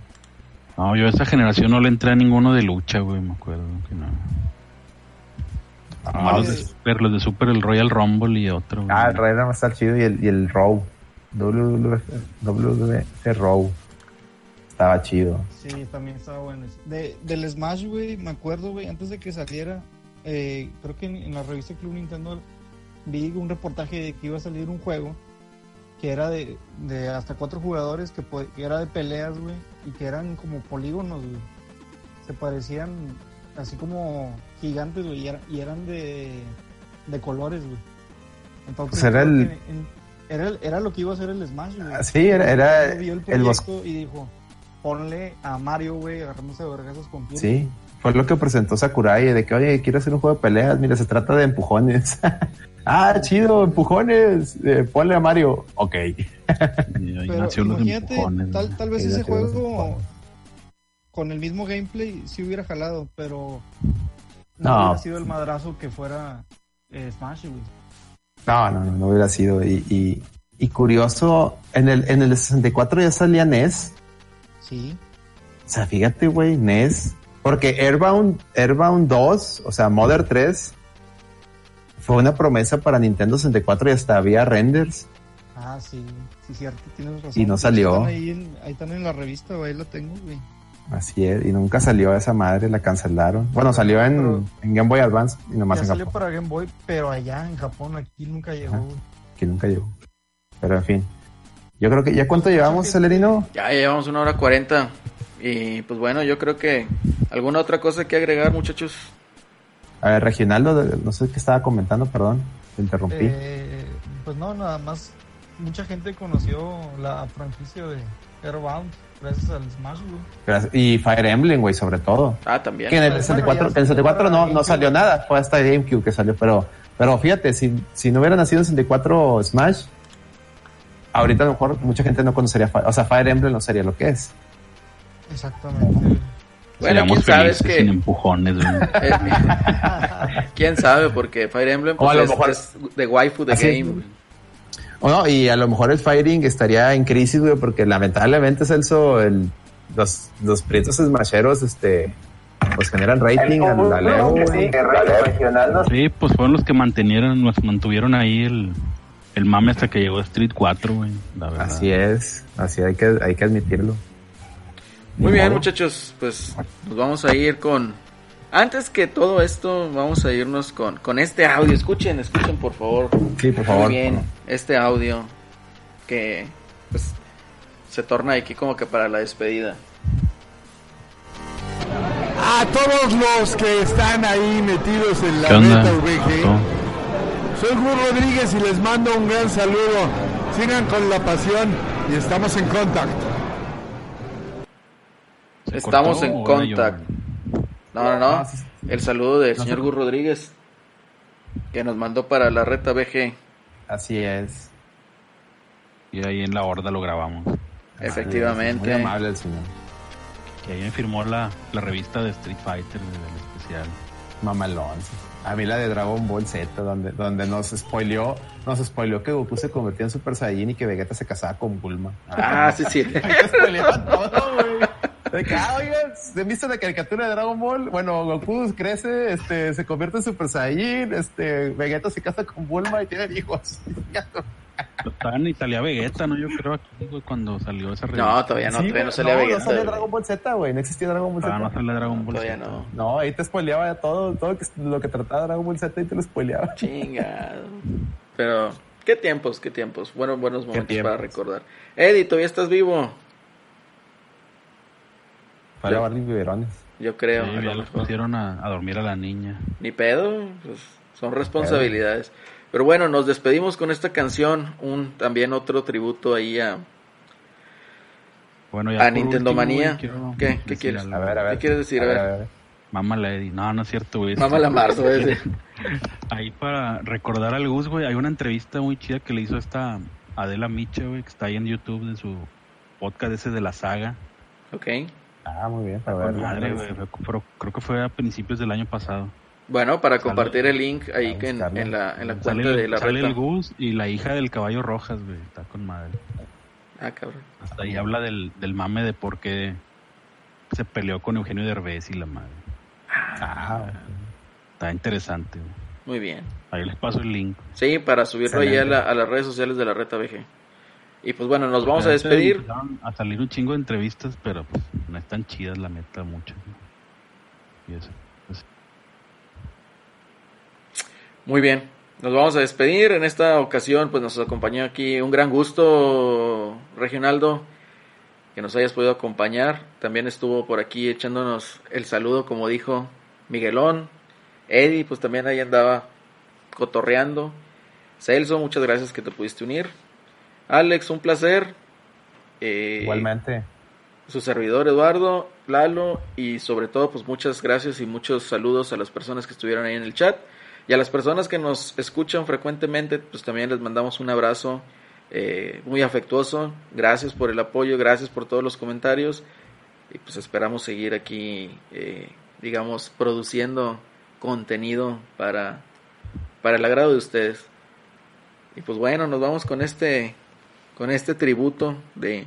No, yo a esta generación no le entré a ninguno de lucha, güey, me acuerdo que no. Ah, los, de Super, los de Super, el Royal Rumble y otro. Ah, el Royal Rumble está chido y el, y el Raw. WWC Raw. Estaba chido. Sí, también estaba bueno. De, del Smash, güey, me acuerdo, güey, antes de que saliera, eh, creo que en, la revista Club Nintendo vi un reportaje de que iba a salir un juego que era de, de hasta cuatro jugadores, que, que era de peleas, güey, y que eran como polígonos, güey. Se parecían así como gigantes, güey, y, eran de, de colores, güey. Entonces, era, el... era, era, lo que iba a hacer el Smash, güey. Ah, sí, era, era el, proyecto y dijo, ponle a Mario, güey, agarrándose de vergazos con Sí, fue lo que presentó Sakurai, de que, oye, quiero hacer un juego de peleas, mira, se trata de empujones. ah, chido, empujones, eh, ponle a Mario. Ok. Pero imagínate, tal, tal vez ese juego con el mismo gameplay sí hubiera jalado, pero no, hubiera sido el madrazo que fuera eh, Smash, güey. No, no, no, hubiera sido. Y, y, curioso, en el, en el 64 ya salía NES. Sí. O sea, fíjate, güey, NES. Porque Airbound, Airbound 2, o sea, Mother 3, fue una promesa para Nintendo 64 y hasta había renders. Ah, sí, sí, cierto, tienes razón. Y no salió. ahí, ahí también en la revista, ahí la tengo, güey. Así es, y nunca salió esa madre, la cancelaron. Bueno, salió en, Game Boy Advance y nomás en Japón. salió para Game Boy, pero allá en Japón, aquí nunca llegó. aquí nunca llegó. Pero en fin. Yo creo que, ¿ya cuánto llevamos, Celerino? Ya llevamos una hora cuarenta. Y pues bueno, yo creo que alguna otra cosa que agregar, muchachos. A ver, Reginaldo, no sé qué estaba comentando, perdón, te interrumpí. Eh, pues no, nada más, mucha gente conoció la franquicia de Airbound gracias al Smash, güey. Y Fire Emblem, güey, sobre todo. Ah, también. Que en el 64, en el 64 no, no salió nada, fue hasta GameCube que salió, pero, pero fíjate, si, si no hubiera nacido en 64 Smash, ahorita a lo mejor mucha gente no conocería, o sea, Fire Emblem no sería lo que es. Exactamente. Bueno, quién sabe que. Sin empujones, quién sabe, porque Fire Emblem pues, es, mejor... es, de waifu de game. O no, y a lo mejor el Firing estaría en crisis, güey, porque lamentablemente, Celso, el, los, los prietos smasheros, este, pues generan rating Leo, Sí, pues fueron los que mantenieron, nos mantuvieron ahí el, el mame hasta que llegó Street 4, güey. Así es, así hay que, hay que admitirlo. Muy bien, muchachos, pues nos vamos a ir con antes que todo esto, vamos a irnos con, con este audio. Escuchen, escuchen por favor. Sí, por favor. Muy bien, este audio que pues se torna aquí como que para la despedida. A todos los que están ahí metidos en la meta VG, soy Gus Rodríguez y les mando un gran saludo. Sigan con la pasión y estamos en contacto. Estamos en contacto. No, no, no. Ah, El saludo del señor Gus Rodríguez, que nos mandó para la reta BG. Así es. Y ahí en la horda lo grabamos. Efectivamente. Muy amable el señor. Que ahí me firmó la, la revista de Street Fighter del especial. Mamalón. A mí la de Dragon Ball Z, donde, donde nos spoileó, nos spoileó que Goku se convirtió en Super Saiyan y que Vegeta se casaba con Bulma. Ah, sí, sí. todo, güey. De que, ah, oigan, ¿viste la caricatura de Dragon Ball? Bueno, Goku crece, este, se convierte en Super Saiyan, este, Vegeta se casa con Bulma y tiene hijos. Estaba en Italia Vegeta, ¿no? Yo creo aquí, güey, cuando salió esa revista. No, todavía no, todavía no salía no, Vegeta. No salía Dragon Ball Z, güey, no existía Dragon Ball Z. no salía Dragon Ball todavía no. No, ahí te spoileaba todo, todo lo que trataba Dragon Ball Z y te lo spoileaba. Chingado. Pero, qué tiempos, qué tiempos. Bueno, buenos momentos para recordar. Eddie, ¿todavía estás vivo? Biberones. Yo creo. Sí, ya los pusieron a, a, dormir a la niña. Ni pedo, pues son responsabilidades. Pero bueno, nos despedimos con esta canción, un también otro tributo ahí a bueno, ya a Nintendo Manía. ¿Qué? ¿Qué quieres? A ver, a ver. ¿Qué quieres decir? A, ver, a ver. Mamá la Eddie. No, no es cierto, güey. Mamá la Marzo, ese. Ahí para recordar al Gus, güey, hay una entrevista muy chida que le hizo esta Adela Micha, güey, que está ahí en YouTube de su podcast ese de la saga. Ok. Ah, muy bien. Para ver, madre, güey, pero creo que fue a principios del año pasado. Bueno, para compartir el link ahí que en, en, la, en la cuenta de la Sale el Gus y la hija del caballo rojas, güey. Está con madre. Ah, cabrón. Hasta ahí habla del, del mame de por qué se peleó con Eugenio Derbez y la madre. Ah, está interesante, güey. Muy bien. Ahí les paso el link. Sí, para subirlo ahí a, la, a, las redes sociales de la Reta BG. Y pues bueno, nos vamos a despedir. A salir un chingo de entrevistas, pero pues no están chidas la meta mucho. ¿no? Y eso. Muy bien, nos vamos a despedir. En esta ocasión, pues nos acompañó aquí un gran gusto, Reginaldo, que nos hayas podido acompañar. También estuvo por aquí echándonos el saludo, como dijo Miguelón. Eddie, pues también ahí andaba cotorreando. Celso, muchas gracias que te pudiste unir. Alex, un placer. Eh, Igualmente. Su servidor Eduardo, Lalo y sobre todo pues muchas gracias y muchos saludos a las personas que estuvieron ahí en el chat. Y a las personas que nos escuchan frecuentemente, pues también les mandamos un abrazo eh, muy afectuoso. Gracias por el apoyo, gracias por todos los comentarios. Y pues esperamos seguir aquí, eh, digamos, produciendo contenido para, para el agrado de ustedes. Y pues bueno, nos vamos con este, con este tributo de,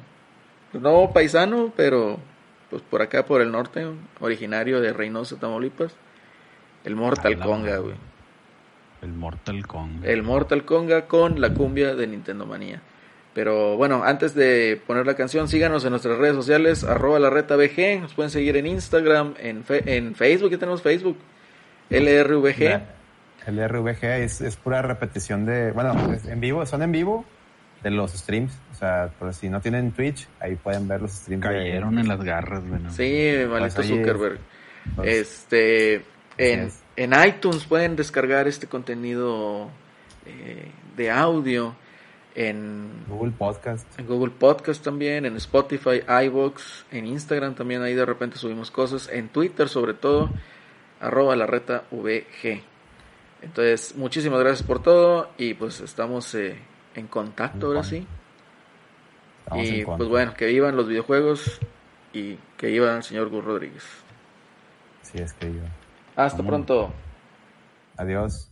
pues, no paisano, pero pues por acá por el norte, originario de Reynosa, Tamaulipas. El Mortal Konga, güey. El Mortal Konga. El Mortal Konga con la cumbia de Nintendo Manía. Pero bueno, antes de poner la canción, síganos en nuestras redes sociales, arroba la reta BG, nos pueden seguir en Instagram, en, en Facebook, ya tenemos Facebook, LRVG. LRVG es, es pura repetición de, bueno, en vivo, son en vivo de los streams, o sea, por si no tienen Twitch, ahí pueden ver los streams. Cayeron en las garras, bueno. Sí, maldito pues Zuckerberg. este, en, en iTunes pueden descargar este contenido eh, de audio. En Google Podcast. En Google Podcast también, en Spotify, iVoox, en Instagram también ahí de repente subimos cosas, en Twitter sobre todo, arroba la reta VG. Entonces, muchísimas gracias por todo y pues estamos eh, en contacto ahora sí. y pues bueno, que vivan los videojuegos y que viva el señor Gus Rodríguez. Sí, es que viva. Hasta pronto. Adiós.